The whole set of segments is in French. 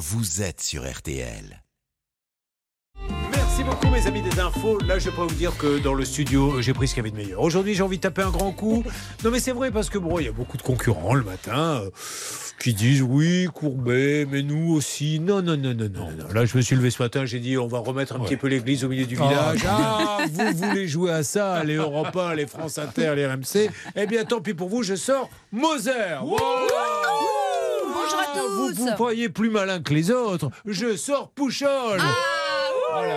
vous êtes sur RTL. Merci beaucoup mes amis des infos. Là, je peux vous dire que dans le studio, j'ai pris ce qu'il y avait de meilleur. Aujourd'hui, j'ai envie de taper un grand coup. Non, mais c'est vrai parce que bon, il y a beaucoup de concurrents le matin euh, qui disent oui, Courbet, mais nous aussi. Non, non, non, non, non, non. Là, je me suis levé ce matin, j'ai dit on va remettre un petit peu l'église au milieu du village. Ah, vous voulez jouer à ça, les Europe 1, les France Inter, les RMC Eh bien, tant pis pour vous, je sors Moser. Wow Bonjour à vous tous. vous croyez plus malin que les autres. Je sors Pouchol. Voilà.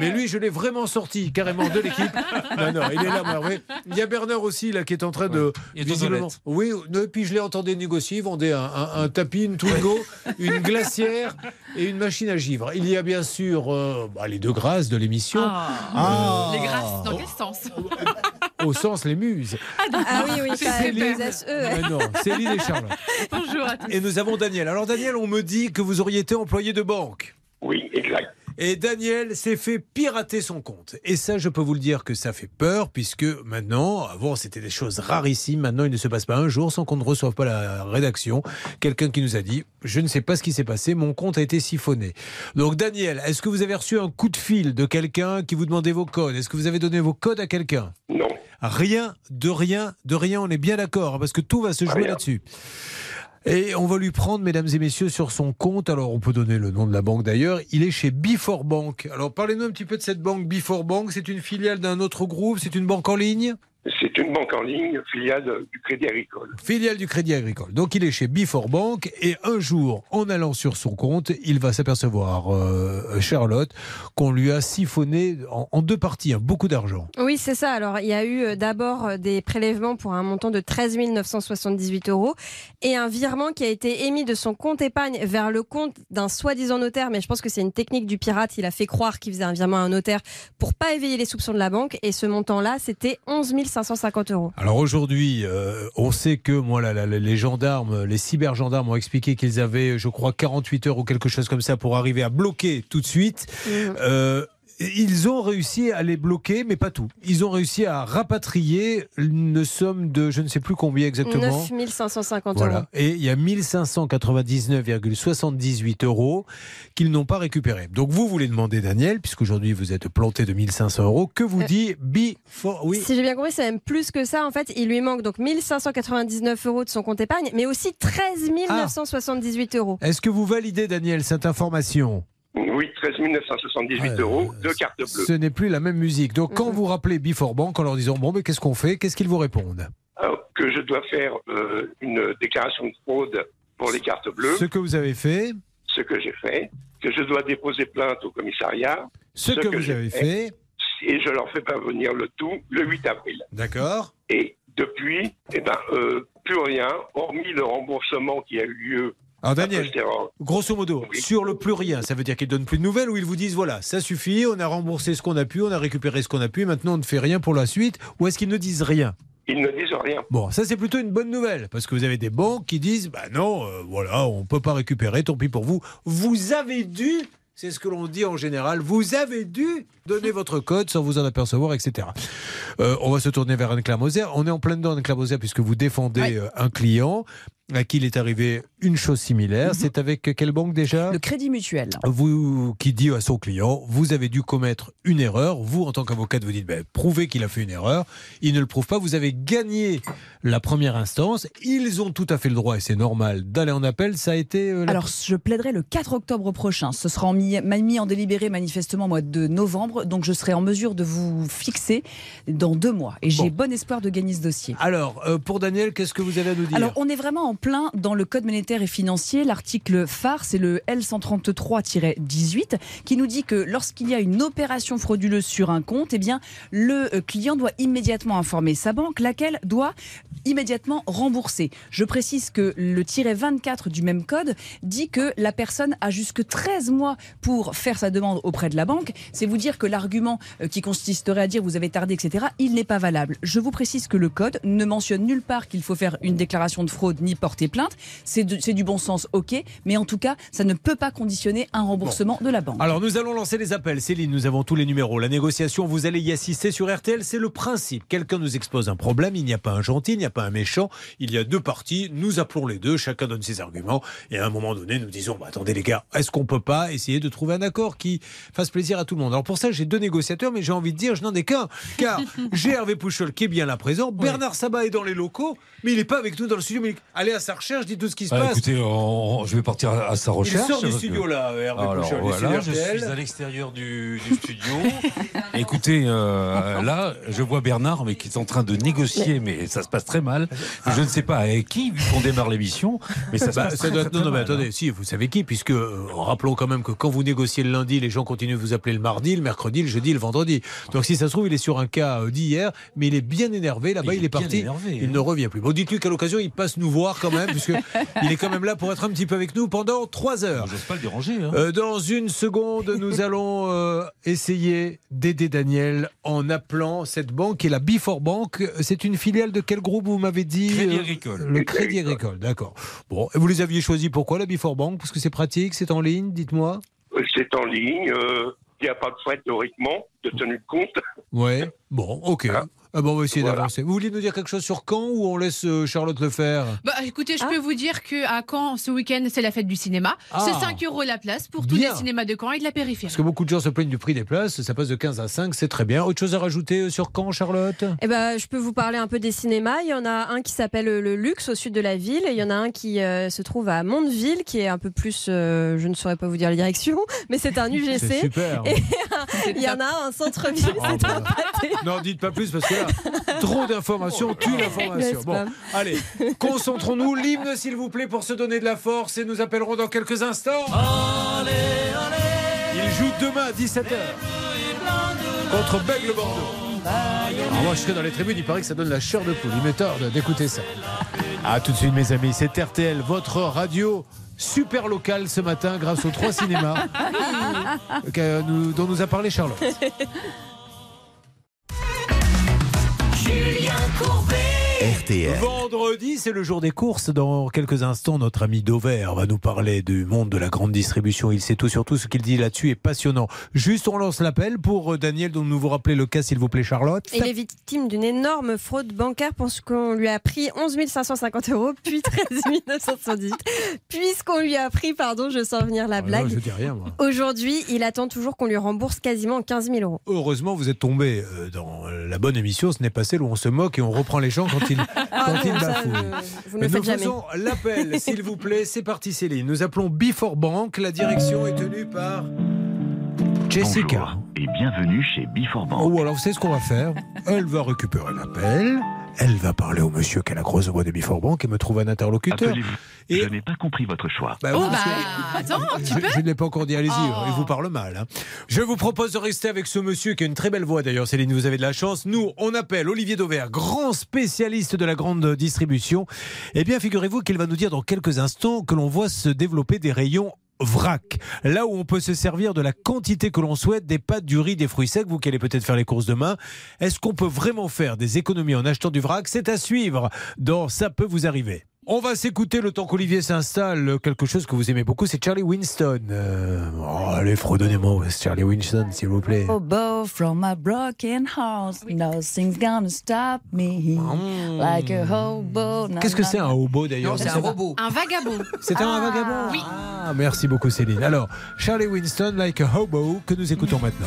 Mais lui, je l'ai vraiment sorti carrément de l'équipe. Non, non, il est là, merveilleux. Il y a Bernard aussi là qui est en train de Il est aux visiblement. Oui, et puis je l'ai entendu négocier. Il vendait un, un- un tapis, une Twingo, une glacière et une machine à givre. Il y a bien sûr euh, bah, les deux grâces de l'émission, Ah. Les grâces, dans quel sens? au sens les muses. Ah oui, oui, pas Céline. Mais non, Céline et Charles. Bonjour à tous. Et nous avons Daniel. Alors Daniel, on me dit que vous auriez été employé de banque. Oui, exact. Et Daniel s'est fait pirater son compte. Et ça, je peux vous le dire que ça fait peur, puisque maintenant, avant c'était des choses rarissimes, maintenant il ne se passe pas un jour sans qu'on ne reçoive pas la rédaction. Quelqu'un qui nous a dit, je ne sais pas ce qui s'est passé, mon compte a été siphonné. Donc Daniel, est-ce que vous avez reçu un coup de fil de quelqu'un qui vous demandait vos codes? Est-ce que vous avez donné vos codes à quelqu'un? Non. Rien, de rien, de rien, on est bien d'accord, parce que tout va se jouer là-dessus. Et on va lui prendre, mesdames et messieurs, sur son compte. Alors, on peut donner le nom de la banque d'ailleurs. Il est chez Before Bank. Alors, parlez-nous un petit peu de cette banque Before Bank. C'est une filiale d'un autre groupe C'est une banque en ligne? C'est une banque en ligne, filiale du Crédit Agricole. Filiale du Crédit Agricole. Donc, il est chez Before Bank. Et un jour, en allant sur son compte, il va s'apercevoir, euh, Charlotte, qu'on lui a siphonné en, en deux parties hein, beaucoup d'argent. Oui, c'est ça. Alors, il y a eu euh, d'abord euh, des prélèvements pour un montant de 13 978 euros et un virement qui a été émis de son compte épargne vers le compte d'un soi-disant notaire. Mais je pense que c'est une technique du pirate. Il a fait croire qu'il faisait un virement à un notaire pour pas éveiller les soupçons de la banque. Et ce montant-là, c'était 11 550 euros. Alors aujourd'hui, euh, on sait que moi, les gendarmes, les cybergendarmes ont expliqué qu'ils avaient, je crois, 48 heures ou quelque chose comme ça pour arriver à bloquer tout de suite. Euh, ils ont réussi à les bloquer, mais pas tout. Ils ont réussi à rapatrier une somme de je ne sais plus combien exactement. 9 550 euros. Voilà. Et il y a 1599,78 euros qu'ils n'ont pas récupérés. Donc vous voulez demander, Daniel, puisqu'aujourd'hui vous êtes planté de 1500 euros, que vous Euh, dit Before Oui. Si j'ai bien compris, c'est même plus que ça. En fait, il lui manque donc 1599 euros de son compte épargne, mais aussi 13 978 euros. Est-ce que vous validez, Daniel, cette information? Oui, 13 978 Ouais, euros euh, de carte bleue. Ce n'est plus la même musique. Donc, quand Mhm. vous rappelez Before Bank en leur disant Bon, mais qu'est-ce qu'on fait? Qu'est-ce qu'ils vous répondent? Alors, que je dois faire euh, une déclaration de fraude pour les cartes bleues, Ce que vous avez fait, ce que j'ai fait, que je dois déposer plainte au commissariat, ce, Ce que, que vous j'ai avez fait. fait, et je leur fais parvenir le tout le 8 avril. d'accord Et depuis, eh ben, euh, plus rien, hormis le remboursement qui a eu lieu. Alors, Daniel, posteriori. grosso modo, Oui. sur le plus rien, ça veut dire qu'ils donnent plus de nouvelles ou ils vous disent Voilà, ça suffit, on a remboursé ce qu'on a pu, on a récupéré ce qu'on a pu, maintenant on ne fait rien pour la suite Ou est-ce qu'ils ne disent rien? Ils ne disent rien. Bon, ça c'est plutôt une bonne nouvelle, parce que vous avez des banques qui disent Bah non, euh, voilà, on peut pas récupérer, tant pis pour vous. Vous avez dû, c'est ce que l'on dit en général, vous avez dû donner votre code sans vous en apercevoir, etc. Euh, on va se tourner vers Anne-Claire. On est en plein dedans, Anne-Claire puisque vous défendez Oui. euh, un client à qui il est arrivé une chose similaire. C'est avec quelle banque déjà? Le crédit mutuel. vous qui dit à son client, vous avez dû commettre une erreur. Vous, en tant qu'avocate, vous dites, ben, prouvez qu'il a fait une erreur. Il ne le prouve pas. Vous avez gagné la première instance. Ils ont tout à fait le droit, et c'est normal, d'aller en appel. Ça a été. euh, la- Alors, je plaiderai le 4 octobre prochain. Ce sera en mis, mis en délibéré manifestement au mois de novembre. Donc, je serai en mesure de vous fixer dans deux mois. Et j'ai Bon. bon espoir de gagner ce dossier. Alors, euh, pour Daniel, qu'est-ce que vous avez à nous dire? Alors, on est vraiment en plein dans le code monétaire et financier. L'article phare, c'est le L133-18, qui nous dit que lorsqu'il y a une opération frauduleuse sur un compte, eh bien, le euh, client doit immédiatement informer sa banque, laquelle doit immédiatement rembourser. Je précise que le tiret 24 du même code dit que la personne a jusque 13 mois pour faire sa demande auprès de la banque. C'est vous dire que l'argument euh, qui consisterait à dire vous avez tardé, etc., il n'est pas valable. Je vous précise que le code ne mentionne nulle part qu'il faut faire une déclaration de fraude ni porter plainte. C'est du bon sens, ok, mais en tout cas, ça ne peut pas conditionner un remboursement de la banque. Alors nous allons lancer les appels. Céline, nous avons tous les numéros. La négociation, vous allez y assister sur RTL. C'est le principe. Quelqu'un nous expose un problème. Il n'y a pas un gentil, il n'y a pas un méchant. Il y a deux parties. Nous appelons les deux. Chacun donne ses arguments. Et à un moment donné, nous disons bah, attendez les gars, est-ce qu'on peut pas essayer de trouver un accord qui fasse plaisir à tout le monde? Alors pour ça, j'ai deux négociateurs, mais j'ai envie de dire, je n'en ai qu'un. Car j'ai Hervé Pouchol qui est bien là présent. Bernard Sabat est dans les locaux, mais il n'est pas avec nous dans le studio. Mais allez à sa recherche, dites tout ce qui se Bah, passe. écoutez, on- je vais partir à à sa il recherche. sort du studio que- là, Hervé Alors voilà, je suis à l'extérieur du, du studio. Écoutez, euh, là, je vois Bernard, mais qui est en train de négocier, mais ça se passe très mal. Je ne sais pas avec qui, vu qu'on démarre l'émission, mais ça se Bah, passe ça très, doit- très, non, très non, mais mal, attendez, hein. si, vous savez qui, puisque euh, rappelons quand même que quand vous négociez le lundi, les gens continuent de vous appeler le mardi, le mercredi, le jeudi, le vendredi. Donc si ça se trouve, il est sur un cas euh, d'hier, mais il est bien énervé là-bas, Il il, est parti, énervé, il hein. ne revient plus. Bon, dites-lui qu'à l'occasion, il passe nous voir quand même, puisque il est quand même là pour être un petit peu avec nous pendant trois heures. J'ose pas le déranger. hein. Euh, dans une seconde, nous allons euh, essayer d'aider Daniel en appelant cette banque qui est la Before Bank. C'est une filiale de quel groupe vous m'avez dit Crédit Euh, Agricole. Le Crédit Agricole, d'accord. Bon, et vous les aviez choisis pourquoi la Before Bank? Parce que c'est pratique, c'est en ligne, dites-moi. C'est en ligne. euh, Il n'y a pas de frais théoriquement de tenue de compte. Ouais. Bon, ok. Ah. Ah bon, on va essayer Voilà. d'avancer. Vous voulez nous dire quelque chose sur Caen ou on laisse euh, Charlotte le faire Bah écoutez, je Ah. peux vous dire que à Caen, ce week-end, c'est la fête du cinéma. Ah. C'est 5 euros la place pour tous Bien. les cinémas de Caen et de la périphérie. Parce que beaucoup de gens se plaignent du prix des places, ça passe de 15 à 5, c'est très bien. Autre chose à rajouter euh, sur Caen, Charlotte? Eh ben, je peux vous parler un peu des cinémas. Il y en a un qui s'appelle le Luxe au sud de la ville. Il y en a un qui euh, se trouve à Mondeville, qui est un peu plus, euh, je ne saurais pas vous dire la direction, mais c'est un C'est UGC. super. Et Il y en a un en centre-ville. Oh, c'est un bah. pâté. Non, dites pas plus parce que là, trop d'informations tue l'information. Bon, allez, concentrons-nous. L'hymne, s'il vous plaît, pour se donner de la force et nous appellerons dans quelques instants. Il joue demain à 17h contre Bègle Bordeaux. Alors moi, je serai dans les tribunes, il paraît que ça donne la chair de poule. Il tard d'écouter ça. À tout de suite, mes amis. C'est RTL, votre radio super locale ce matin grâce aux trois cinémas dont nous a parlé Charlotte. Julien Courbet. RTL. Vendredi, c'est le jour des courses. Dans quelques instants, notre ami Dover va nous parler du monde de la grande distribution. Il sait tout sur tout. Ce qu'il dit là-dessus est passionnant. Juste, on lance l'appel pour euh, Daniel, dont nous vous rappelez le cas, s'il vous plaît, Charlotte. Il est victime d'une énorme fraude bancaire parce qu'on lui a pris 11 550 euros, puis 13 978, puisqu'on lui a pris, pardon, je sens venir la Ah non, blague. je dis rien, moi. Aujourd'hui, il attend toujours qu'on lui rembourse quasiment 15 000 euros. Heureusement, vous êtes tombé euh, dans la bonne émission. Ce n'est pas celle où on se moque et on reprend les gens quand ils, quand Ah ça, bafouillent. euh, vous ne Mais le faites nous jamais. faisons l'appel, s'il vous plaît. C'est parti, Céline. Nous appelons Before Bank. La direction est tenue par Jessica. Bonjour et bienvenue chez Before Bank. Oh, alors vous savez ce qu'on va faire? Elle va récupérer l'appel. Elle va parler au monsieur qui a la grosse voix de Before Bank et me trouve un interlocuteur. Appelez-vous. Et- Je n'ai pas compris votre choix. Bah, Oh bah attends, tu je, peux je ne l'ai pas encore dit, allez-y, Oh. il vous parle mal. hein. Je vous propose de rester avec ce monsieur qui a une très belle voix d'ailleurs, Céline, vous avez de la chance. Nous, on appelle Olivier Dauvert, grand spécialiste de la grande distribution. Eh bien, figurez-vous qu'il va nous dire dans quelques instants que l'on voit se développer des rayons vrac, là où on peut se servir de la quantité que l'on souhaite des pâtes, du riz, des fruits secs, vous qui allez peut-être faire les courses demain. Est-ce qu'on peut vraiment faire des économies en achetant du vrac? C'est à suivre dans Ça peut vous arriver. On va s'écouter le temps qu'Olivier s'installe. Quelque chose que vous aimez beaucoup, c'est Charlie Winston. Euh, oh, allez, fredonnez-moi Charlie Winston, s'il vous plaît. Hobo from my broken house, nothing's gonna stop me. Like a hobo. Qu'est-ce que c'est un hobo d'ailleurs? C'est un robot. Un vagabond. C'est un vagabond? Oui. Ah, merci beaucoup Céline. Alors, Charlie Winston, Like a Hobo, que nous écoutons maintenant.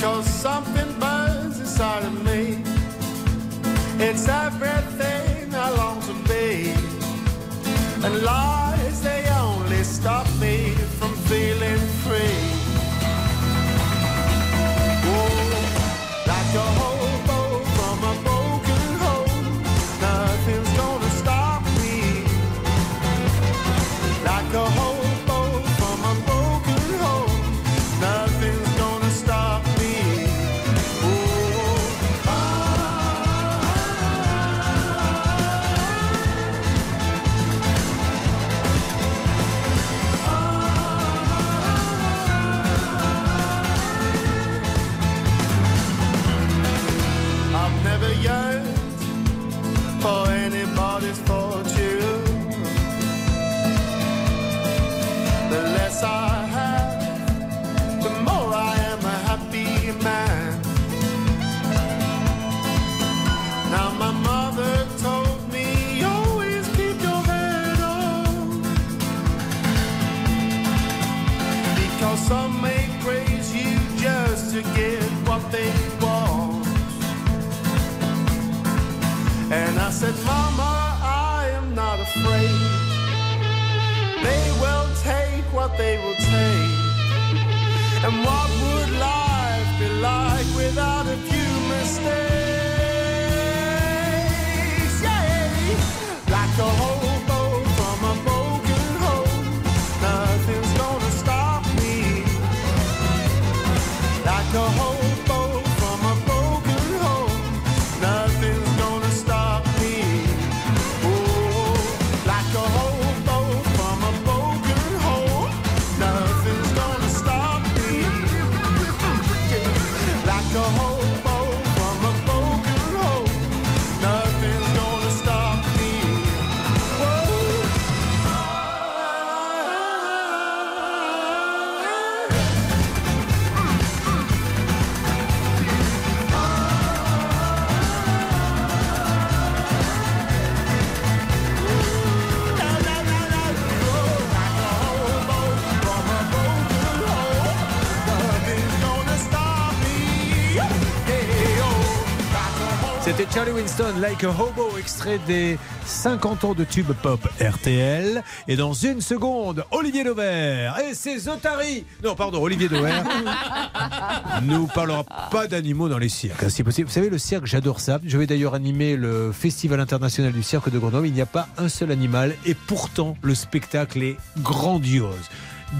because something burns inside of me. It's everything I long to be, and lies they only stop me from feeling free. Charlie Winston, Like a Hobo, extrait des 50 ans de tube pop RTL. Et dans une seconde, Olivier Dauvert et ses Zotari. Non, pardon, Olivier Dauvert nous parlera pas d'animaux dans les cirques, hein, si possible. Vous savez, le cirque, j'adore ça. Je vais d'ailleurs animer le Festival international du cirque de Grenoble. Il n'y a pas un seul animal et pourtant, le spectacle est grandiose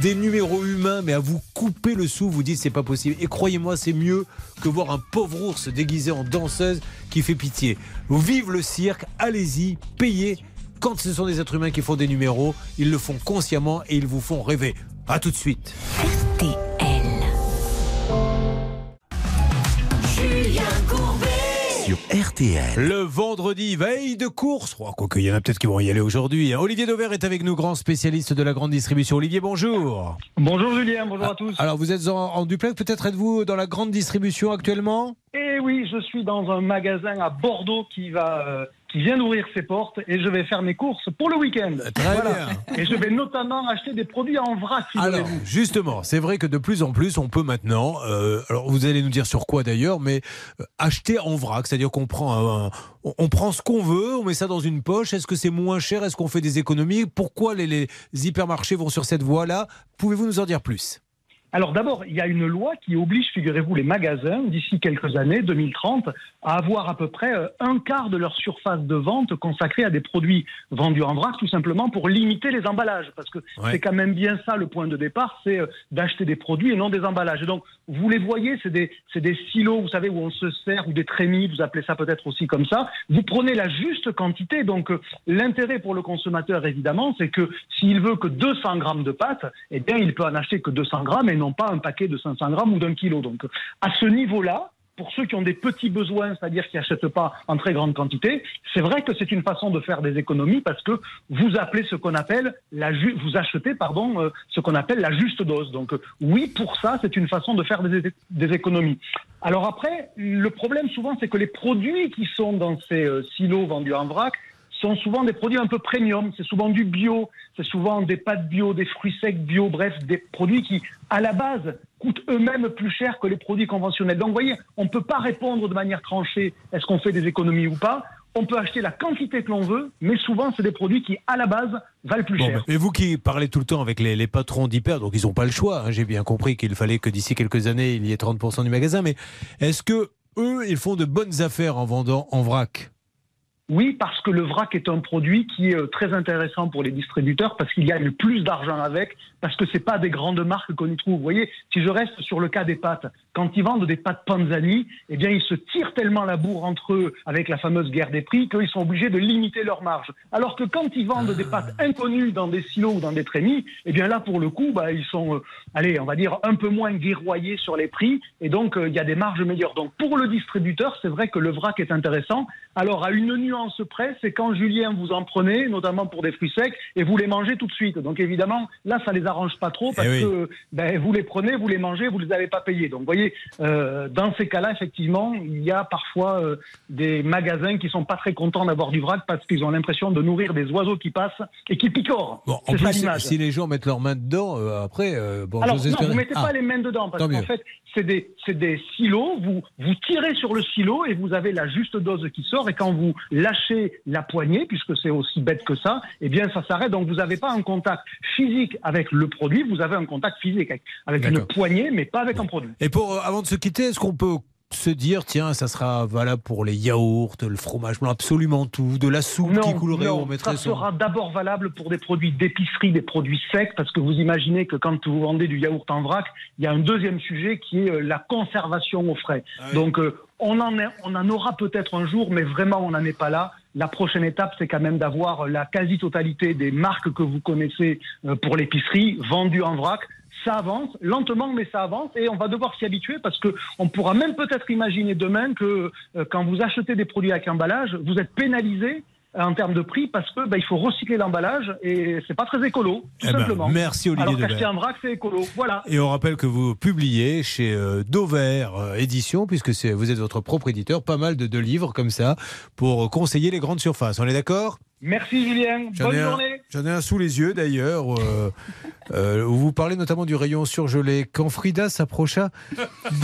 des numéros humains, mais à vous couper le sou, vous dites c'est pas possible. Et croyez-moi, c'est mieux que voir un pauvre ours déguisé en danseuse qui fait pitié. Vive le cirque, allez-y, payez. Quand ce sont des êtres humains qui font des numéros, ils le font consciemment et ils vous font rêver. À tout de suite. Sur RTL. Le vendredi, veille de course. Oh, quoique, il y en a peut-être qui vont y aller aujourd'hui. Olivier Dauvert est avec nous, grand spécialiste de la grande distribution. Olivier, bonjour. Bonjour Julien, bonjour à tous. Alors, vous êtes en, en duplex, peut-être êtes-vous dans la grande distribution actuellement? Et oui, je suis dans un magasin à Bordeaux qui va, euh, qui vient d'ouvrir ses portes et je vais faire mes courses pour le week-end. Très bien. Et je vais notamment acheter des produits en vrac. Si Alors, justement, c'est vrai que de plus en plus, on peut maintenant, euh, alors vous allez nous dire sur quoi d'ailleurs, mais euh, acheter en vrac, c'est-à-dire qu'on prend, un- on- on prend ce qu'on veut, on met ça dans une poche. Est-ce que c'est moins cher Est-ce qu'on fait des économies Pourquoi les, les hypermarchés vont sur cette voie-là? Pouvez-vous nous en dire plus? Alors d'abord, il y a une loi qui oblige, figurez-vous, les magasins, d'ici quelques années, 2030, à avoir à peu près euh, un quart de leur surface de vente consacrée à des produits vendus en vrac, tout simplement pour limiter les emballages. Parce que Ouais. c'est quand même bien ça le point de départ, c'est euh, d'acheter des produits et non des emballages. Et donc, vous les voyez, c'est des, silos, vous savez, où on se sert, ou des trémies, vous appelez ça peut-être aussi comme ça. Vous prenez la juste quantité. Donc, euh, l'intérêt pour le consommateur, évidemment, c'est que s'il veut que 200 grammes de pâtes, eh bien, il peut en acheter que 200 grammes et non pas un paquet de 500 grammes ou d'un kilo. Donc, à ce niveau-là, pour ceux qui ont des petits besoins, c'est-à-dire qui n'achètent pas en très grande quantité, c'est vrai que c'est une façon de faire des économies parce que vous appelez ce qu'on appelle la vous achetez pardon euh, ce qu'on appelle la juste dose. Donc oui, pour ça, c'est une façon de faire des, des économies. Alors après, le problème souvent, c'est que les produits qui sont dans ces euh, silos vendus en vrac sont souvent des produits un peu premium. C'est souvent du bio, c'est souvent des pâtes bio, des fruits secs bio, bref, des produits qui, à la base, coûtent eux-mêmes plus cher que les produits conventionnels. Donc, vous voyez, on ne peut pas répondre de manière tranchée est-ce qu'on fait des économies ou pas. on peut acheter la quantité que l'on veut, mais souvent, c'est des produits qui, à la base, valent plus Bon, cher. mais vous qui parlez tout le temps avec les, les patrons d'Hyper, donc ils n'ont pas le choix. hein, J'ai bien compris qu'il fallait que d'ici quelques années, il y ait 30% du magasin. Mais est-ce que eux, ils font de bonnes affaires en vendant en vrac? Oui, parce que le vrac est un produit qui est euh, très intéressant pour les distributeurs parce qu'il y a le plus d'argent avec, parce que c'est pas des grandes marques qu'on y trouve. Vous voyez, si je reste sur le cas des pâtes, quand ils vendent des pâtes Panzani, eh bien ils se tirent tellement la bourre entre eux avec la fameuse guerre des prix qu'ils sont obligés de limiter leur marge. Alors que quand ils vendent des pâtes inconnues dans des silos ou dans des trémies, eh bien là pour le coup, bah, ils sont, euh, allez, on va dire un peu moins guerroyés sur les prix et donc euh, il y a des marges meilleures. Donc pour le distributeur, c'est vrai que le vrac est intéressant. Alors à une nuance près, c'est quand Julien vous en prenez, notamment pour des fruits secs, et vous les mangez tout de suite. Donc évidemment, là, ça les arrange pas trop parce Eh oui. que ben, vous les prenez, vous les mangez, vous les avez pas payés. Donc vous voyez, euh, dans ces cas-là, effectivement, il y a parfois euh, des magasins qui sont pas très contents d'avoir du vrac parce qu'ils ont l'impression de nourrir des oiseaux qui passent et qui picorent. Bon, En ça plus, si, les gens mettent leurs mains dedans, euh, après, bon, Alors non, vous mettez Ah, pas les mains dedans parce qu'en fait, c'est des, silos. Vous, vous tirez sur le silo et vous avez la juste dose qui sort. Et quand vous lâchez la poignée, puisque c'est aussi bête que ça, eh bien ça s'arrête. Donc vous n'avez pas un contact physique avec le produit, vous avez un contact physique avec, avec une poignée, mais pas avec un produit. Et pour, euh, avant de se quitter, est-ce qu'on peut se dire, tiens, ça sera valable pour les yaourts, le fromage blanc, absolument tout, de la soupe qui coulerait, non, on mettrait ça son- sera d'abord valable pour des produits d'épicerie, des produits secs, parce que vous imaginez que quand vous vendez du yaourt en vrac, il y a un deuxième sujet qui est euh, la conservation au frais. Donc euh, on, en aura peut-être un jour, mais vraiment on n'en est pas là. La prochaine étape, c'est quand même d'avoir la quasi-totalité des marques que vous connaissez euh, pour l'épicerie vendues en vrac. Ça avance, lentement, mais ça avance, et on va devoir s'y habituer parce que on pourra même peut-être imaginer demain que euh, quand vous achetez des produits avec emballage, vous êtes pénalisé euh, en termes de prix parce que bah, il faut recycler l'emballage et c'est pas très écolo, tout Eh ben, simplement. merci, Olivier Alors qu'acheter en vrac, c'est écolo. Voilà. Et on rappelle que vous publiez chez euh, Dover euh, Édition, puisque c'est- vous êtes votre propre éditeur, pas mal de, de livres comme ça pour conseiller les grandes surfaces. On est d'accord? Merci Julien. Bonne un, journée. j'en ai un sous les yeux d'ailleurs, euh, euh, où vous parlez notamment du rayon surgelé. Quand Frida s'approcha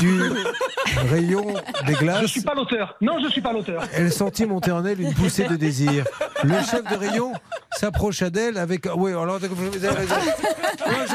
du rayon des glaces, Je suis pas l'auteur. Non, je suis pas l'auteur. elle sentit monter en elle une poussée de désir. Le chef de rayon s'approcha d'elle avec. Oui, alors vous avez raison.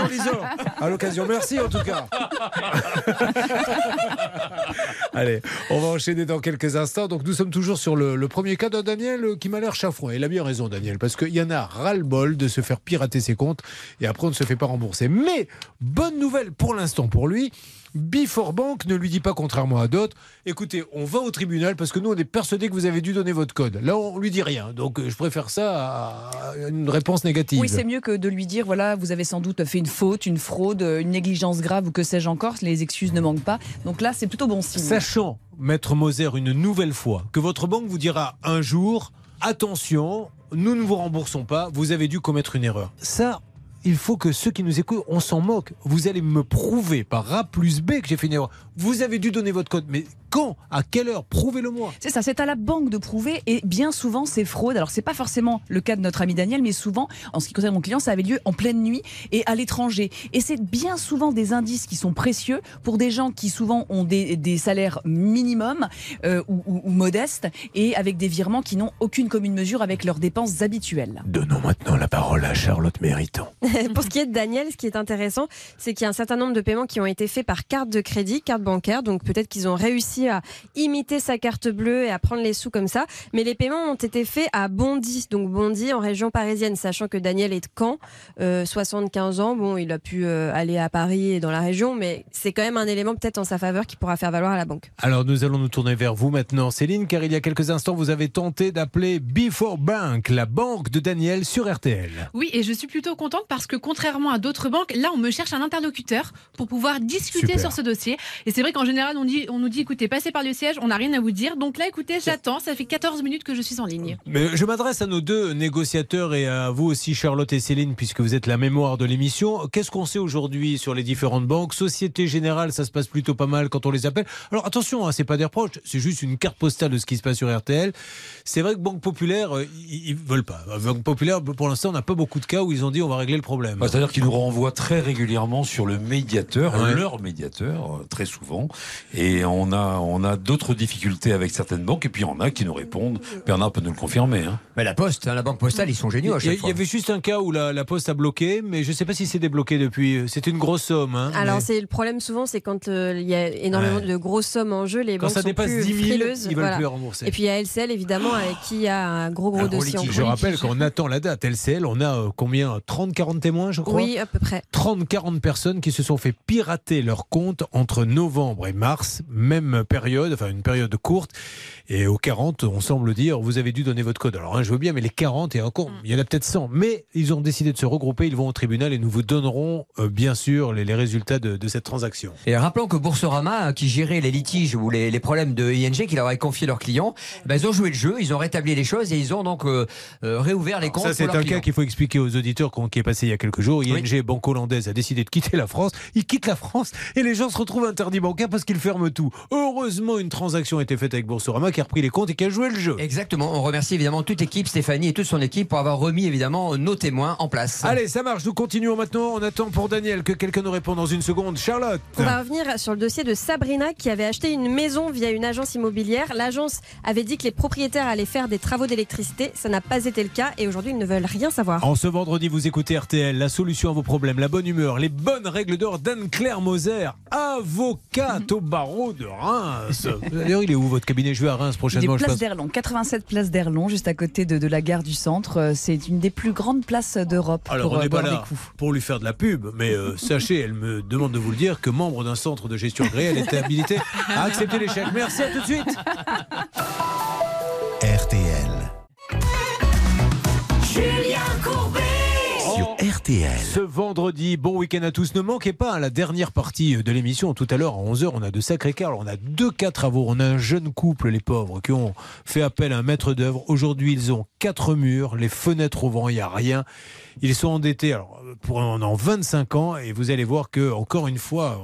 Lisant, à l'occasion. Merci en tout cas. Allez, on va enchaîner dans quelques instants. Donc nous sommes toujours sur le, le premier cas d'un Daniel euh, qui m'a l'air chafouin. Il a bien raison, Daniel, parce qu'il y en a ras-le-bol de se faire pirater ses comptes et après on ne se fait pas rembourser. Mais bonne nouvelle pour l'instant pour lui. Before Bank ne lui dit pas, contrairement à d'autres, écoutez, on va au tribunal parce que nous, on est persuadés que vous avez dû donner votre code. Là, on lui dit rien. Donc, euh, je préfère ça à une réponse négative. Oui, c'est mieux que de lui dire voilà, vous avez sans doute fait une faute, une fraude, une négligence grave ou que sais-je encore. Les excuses ne manquent pas. Donc là, c'est plutôt bon signe. Sachant, Maître Moser, une nouvelle fois, que votre banque vous dira un jour attention, nous ne vous remboursons pas, vous avez dû commettre une erreur. Ça, il faut que ceux qui nous écoutent, on s'en moque. Vous allez me prouver par A plus B que j'ai fait une erreur. Vous avez dû donner votre code, mais quand À quelle heure Prouvez-le-moi. C'est ça, c'est à la banque de prouver et bien souvent c'est fraude. Alors c'est pas forcément le cas de notre ami Daniel, mais souvent, en ce qui concerne mon client, ça avait lieu en pleine nuit et à l'étranger. Et c'est bien souvent des indices qui sont précieux pour des gens qui souvent ont des, des salaires minimums euh, ou, ou- ou modestes et avec des virements qui n'ont aucune commune mesure avec leurs dépenses habituelles. Donnons maintenant la parole à Charlotte Mériton. Pour ce qui est de Daniel, ce qui est intéressant, c'est qu'il y a un certain nombre de paiements qui ont été faits par carte de crédit, carte bancaire. Donc peut-être qu'ils ont réussi à imiter sa carte bleue et à prendre les sous comme ça. Mais les paiements ont été faits à Bondy, donc Bondy en région parisienne, sachant que Daniel est de Caen, euh, 75 ans. Bon, il a pu euh, aller à Paris et dans la région, mais c'est quand même un élément peut-être en sa faveur qui pourra faire valoir à la banque. Alors nous allons nous tourner vers vous maintenant, Céline, car il y a quelques instants, vous avez tenté d'appeler Before Bank, la banque de Daniel sur RTL. Oui, et je suis plutôt contente parce que contrairement à d'autres banques, là, on me cherche un interlocuteur pour pouvoir discuter Super. sur ce dossier. Et c'est vrai qu'en général, on, dit, on nous dit, écoutez, passez par le siège, on n'a rien à vous dire. Donc là, écoutez, j'attends. Ça fait 14 minutes que je suis en ligne. Mais je m'adresse à nos deux négociateurs et à vous aussi, Charlotte et Céline, puisque vous êtes la mémoire de l'émission. Qu'est-ce qu'on sait aujourd'hui sur les différentes banques? Société Générale, ça se passe plutôt pas mal quand on les appelle. Alors attention, hein, c'est pas des reproches, c'est juste une carte postale de ce qui se passe sur RTL. C'est vrai que Banque Populaire, euh, ils, veulent pas. Banque Populaire, pour l'instant, on n'a pas beaucoup de cas où ils ont dit on va régler le problème. Bah, C'est-à-dire qu'ils nous renvoient très régulièrement sur le médiateur, Ouais. leur médiateur, euh, très souvent. Et on a, on a d'autres difficultés avec certaines banques et puis il y en a qui nous répondent. Bernard peut nous le confirmer. hein. Mais la Poste, hein, la banque postale, ils sont géniaux à Il y, a- chaque il y fois. avait juste un cas où la, la poste a bloqué, mais je ne sais pas si c'est débloqué depuis. C'est une grosse somme. hein, Alors mais c'est le problème souvent, c'est quand euh, il y a énormément Ouais. de grosses sommes en jeu, les Quand banques ça sont dépasse plus 10 000, frileuses. ils veulent plus les rembourser. Et puis il y a LCL évidemment avec qui il y a un gros gros Un gros dossier en litige. Je rappelle qu'on attend la date. LCL, on a euh, combien 30-40 témoins, je crois Oui, à peu près. 30-40 personnes qui se sont fait pirater leur compte entre novembre et mars, même période, enfin une période courte. Et aux 40, on semble dire, vous avez dû donner votre code. Alors, hein, je veux bien, mais les 40, et encore, il y en a peut-être 100. Mais ils ont décidé de se regrouper, ils vont au tribunal et nous vous donnerons, euh, bien sûr, les, les résultats de, de cette transaction. Et rappelons que Boursorama, euh, qui gérait les litiges ou les, les problèmes de ING, qui leur avait confié leurs clients, ben, ils ont joué le jeu, ils ont rétabli les choses et ils ont donc euh, euh, réouvert les comptes Ça, c'est un clients. cas qu'il faut expliquer aux auditeurs qui est passé il y a quelques jours. ING, banque hollandaise, a décidé de quitter la France. Ils quittent la France et les gens se retrouvent interdits bancaires parce qu'ils ferment tout. Heureusement, une transaction a été faite avec Boursorama qui a repris les comptes et qui a joué le jeu. Exactement, on remercie évidemment toute l'équipe, Stéphanie et toute son équipe pour avoir remis évidemment nos témoins en place. Allez, ça marche. Nous continuons maintenant. On attend pour Daniel que quelqu'un nous réponde dans une seconde. Charlotte. On va revenir sur le dossier de Sabrina qui avait acheté une maison via une agence immobilière. L'agence avait dit que les propriétaires allaient faire des travaux d'électricité. Ça n'a pas été le cas et aujourd'hui ils ne veulent rien savoir. En ce vendredi, vous écoutez RTL, la solution à vos problèmes, la bonne humeur, les bonnes règles d'or d'Anne-Claire Moser, avocate au barreau de Reims. D'ailleurs, il est où votre cabinet? Je vais à Reims prochainement. passe. d'Erlon, 87 places d'Erlon, juste à côté de, de la gare du centre. Euh, C'est une des plus grandes places d'Europe Alors, pour on euh, n'est pas là des coups. pour lui faire de la pub, mais euh, sachez, elle me demande de vous le dire, que membre d'un centre de gestion agréé, elle était habilitée à accepter l'échec. Merci, à tout de suite. RTL. Ce vendredi, bon week-end à tous. Ne manquez pas hein, la dernière partie de l'émission. Tout à l'heure, à 11h, on a de sacrés cas. On a deux cas travaux. On a un jeune couple, les pauvres, qui ont fait appel à un maître d'œuvre. Aujourd'hui, ils ont quatre murs, les fenêtres au vent, il n'y a rien. Ils sont endettés alors, pour en 25 ans. Et vous allez voir que, encore une fois,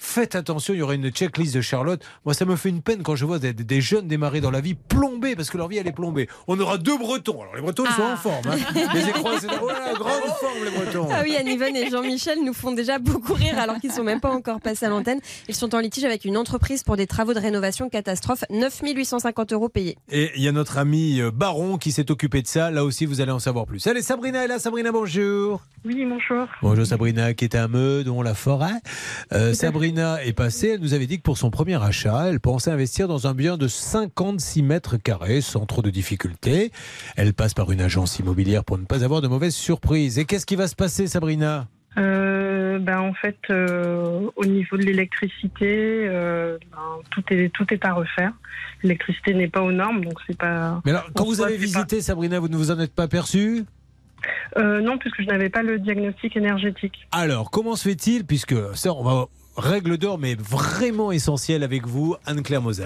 faites attention. Il y aura une checklist de Charlotte. Moi, ça me fait une peine quand je vois des, des jeunes démarrer dans la vie plombés, parce que leur vie, elle est plombée. On aura deux Bretons. Alors, les Bretons, ils sont en forme. hein. Les écrans, c'est oh grande forme, les Bretons. Ah oui, Anne-Yvonne et Jean-Michel nous font déjà beaucoup rire alors qu'ils sont même pas encore passés à l'antenne. Ils sont en litige avec une entreprise pour des travaux de rénovation catastrophe. 9 850 euros payés. Et il y a notre ami euh, Baron qui s'est occupé de ça. Là aussi, vous allez en savoir plus. Allez, Sabrina est là. Sabrina, bonjour. Oui, bonjour. Bonjour Sabrina, qui est à Meudon, la forêt. Euh, Sabrina est passée. Elle nous avait dit que pour son premier achat, elle pensait investir dans un bien de 56 mètres carrés sans trop de difficultés. Elle passe par une agence immobilière pour ne pas avoir de mauvaises surprises. Et qu'est-ce qui va se passer, Sabrina? Euh, ben, en fait, euh, au niveau de l'électricité, euh, ben, tout, est, tout est à refaire. L'électricité n'est pas aux normes, donc c'est pas. Mais alors, quand vous soi, avez visité, Sabrina, vous ne vous en êtes pas Euh, non, puisque je n'avais pas le diagnostic énergétique. Alors, comment se fait-il, puisque ça, on va règle d'or, mais vraiment essentielle avec vous, Anne-Claire Moser.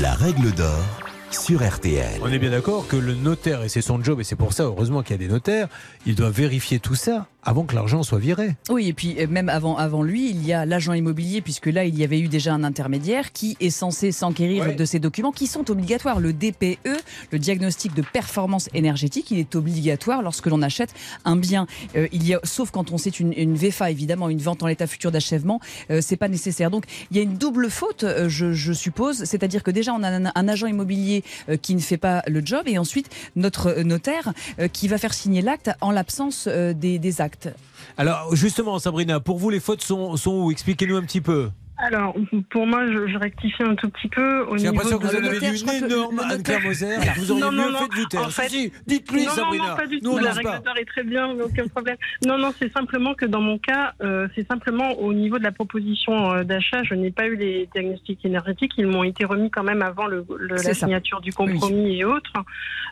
La règle d'or sur RTL. On est bien d'accord que le notaire, et c'est son job, et c'est pour ça, heureusement qu'il y a des notaires, il doit vérifier tout ça avant que l'argent soit viré. Oui, et puis euh, même avant, avant lui, il y a l'agent immobilier, puisque là, il y avait eu déjà un intermédiaire qui est censé s'enquérir Ouais. de ces documents qui sont obligatoires. Le DPE, le diagnostic de performance énergétique, il est obligatoire lorsque l'on achète un bien. Euh, il y a, sauf quand on sait une, une VFA, évidemment, une vente en l'état futur d'achèvement, euh, c'est pas nécessaire. Donc, il y a une double faute, euh, je, je suppose, c'est-à-dire que déjà, on a un, un agent immobilier qui ne fait pas le job, et ensuite, notre notaire qui va faire signer l'acte en l'absence des, des actes. Alors, justement, Sabrina, pour vous, les fautes sont, où? Expliquez-nous un petit peu. Alors, pour moi, je, je rectifie un tout petit peu. au J'ai niveau l'impression que vous de- en avez je une énorme, Anne-Claire Moser, vous auriez Non, non, mieux non. fait de vous taire. En fait- Si, Dites-lui, non, Sabrina. Non, non, pas du Nous, tout. La lance règle pas. d'or est très bien, aucun problème. Non, non, c'est simplement que dans mon cas, euh, c'est simplement au niveau de la proposition euh, d'achat, je n'ai pas eu les diagnostics énergétiques. Ils m'ont été remis quand même avant le, le- la ça. signature du compromis et autres.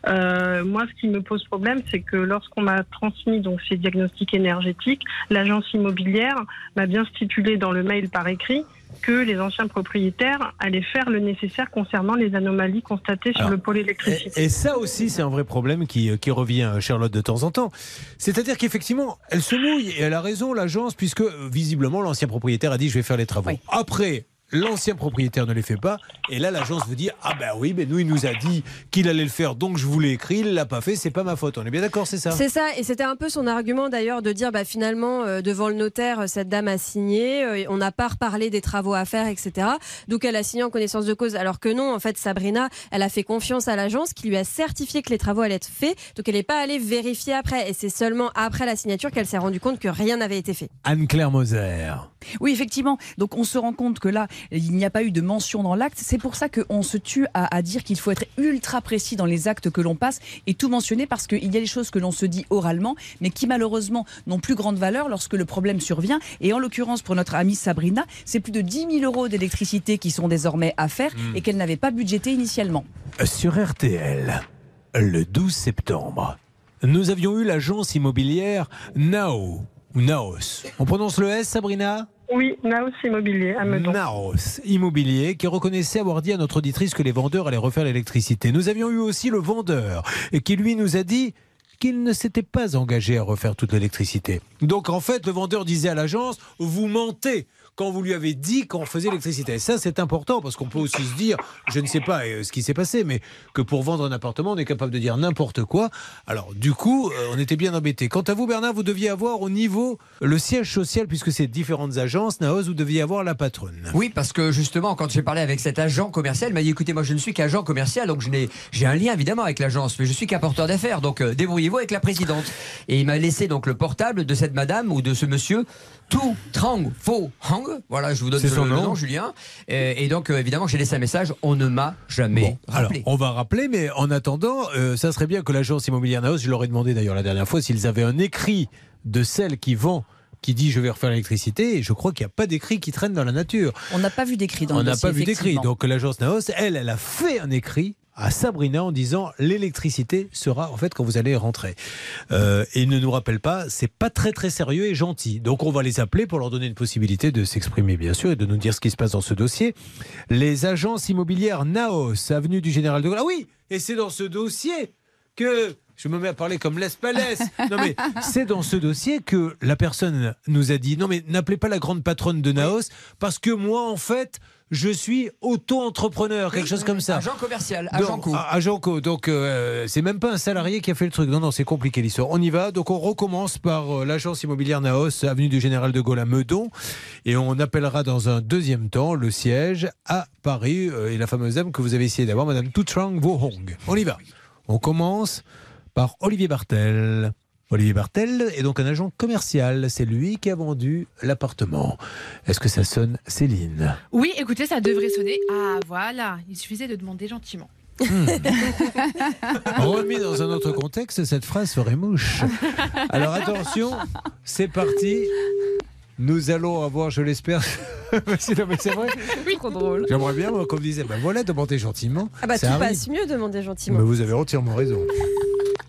Euh, moi, ce qui me pose problème, c'est que lorsqu'on m'a transmis donc ces diagnostics énergétiques, l'agence immobilière m'a bien stipulé dans le mail par écrit que les anciens propriétaires allaient faire le nécessaire concernant les anomalies constatées sur Alors, le pôle électricité. Et, et ça aussi, c'est un vrai problème qui, qui revient à Charlotte de temps en temps. C'est-à-dire qu'effectivement, elle se mouille et elle a raison, l'agence, puisque euh, visiblement, l'ancien propriétaire a dit je vais faire les travaux. Oui. Après, l'ancien propriétaire ne les fait pas. Et là, l'agence vous dit Ah ben oui, mais nous, il nous a dit qu'il allait le faire, donc je vous l'ai écrit, il l'a pas fait, c'est pas ma faute. On est bien d'accord, c'est ça C'est ça, et c'était un peu son argument d'ailleurs de dire bah, finalement, euh, devant le notaire, euh, cette dame a signé, euh, on n'a pas reparlé des travaux à faire, etc. Donc elle a signé en connaissance de cause, alors que non, en fait, Sabrina, elle a fait confiance à l'agence qui lui a certifié que les travaux allaient être faits, donc elle n'est pas allée vérifier après, et c'est seulement après la signature qu'elle s'est rendue compte que rien n'avait été fait. Anne-Claire Moser. Oui, effectivement. Donc on se rend compte que là, il n'y a pas eu de mention dans l'acte. C'est pour ça qu'on se tue à, à dire qu'il faut être ultra précis dans les actes que l'on passe et tout mentionner parce qu'il y a des choses que l'on se dit oralement, mais qui malheureusement n'ont plus grande valeur lorsque le problème survient. Et en l'occurrence, pour notre amie Sabrina, c'est plus de 10 000 euros d'électricité qui sont désormais à faire Hmm. et qu'elle n'avait pas budgété initialement. Sur RTL, le 12 septembre, nous avions eu l'agence immobilière Nao, ou Naos. On prononce le S, Sabrina? Oui, Naos Immobilier, à. Naos Immobilier qui reconnaissait avoir dit à notre auditrice que les vendeurs allaient refaire l'électricité. Nous avions eu aussi le vendeur et qui lui nous a dit qu'il ne s'était pas engagé à refaire toute l'électricité. Donc en fait, le vendeur disait à l'agence, vous mentez quand vous lui avez dit qu'on faisait l'électricité. Et ça, c'est important parce qu'on peut aussi se dire, je ne sais pas euh, ce qui s'est passé, mais que pour vendre un appartement, on est capable de dire n'importe quoi. Alors, du coup, euh, on était bien embêtés. Quant à vous, Bernard, vous deviez avoir au niveau le siège social, puisque c'est différentes agences, Naos, vous deviez avoir la patronne. Oui, parce que justement, quand j'ai parlé avec cet agent commercial, il m'a dit écoutez, moi je ne suis qu'agent commercial, donc je n'ai, j'ai un lien évidemment avec l'agence, mais je suis qu'un porteur d'affaires, donc euh, débrouillez-vous avec la présidente. Et il m'a laissé donc le portable de cette madame ou de ce monsieur, tout Trang Fo Hang. Voilà, je vous donne le, son le nom. nom, Julien. Et, et donc euh, évidemment, j'ai laissé un message on ne m'a jamais Alors, rappelé. on va rappeler, mais en attendant, euh, ça serait bien que l'agence immobilière Naos, je leur ai demandé d'ailleurs la dernière fois s'ils avaient un écrit de celle qui vend, qui dit je vais refaire l'électricité, et je crois qu'il n'y a pas d'écrit qui traîne dans la nature. On n'a pas vu d'écrit dans On le n'a dossier, pas vu d'écrit. Donc l'agence Naos, elle, elle a fait un écrit à Sabrina en disant l'électricité sera en fait quand vous allez rentrer. Euh, et ne nous rappellent pas, c'est pas très très sérieux et gentil. Donc on va les appeler pour leur donner une possibilité de s'exprimer bien sûr et de nous dire ce qui se passe dans ce dossier. Les agences immobilières Naos, avenue du Général de Gaulle. Ah oui, et c'est dans ce dossier que je me mets à parler comme l'Espalès. Non mais c'est dans ce dossier que la personne nous a dit non mais n'appelez pas la grande patronne de Naos parce que moi en fait je suis auto-entrepreneur, quelque chose comme ça. Agent commercial, agent Donc, co. agent co. Donc, euh, c'est même pas un salarié qui a fait le truc. Non, non, c'est compliqué l'histoire. On y va. Donc, on recommence par euh, l'agence immobilière Naos, avenue du Général de Gaulle à Meudon. Et on appellera dans un deuxième temps le siège à Paris euh, et la fameuse dame que vous avez essayé d'avoir, Madame Tutrang Vohong. On y va. On commence par Olivier Bartel. Olivier Bartel est donc un agent commercial. C'est lui qui a vendu l'appartement. Est-ce que ça sonne Céline? Oui, écoutez, ça devrait sonner. Ah, voilà. Il suffisait de demander gentiment. Remis dans un autre contexte, cette phrase ferait mouche. Alors attention, c'est parti. Nous allons avoir, je l'espère. non, mais c'est vrai. Trop drôle. J'aimerais bien, moi, qu'on me disait, ben voilà, demandez gentiment. Ah bah tout Ça arrive. passe mieux, demander gentiment. Mais vous avez entièrement raison.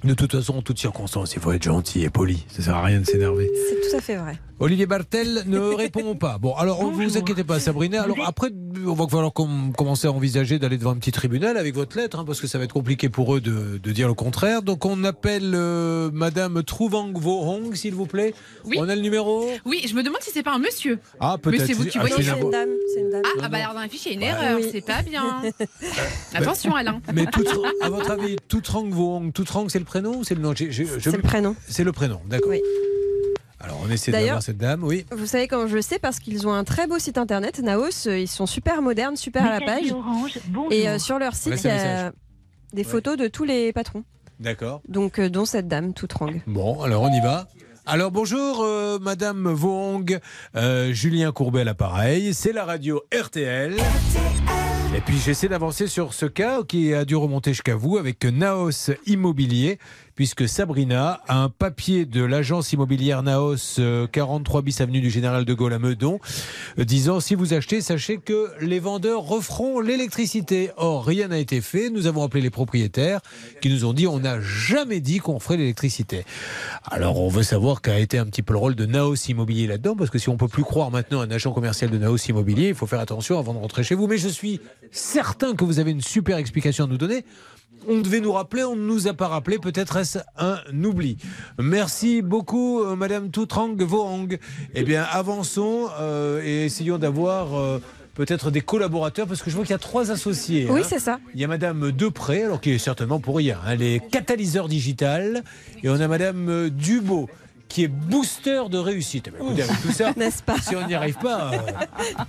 De toute façon, en toutes circonstances, il faut être gentil et poli. Ça sert à rien de s'énerver. C'est tout à fait vrai. Olivier Bartel ne répond pas. Bon, alors ne vous inquiétez pas, Sabrina. Alors après, on va falloir com- commencer à envisager d'aller devant un petit tribunal avec votre lettre, hein, parce que ça va être compliqué pour eux de, de dire le contraire. Donc on appelle euh, Madame Trouvang Vohong, s'il vous plaît. Oui. On a le numéro Oui, je me demande si c'est pas un monsieur. Ah, Mais peut-être. c'est vous qui Ah, voyez. c'est une dame. C'est une dame. Ah, ah bah alors dans la fiche, il y a une Ouais. erreur. Oui. C'est pas bien. Attention, Alain. Mais tout, à votre avis, Toutrang Vohong, Toutrang, c'est le prénom ou c'est le nom J'ai- j'ai- je- C'est le prénom. C'est le prénom, d'accord. Oui. Alors on essaie d'avoir cette dame, oui. Vous savez comment je le sais Parce qu'ils ont un très beau site internet, Naos. euh, Ils sont super modernes, super à la page. Et euh, sur leur site, il y a message. des photos de tous les patrons. D'accord. Donc, euh, dont cette dame, toute rangue. Bon, alors on y va. Alors bonjour euh, Madame Vong, Euh, Julien Courbet à l'appareil, c'est la radio RTL. Et puis j'essaie d'avancer sur ce cas qui a dû remonter jusqu'à vous avec Naos Immobilier, puisque Sabrina a un papier de l'agence immobilière Naos euh, 43 bis avenue du Général de Gaulle à Meudon, euh, disant si vous achetez, sachez que les vendeurs referont l'électricité. Or, rien n'a été fait. Nous avons appelé les propriétaires qui nous ont dit on n'a jamais dit qu'on ferait l'électricité. Alors on veut savoir qu'a été un petit peu le rôle de Naos Immobilier là-dedans, parce que si on peut plus croire maintenant un agent commercial de Naos Immobilier, il faut faire attention avant de rentrer chez vous. Mais je suis certain que vous avez une super explication à nous donner. On devait nous rappeler, on ne nous a pas rappelé, peut-être est-ce un oubli. Merci beaucoup, euh, Madame Toutrang Vohang. Eh bien, avançons euh, et essayons d'avoir euh, peut-être des collaborateurs, parce que je vois qu'il y a trois associés. Oui, hein. c'est ça. Il y a Madame Depré, alors qui est certainement pour rien, hein, les catalyseurs digital, et on a Madame euh, Dubo qui est booster de réussite. Eh ben, écoutez, avec tout ça, N'est-ce pas si on n'y arrive pas, euh,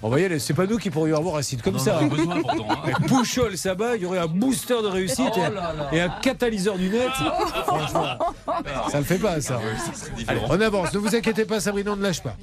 on va y aller. C'est pas nous qui pourrions avoir un site comme On ça. aurait besoin pourtant. hein. Avec Pouchol, ça bat, il y aurait un booster de réussite Oh et, là là. et un catalyseur du net. Franchement, ça le fait pas, ça. Allez, on avance. Ne vous inquiétez pas, Sabrina, on ne lâche pas.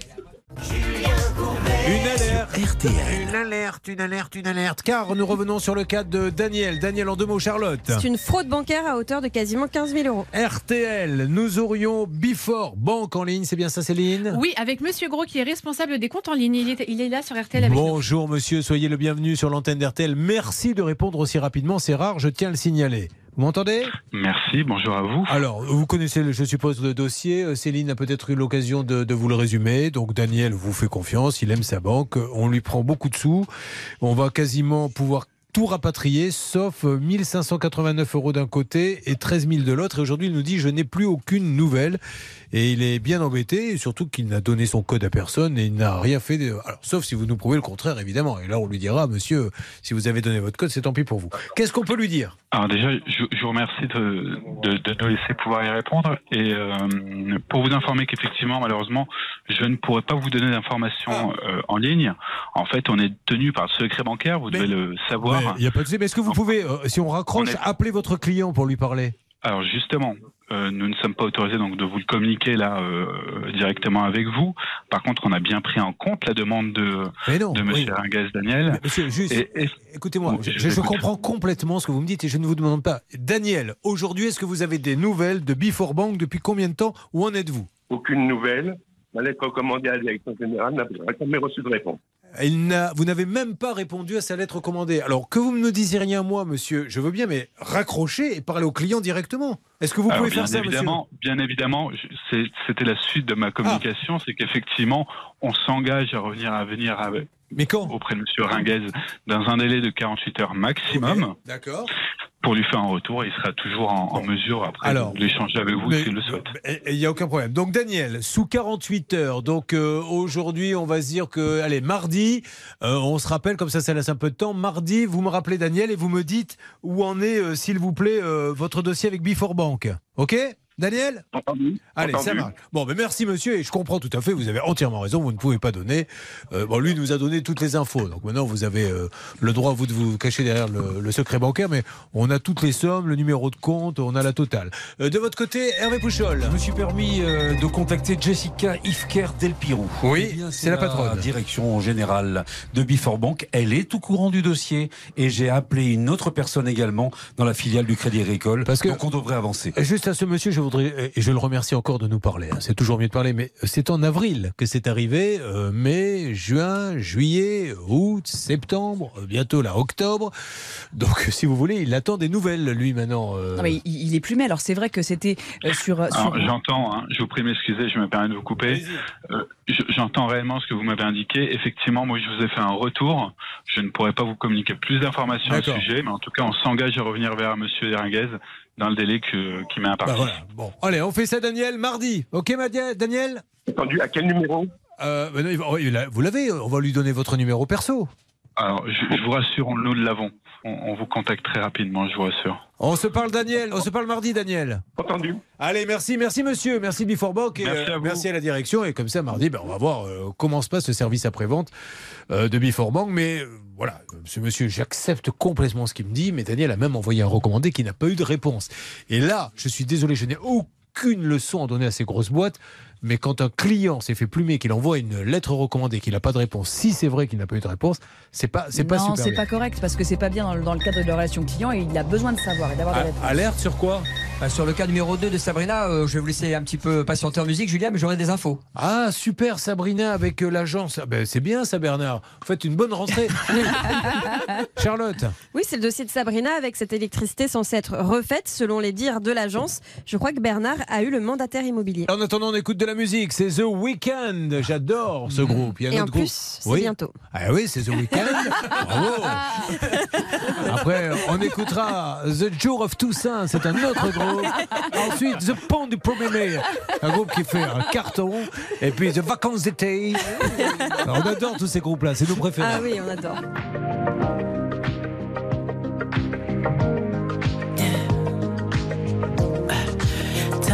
Une alerte. RTL. Une alerte, une alerte, une alerte. Car nous revenons sur le cas de Daniel. Daniel, en deux mots, Charlotte. C'est une fraude bancaire à hauteur de quasiment 15 000 euros. RTL, nous aurions Before Banque en ligne, c'est bien ça Céline? Oui, avec Monsieur Gros qui est responsable des comptes en ligne. Il est, il est là sur RTL avec nous. Bonjour monsieur, soyez le bienvenu sur l'antenne d'RTL. Merci de répondre aussi rapidement, c'est rare, je tiens à le signaler. Vous m'entendez? Merci, bonjour à vous. Alors, vous connaissez, je suppose, le dossier. Euh, Céline a peut-être eu l'occasion de, de vous le résumer. Donc, Daniel vous fait confiance, il aime sa banque. On lui prend beaucoup de sous. On va quasiment pouvoir tout rapatrier, sauf euh, 1589 euros d'un côté et 13 000 de l'autre. Et aujourd'hui, il nous dit Je n'ai plus aucune nouvelle. Et il est bien embêté, et surtout qu'il n'a donné son code à personne et il n'a rien fait. de- Alors, sauf si vous nous prouvez le contraire, évidemment. Et là, on lui dira Monsieur, si vous avez donné votre code, c'est tant pis pour vous. Qu'est-ce qu'on peut lui dire? Alors déjà, je, je vous remercie de, de, de nous laisser pouvoir y répondre. Et euh, pour vous informer qu'effectivement, malheureusement, je ne pourrai pas vous donner d'informations euh, en ligne. En fait, on est tenu par le secret bancaire, vous devez le savoir. Il n'y a pas de souci. Mais est-ce que vous pouvez, euh, si on raccroche, On est- appeler votre client pour lui parler? Alors justement, euh, nous ne sommes pas autorisés donc de vous le communiquer là euh, directement avec vous. Par contre, on a bien pris en compte la demande de, non, de Monsieur oui. Ringuez Daniel. Écoutez-moi, Oui, je, je je l'écoute. comprends complètement ce que vous me dites et je ne vous demande pas. Daniel, aujourd'hui, est-ce que vous avez des nouvelles de Before Bank depuis combien de temps? Où en êtes-vous? Aucune nouvelle. Ma lettre recommandée à la direction générale n'a jamais reçu de réponse. Il n'a- Vous n'avez même pas répondu à sa lettre commandée. Alors que vous ne me disiez rien, moi, monsieur, je veux bien, mais raccrochez et parlez au client directement. Est-ce que vous Alors, pouvez bien faire ça, monsieur évidemment, Bien évidemment, c'est- c'était la suite de ma communication, c'est qu'effectivement, on s'engage à revenir à venir avec, Mais quand? auprès de M. Ringuez dans un délai de 48 heures maximum D'accord. Pour lui faire un retour. Il sera toujours en, en mesure après Alors, de l'échanger avec vous s'il le souhaite. Il n'y a aucun problème. Donc Daniel, sous 48 heures, donc euh, aujourd'hui on va se dire que, allez, mardi, euh, on se rappelle, comme ça ça laisse un peu de temps, mardi, vous me rappelez Daniel et vous me dites où en est, euh, s'il vous plaît, votre dossier avec Before Bank. Ok? Daniel Entendu Allez, ça marche. Bon, mais merci monsieur, et je comprends tout à fait, vous avez entièrement raison, vous ne pouvez pas donner. Euh, bon, lui nous a donné toutes les infos, donc maintenant vous avez euh, le droit, vous, de vous cacher derrière le, le secret bancaire, mais on a toutes les sommes, le numéro de compte, on a la totale. Euh, de votre côté, Hervé Pouchol. Je me suis permis euh, de contacter Jessica Ifker Delpirou. Oui, Eh bien, c'est la patronne. direction générale de Before Bank. Elle est au courant du dossier et j'ai appelé une autre personne également dans la filiale du Crédit Agricole. Parce que- Donc on devrait avancer. Juste à ce monsieur, je voudrais, et je le remercie encore de nous parler, hein, c'est toujours mieux de parler, mais c'est en avril que c'est arrivé, euh, mai, juin, juillet, août, septembre, euh, bientôt là, octobre. Donc si vous voulez, il attend des nouvelles, lui maintenant. euh. Non, mais il, il est plumé. Alors c'est vrai que c'était euh, sur. J'entends, hein, je vous prie de m'excuser, je me permets de vous couper. Euh, je- J'entends réellement ce que vous m'avez indiqué. Effectivement, moi, je vous ai fait un retour. Je ne pourrais pas vous communiquer plus d'informations au sujet, mais en tout cas, on s'engage à revenir vers Monsieur Ringuez dans le délai que- qui m'est imparti. Bah voilà. Bon, allez, on fait ça, Daniel, mardi. Ok, Madia- Daniel? Entendu. À quel numéro? Euh, ben non, va- oh, Vous l'avez, on va lui donner votre numéro perso. Alors, je, je vous rassure, nous l'avons. On, on vous contacte très rapidement, je vous rassure. On se parle, Daniel. On se parle mardi, Daniel. Entendu. Allez, merci, merci monsieur, merci Before Bank et Merci euh, à vous. merci à la direction. Et comme ça, mardi, ben, on va voir euh, comment se passe ce service après-vente euh, de Before Bank. Mais euh, voilà, ce monsieur, j'accepte complètement ce qu'il me dit, mais Daniel a même envoyé un recommandé qui n'a pas eu de réponse. Et là, je suis désolé, je n'ai aucune leçon à donner à ces grosses boîtes. Mais quand un client s'est fait plumer, qu'il envoie une lettre recommandée, qu'il n'a pas de réponse, si c'est vrai qu'il n'a pas eu de réponse, c'est pas, c'est pas non, super. c'est bien. pas correct parce que c'est pas bien dans le, dans le cadre de la relation client et il a besoin de savoir et d'avoir des réponses. Alerte sur quoi? Bah, sur le cas numéro 2 de Sabrina, euh, je vais vous laisser un petit peu patienter en musique, Julien, mais j'aurai des infos. Ah, super, Sabrina, avec euh, l'agence. Ah, ben, c'est bien, ça, Bernard. Vous faites une bonne rentrée. Charlotte. Oui, c'est le dossier de Sabrina avec cette électricité censée être refaite selon les dires de l'agence. Je crois que Bernard a eu le mandataire immobilier. En attendant, on écoute de la musique. C'est The Weeknd. J'adore ce groupe. Il y a un Et en autre plus, groupe. c'est Oui. bientôt. Ah oui, c'est The Weeknd. Bravo. Après, On écoutera The Jour of Toussaint, c'est un autre groupe. Ensuite, The Pont du Premier, un groupe qui fait un carton. Et puis The Vacances d'été. On adore tous ces groupes-là, c'est nos préférés. Ah oui, on adore.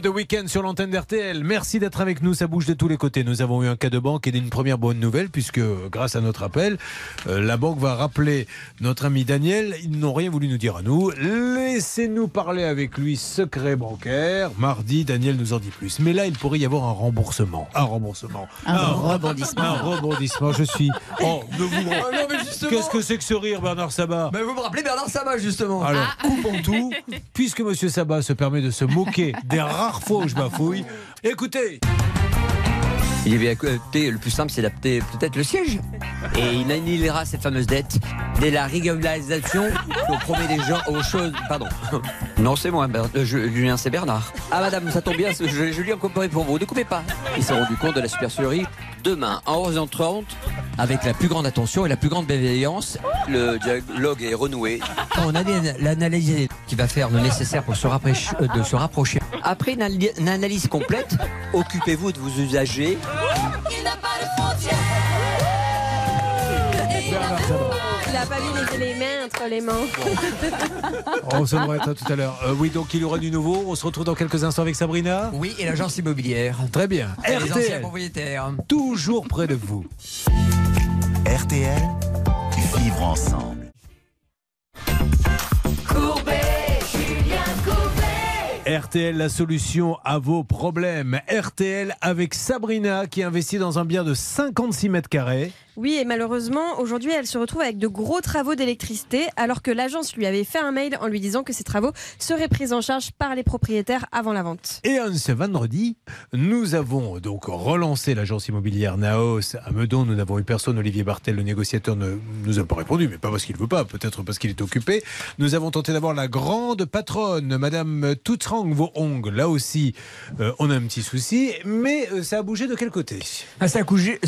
The Weekend sur l'antenne d'RTL. Merci d'être avec nous. Ça bouge de tous les côtés. Nous avons eu un cas de banque et une première bonne nouvelle puisque, grâce à notre appel, euh, la banque va rappeler notre ami Daniel. Ils n'ont rien voulu nous dire à nous. Laissez-nous parler avec lui, secret bancaire. Mardi, Daniel nous en dit plus. Mais là, il pourrait y avoir un remboursement. Un remboursement. Un rebondissement. Un rebondissement. Je suis. Oh, ne vous. Non, mais justement. Qu'est-ce que c'est que ce rire, Bernard Sabat? Mais vous me rappelez Bernard Sabat justement. alors, coupons tout, puisque Monsieur Sabat se permet de se moquer des rares fois où je bafouille. Écoutez Il avait écouté, le plus simple, c'est d'adapter peut-être le siège. Et il annihilera cette fameuse dette dès la régularisation qu'on promet des gens aux choses. Pardon. Non, c'est moi, Ber- euh, je- Julien, c'est Bernard. Ah, madame, ça tombe bien, je, Julien comparé pour vous. Ne coupez pas. Il s'est rendu compte de la supercherie. Demain, en 11h30, avec la plus grande attention et la plus grande bienveillance, le dialogue est renoué. On a l'analyse qui va faire le nécessaire pour se rapprocher, euh, de se rapprocher. Après une, analyse complète, occupez-vous de vos usagers. Il a pas mis les, les mains entre les mains. On se devrait être tout à l'heure. Euh, oui, donc il y aura du nouveau. On se retrouve dans quelques instants avec Sabrina. Oui, et l'agence immobilière. Très bien. Et les anciens RTL, propriétaires. toujours près de vous. RTL, vivre ensemble. RTL, la solution à vos problèmes. RTL avec Sabrina qui investit dans un bien de 56 mètres carrés. Oui, et malheureusement, aujourd'hui, elle se retrouve avec de gros travaux d'électricité, alors que l'agence lui avait fait un mail en lui disant que ces travaux seraient pris en charge par les propriétaires avant la vente. Et un ce vendredi, nous avons donc relancé l'agence immobilière Naos à Meudon. Nous n'avons eu personne. Olivier Bartel, le négociateur, ne nous a pas répondu, mais pas parce qu'il ne veut pas, peut-être parce qu'il est occupé. Nous avons tenté d'avoir la grande patronne, Madame Toutrang Vohong. Là aussi, euh, on a un petit souci, mais euh, ça a bougé de quel côté? Ah, ça a couché.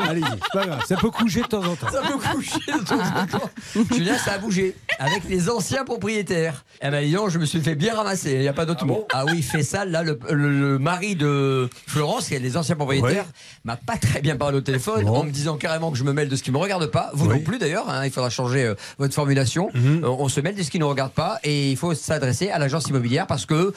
Allez-y, c'est pas grave, ça peut coucher de temps en temps. Ça peut coucher de temps en temps. Julien, ça a bougé. Avec les anciens propriétaires. Eh ben, dis donc, je me suis fait bien ramasser. Il n'y a pas d'autre mot. Ah oui, fait ça. Là, le, le- le mari de Florence, qui est les anciens propriétaires, m'a pas très bien parlé au téléphone en me disant carrément que je me mêle de ce qui me regarde pas. Vous non plus d'ailleurs. hein, il faudra changer euh, votre formulation. Mhm. Euh, on se mêle de ce qui ne regarde pas et il faut s'adresser à l'agence immobilière parce que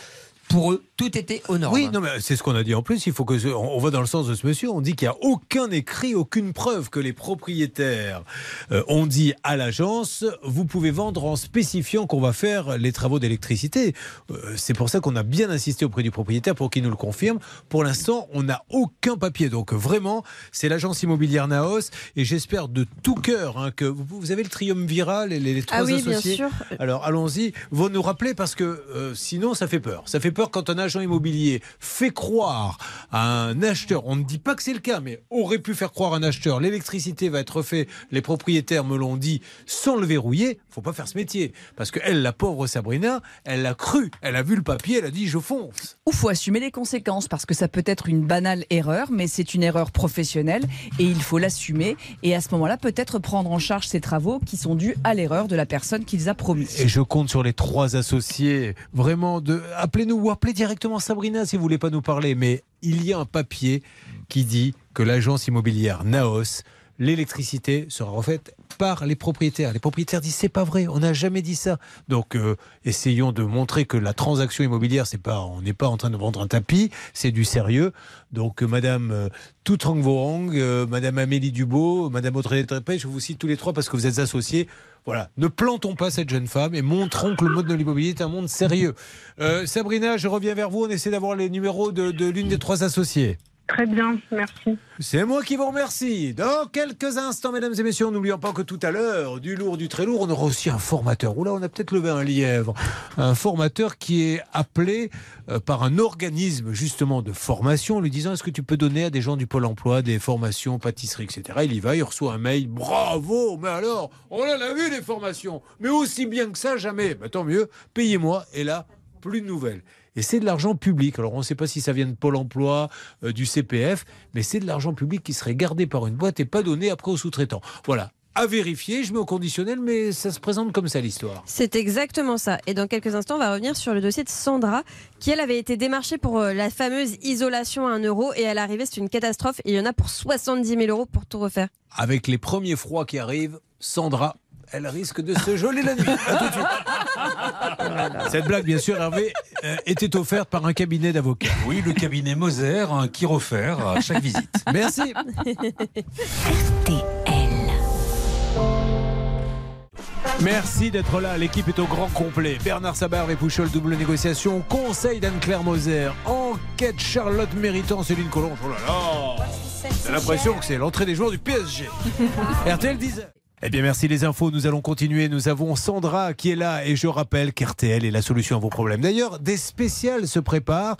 pour eux, tout était aux normes. Oui, non, mais c'est ce qu'on a dit en plus. Il faut que ce- on va dans le sens de ce monsieur. On dit qu'il n'y a aucun écrit, aucune preuve que les propriétaires euh, ont dit à l'agence vous pouvez vendre en spécifiant qu'on va faire les travaux d'électricité. Euh, c'est pour ça qu'on a bien insisté auprès du propriétaire pour qu'il nous le confirme. Pour l'instant, on n'a aucun papier. Donc vraiment, c'est l'agence immobilière Naos et j'espère de tout cœur hein, que vous, vous avez le triumviral et les, les trois Ah oui, bien sûr. Alors allons-y, vous nous rappelez parce que euh, sinon ça fait peur. Ça fait peur quand un agent immobilier fait croire à un acheteur, on ne dit pas que c'est le cas, mais aurait pu faire croire à un acheteur, l'électricité va être faite, les propriétaires me l'ont dit, sans le verrouiller, faut pas faire ce métier. Parce que elle, la pauvre Sabrina, elle l'a cru, elle a vu le papier, elle a dit je fonce. Ou faut assumer les conséquences parce que ça peut être une banale erreur, mais c'est une erreur professionnelle et il faut l'assumer. Et à ce moment-là, peut-être prendre en charge ces travaux qui sont dus à l'erreur de la personne qui les a promis. Et je compte sur les trois associés, vraiment, de appelez-nous ou appelez directement Sabrina si vous voulez pas nous parler. Mais il y a un papier qui dit que l'agence immobilière Naos, l'électricité sera refaite par les propriétaires. Les propriétaires disent c'est pas vrai, on n'a jamais dit ça. Donc euh, essayons de montrer que la transaction immobilière, c'est pas, on n'est pas en train de vendre un tapis, c'est du sérieux. Donc euh, Madame euh, Toutrang Vohang, euh, Madame Amélie Dubo, Madame Audrey Trépé, je vous cite tous les trois parce que vous êtes associés. Voilà, ne plantons pas cette jeune femme et montrons que le monde de l'immobilier est un monde sérieux. Euh, Sabrina, je reviens vers vous. On essaie d'avoir les numéros de, de l'une des trois associées. Très bien, merci. C'est moi qui vous remercie. Dans quelques instants, mesdames et messieurs, n'oublions pas que tout à l'heure, du lourd, du très lourd, on aura aussi un formateur. Oula, on a peut-être levé un lièvre. Un formateur qui est appelé euh, par un organisme justement de formation, lui disant est-ce que tu peux donner à des gens du Pôle emploi des formations, pâtisserie, etc. Il y va, il reçoit un mail. Bravo, mais alors, on en a vu les formations. Mais aussi bien que ça, jamais. Bah, tant mieux, payez-moi. Et là, plus de nouvelles. Et c'est de l'argent public. Alors on ne sait pas si ça vient de Pôle emploi, euh, du CPF, mais c'est de l'argent public qui serait gardé par une boîte et pas donné après aux sous-traitants. Voilà. À vérifier, je mets au conditionnel, mais ça se présente comme ça l'histoire. C'est exactement ça. Et dans quelques instants, on va revenir sur le dossier de Sandra, qui elle avait été démarchée pour euh, la fameuse isolation à 1 euro. Et à l'arrivée, c'est une catastrophe. Et il y en a pour 70 000 euros pour tout refaire. Avec les premiers froids qui arrivent, Sandra, elle risque de se geler la nuit. À tout de suite. Cette blague, bien sûr, Hervé, euh, était offerte par un cabinet d'avocats. Oui, le cabinet Moser, un qui refaire à chaque visite. Merci. Merci d'être là. L'équipe est au grand complet. Bernard Sabar et Pouchol, double négociation. Conseil d'Anne-Claire Moser. Enquête Charlotte Méritant, Céline Collonge. Oh là là J'ai l'impression que c'est l'entrée des joueurs du PSG. RTL 10. Eh bien, merci les infos. Nous allons continuer. Nous avons Sandra qui est là et je rappelle qu'RTL est la solution à vos problèmes. D'ailleurs, des spéciales se préparent.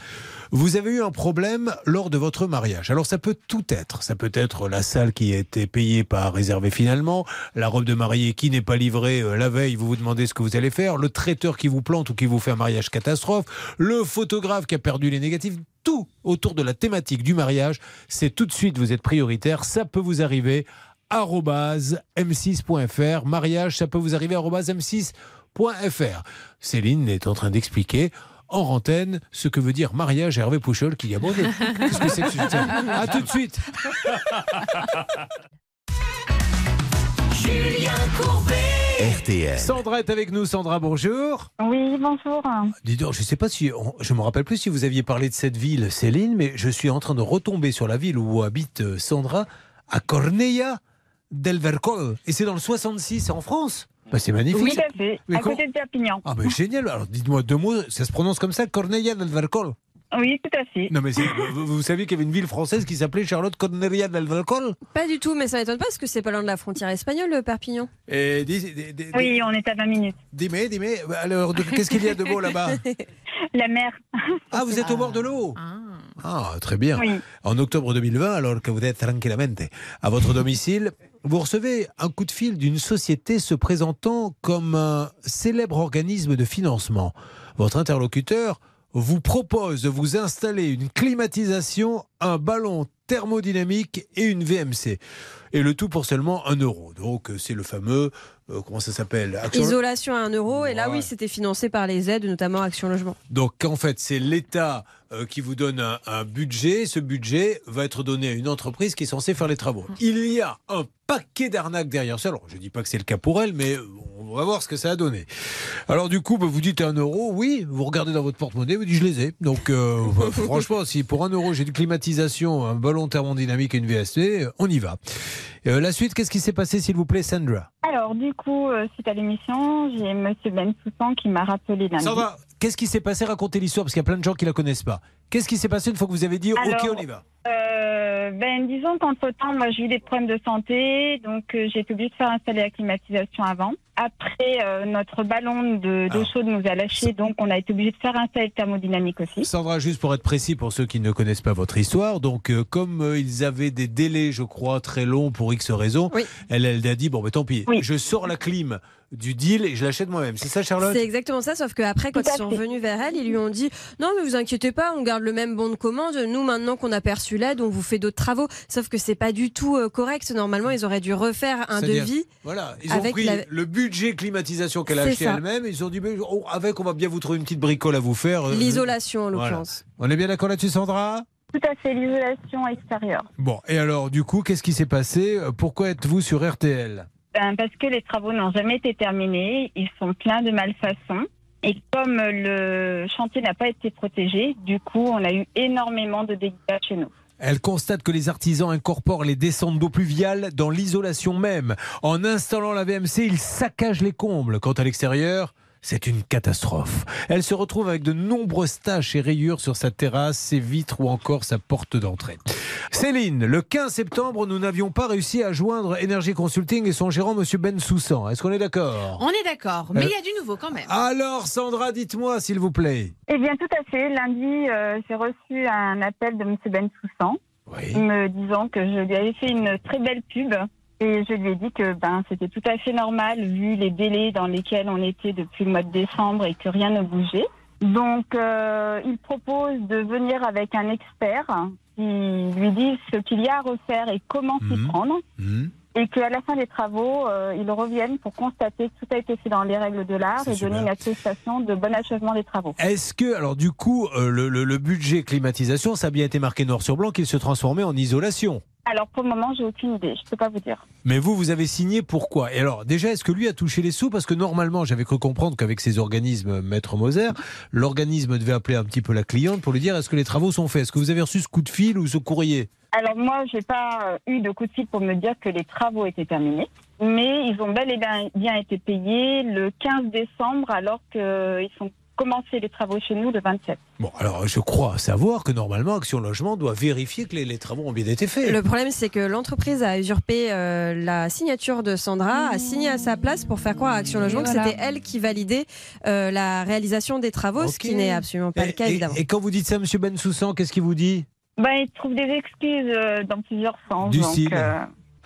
Vous avez eu un problème lors de votre mariage. Alors, ça peut tout être. Ça peut être la salle qui a été payée pas réservée finalement, la robe de mariée qui n'est pas livrée euh, la veille. Vous vous demandez ce que vous allez faire, le traiteur qui vous plante ou qui vous fait un mariage catastrophe, le photographe qui a perdu les négatifs. Tout autour de la thématique du mariage, c'est tout de suite vous êtes prioritaire. Ça peut vous arriver m6.fr. Mariage, ça peut vous arriver arobase m6.fr. Céline est en train d'expliquer en antenne ce que veut dire mariage à Hervé Pouchol qui ah bon, Qu'est-ce que c'est que ce À tout de suite. Julien Courbet. RTL. Sandra est avec nous. Sandra, bonjour. Oui, bonjour. Dis donc, je sais pas si, je me rappelle plus si vous aviez parlé de cette ville, Céline, mais je suis en train de retomber sur la ville où habite euh, Sandra, à Cornella del Vercol. Et c'est dans le 66, c'est en France. Bah, c'est magnifique. Oui, tout à fait. Mais à comment- côté de Perpignan. Ah ben génial. Alors dites-moi deux mots. Ça se prononce comme ça, Cornella del Vercol. Oui, tout à fait. Non mais c'est- vous, vous saviez qu'il y avait une ville française qui s'appelait Charlotte Cornelia del Vercol. Pas du tout, mais ça m'étonne pas parce que c'est pas loin de la frontière espagnole, le Perpignan. Et dis, dis- dis- Oui, on est à 20 minutes. dis-moi, dis-moi, alors qu'est-ce qu'il y a de beau là-bas La mer. Ah, vous êtes au bord de l'eau Ah, très bien. Oui. En octobre 2020, alors que vous êtes tranquillamente à votre domicile, vous recevez un coup de fil d'une société se présentant comme un célèbre organisme de financement. Votre interlocuteur vous propose de vous installer une climatisation, un ballon thermodynamique et une VMC. Et le tout pour seulement 1 euro. Donc euh, c'est le fameux, euh, comment ça s'appelle Action- Isolation à 1 euro, et là, Ouais. oui, c'était financé par les aides, notamment Action Logement. Donc en fait, c'est l'État euh, qui vous donne un, un budget. Ce budget va être donné à une entreprise qui est censée faire les travaux. Il y a un paquet d'arnaques derrière ça. Alors je dis pas que c'est le cas pour elle, mais on va voir ce que ça a donné. Alors du coup, bah, vous dites un euro, oui. Vous regardez dans votre porte-monnaie, vous dites je les ai. Donc euh, bah, franchement, si pour un euro j'ai une climatisation, un ballon thermodynamique et une VST, on y va. Euh, la suite, qu'est-ce qui s'est passé, s'il vous plaît, Sandra Alors, du coup, euh, suite à l'émission, j'ai Monsieur Ben Soussan qui m'a rappelé lundi. Sandra, qu'est-ce qui s'est passé? Racontez l'histoire parce qu'il y a plein de gens qui la connaissent pas. Qu'est-ce qui s'est passé une fois que vous avez dit OK, on y va? Euh, ben, disons qu'entre-temps, moi, j'ai eu des problèmes de santé, donc euh, j'ai été obligée de faire installer la climatisation avant. Après, euh, notre ballon de- d'eau chaude nous a lâché, donc on a été obligé de faire installer le thermodynamique aussi. Sandra, juste pour être précis pour ceux qui ne connaissent pas votre histoire, donc euh, comme euh, ils avaient des délais, je crois, très longs pour X raisons, elle, elle a dit bon, ben tant pis, je sors la clim du deal et je l'achète moi-même. C'est ça, Charlotte? C'est exactement ça, sauf qu'après, quand ils sont revenus vers elle, ils lui ont dit Non, mais vous inquiétez pas, on garde le même bon de commande. Nous, maintenant qu'on a perçu l'aide, on vous fait d'autres travaux. Sauf que c'est pas du tout euh, correct. Normalement, ils auraient dû refaire un devis. Voilà, ils ont avec pris la- le budget climatisation qu'elle a acheté elle-même. Ils ont dit mais, oh, avec, on va bien vous trouver une petite bricole à vous faire. euh, L'isolation, en voilà. l'occurrence. On est bien d'accord là-dessus, Sandra? Tout à fait, l'isolation extérieure. Bon, et alors, du coup, qu'est-ce qui s'est passé? Pourquoi êtes-vous sur RTL Ben, parce que les travaux n'ont jamais été terminés, ils sont pleins de malfaçons. Et comme le chantier n'a pas été protégé, du coup, on a eu énormément de dégâts chez nous. Elle constate que les artisans incorporent les descentes d'eau pluviale dans l'isolation même. En installant la VMC, ils saccagent les combles. Quant à l'extérieur, c'est une catastrophe. Elle se retrouve avec de nombreuses taches et rayures sur sa terrasse, ses vitres ou encore sa porte d'entrée. Céline, le 15 septembre, nous n'avions pas réussi à joindre Energy Consulting et son gérant, Monsieur Ben Soussan. Est-ce qu'on est d'accord? On est d'accord, mais Euh, il y a du nouveau quand même. Alors, Sandra, dites-moi, s'il vous plaît. Eh bien, tout à fait. Lundi, euh, j'ai reçu un appel de M. Ben Soussan me disant que je lui avais fait une très belle pub. Et je lui ai dit que ben, c'était tout à fait normal vu les délais dans lesquels on était depuis le mois de décembre et que rien ne bougeait. Donc, euh, il propose de venir avec un expert qui lui dise ce qu'il y a à refaire et comment s'y prendre. Et qu'à la fin des travaux, euh, ils reviennent pour constater que tout a été fait dans les règles de l'art et donner une attestation de bon achèvement des travaux. Est-ce que, alors du coup, euh, le, le- le budget climatisation, ça a bien été marqué noir sur blanc qu'il se transformait en isolation? Alors pour le moment, j'ai aucune idée, je peux pas vous dire. Mais vous, vous avez signé pourquoi? Et alors, déjà, est-ce que lui a touché les sous? Parce que normalement, j'avais cru comprendre qu'avec ces organismes, Maître Moser, l'organisme devait appeler un petit peu la cliente pour lui dire est-ce que les travaux sont faits? Est-ce que vous avez reçu ce coup de fil ou ce courrier? Alors moi, j'ai pas euh, eu de coup de fil pour me dire que les travaux étaient terminés, mais ils ont bel et bien, bien été payés le 15 décembre alors qu'ils sont commencer les travaux chez nous le 27. Bon, alors je crois savoir que normalement Action Logement doit vérifier que les, les travaux ont bien été faits. Le problème, c'est que l'entreprise a usurpé euh, la signature de Sandra, a signé à sa place pour faire croire à Action Logement que c'était elle qui validait euh, la réalisation des travaux, ce qui n'est absolument pas le cas, et, évidemment. et quand vous dites ça, Monsieur Bensoussan, qu'est-ce qu'il vous dit? Ben, il trouve des excuses euh, dans plusieurs sens. Du donc, style euh,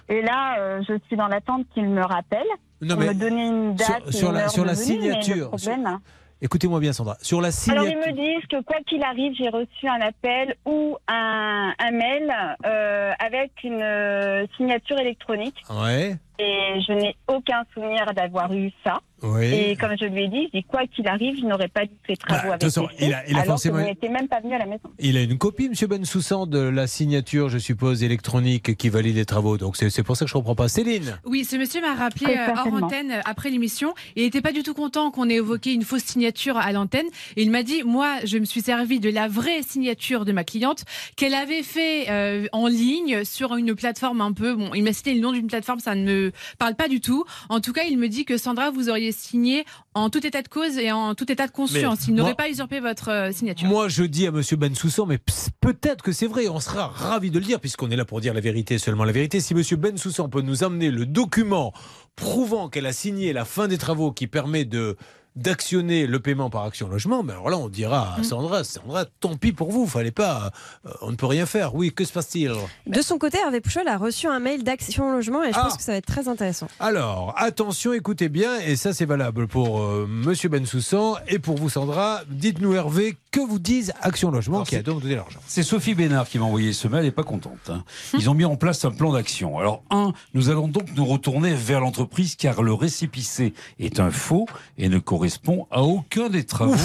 et là, euh, je suis dans l'attente qu'il me rappelle. Non, pour mais me donner une date sur- sur la- sur la venue, mais le signature, problème- Écoutez-moi bien, Sandra. Sur la Alors, signature. ils me disent que quoi qu'il arrive, j'ai reçu un appel ou un, un mail euh, avec une euh, signature électronique. Ouais. Et je n'ai aucun souvenir d'avoir eu ça. Oui. Et comme je lui ai dit, je dis quoi qu'il arrive, je n'aurais pas dû ces travaux Bah, de avec toute façon, les il a- il a alors forcément- que vous n'étiez même pas venu à la maison. Il a une copie, Monsieur Bensoussan, de la signature, je suppose, électronique qui valide les travaux. Donc c'est c'est pour ça que je comprends pas. Céline Oui, ce monsieur m'a rappelé euh, hors antenne euh, après l'émission. Il n'était pas du tout content qu'on ait évoqué une fausse signature à l'antenne. Et il m'a dit, moi, je me suis servi de la vraie signature de ma cliente qu'elle avait fait euh, en ligne sur une plateforme un peu. Bon, il m'a cité le nom d'une plateforme, ça ne me parle pas du tout. En tout cas, il me dit que Sandra, vous auriez signé en tout état de cause et en tout état de conscience. Mais il n'aurait pas usurpé votre euh, signature. Moi, je dis à Monsieur Bensoussan, mais peut-être que c'est vrai, on sera ravi de le dire, puisqu'on est là pour dire la vérité, seulement la vérité. Si Monsieur Bensoussan peut nous amener le document prouvant qu'elle a signé la fin des travaux qui permet de d'actionner le paiement par action logement, ben alors là on dira à Sandra, Sandra, tant pis pour vous, fallait pas, euh, on ne peut rien faire. Oui, que se passe-t-il? De son côté, Hervé Pouchol a reçu un mail d'Action Logement et je Ah. pense que ça va être très intéressant. Alors, attention, écoutez bien, et ça c'est valable pour euh, Monsieur Bensoussan et pour vous Sandra. Dites-nous Hervé, que vous disent Action Logement qui a donc donné l'argent? C'est Sophie Bénard qui m'a envoyé ce mail, elle n'est pas contente. hein. Ils ont mis en place un plan d'action. Alors, un, nous allons donc nous retourner vers l'entreprise car le récépissé est un faux et ne correspond à aucun des travaux.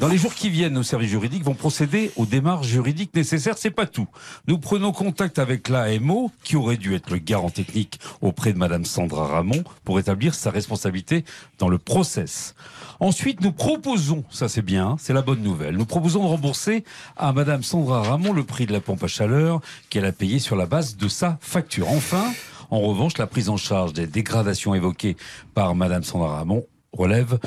Dans les jours qui viennent, nos services juridiques vont procéder aux démarches juridiques nécessaires. C'est pas tout. Nous prenons contact avec l'AMO, qui aurait dû être le garant technique auprès de Madame Sandra Ramon, pour établir sa responsabilité dans le process. Ensuite, nous proposons, ça c'est bien, c'est la bonne nouvelle, nous proposons de rembourser à Madame Sandra Ramon le prix de la pompe à chaleur qu'elle a payé sur la base de sa facture. Enfin, en revanche, la prise en charge des dégradations évoquées par Madame Sandra Ramon relève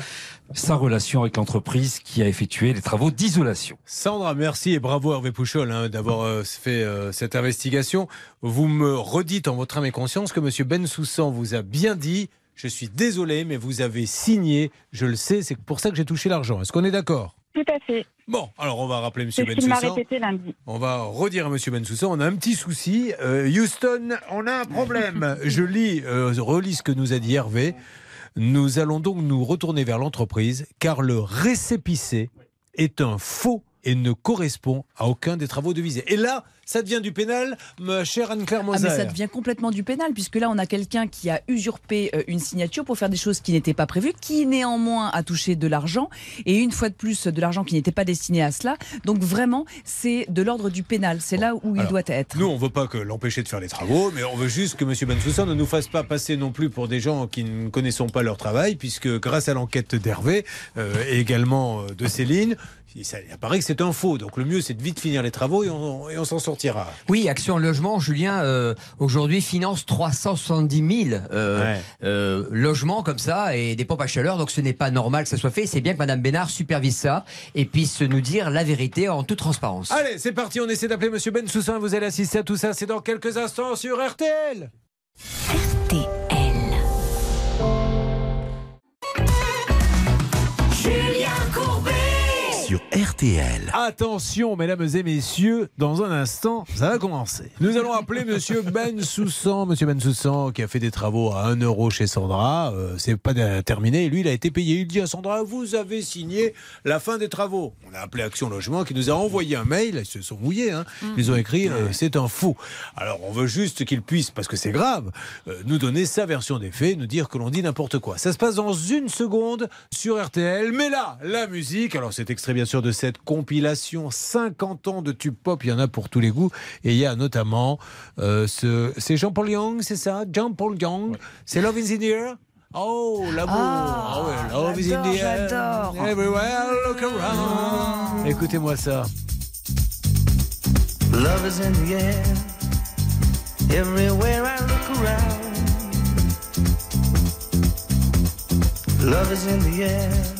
sa relation avec l'entreprise qui a effectué les travaux d'isolation. Sandra, merci et bravo Hervé Pouchol hein, d'avoir euh, fait euh, cette investigation. Vous me redites en votre âme et conscience que Monsieur Bensoussan vous a bien dit je suis désolé, mais vous avez signé, je le sais, c'est pour ça que j'ai touché l'argent. Est-ce qu'on est d'accord? Tout à fait. Bon, alors on va rappeler m'a Bensoussan. répété lundi. On va redire à Monsieur Bensoussan, on a un petit souci. Euh, Houston, on a un problème. Je lis, euh, relis ce que nous a dit Hervé. Nous allons donc nous retourner vers l'entreprise car le récépissé est un faux et ne correspond à aucun des travaux de visée. Et là, ça devient du pénal, ma chère Anne-Claire Ah, mais ça devient complètement du pénal, puisque là, on a quelqu'un qui a usurpé euh, une signature pour faire des choses qui n'étaient pas prévues, qui néanmoins a touché de l'argent, et une fois de plus, de l'argent qui n'était pas destiné à cela. Donc vraiment, c'est de l'ordre du pénal. C'est là où il doit être. Nous, on veut pas que l'empêcher de faire les travaux, mais on veut juste que M. Bensoussan ne nous fasse pas passer non plus pour des gens qui ne connaissons pas leur travail, puisque grâce à l'enquête d'Hervé euh, et également euh, de Céline, il apparaît que c'est un faux. Donc le mieux, c'est de vite finir les travaux et on, et on s'en sortira. Oui, Action Logement, Julien, euh, aujourd'hui finance 370 000 euh, euh, logements comme ça et des pompes à chaleur. Donc ce n'est pas normal que ça soit fait. C'est bien que Madame Bénard supervise ça et puisse nous dire la vérité en toute transparence. Allez, c'est parti, on essaie d'appeler M. Bensoussan. Vous allez assister à tout ça. C'est dans quelques instants sur RTL. Julien Sur RTL. Attention, mesdames et messieurs, dans un instant, ça va commencer. Nous allons appeler Monsieur Ben Soussan, Monsieur Ben Soussan, qui a fait des travaux à 1 euro chez Sandra. Euh, c'est pas terminé. Lui, il a été payé. Il dit à Sandra, vous avez signé la fin des travaux. On a appelé Action Logement, qui nous a envoyé un mail. Ils se sont mouillés. Hein. Ils ont écrit, euh, c'est un faux. Alors, on veut juste qu'il puisse, parce que c'est grave, euh, nous donner sa version des faits, nous dire que l'on dit n'importe quoi. Ça se passe dans une seconde sur RTL. Mais là, la musique. Alors, c'est extrait bien sûr de cette compilation 50 ans de tube pop. Il y en a pour tous les goûts. Et il y a notamment euh, ce. C'est Jean-Paul Young, c'est ça? Jean-Paul Young. C'est Love is in the air? Oh, l'amour Ah ouais, Love is in the air j'adore. Everywhere look around Écoutez-moi ça. Love is in the air. Everywhere I look around. Love is in the air.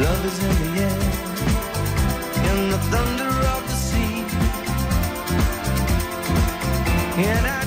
Love is in the air, in the thunder of the sea. And I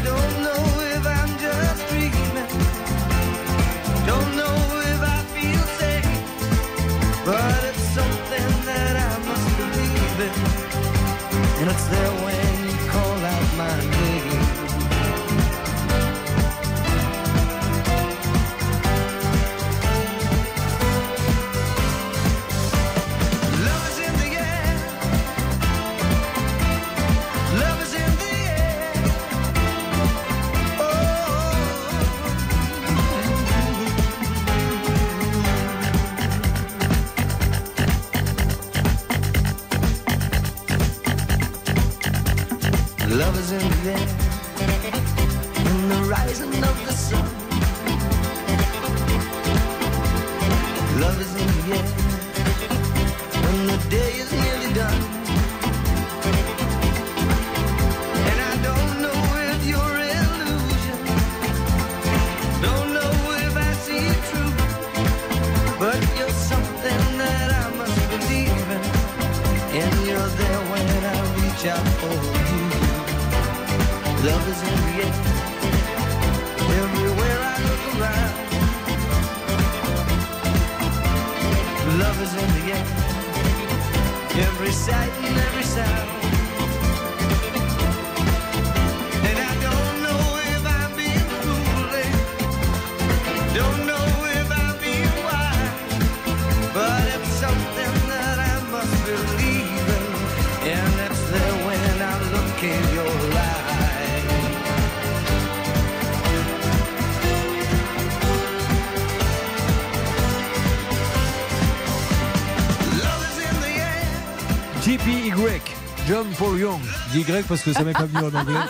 Paul Young. Dis Y parce que ça m'est pas venu en anglais.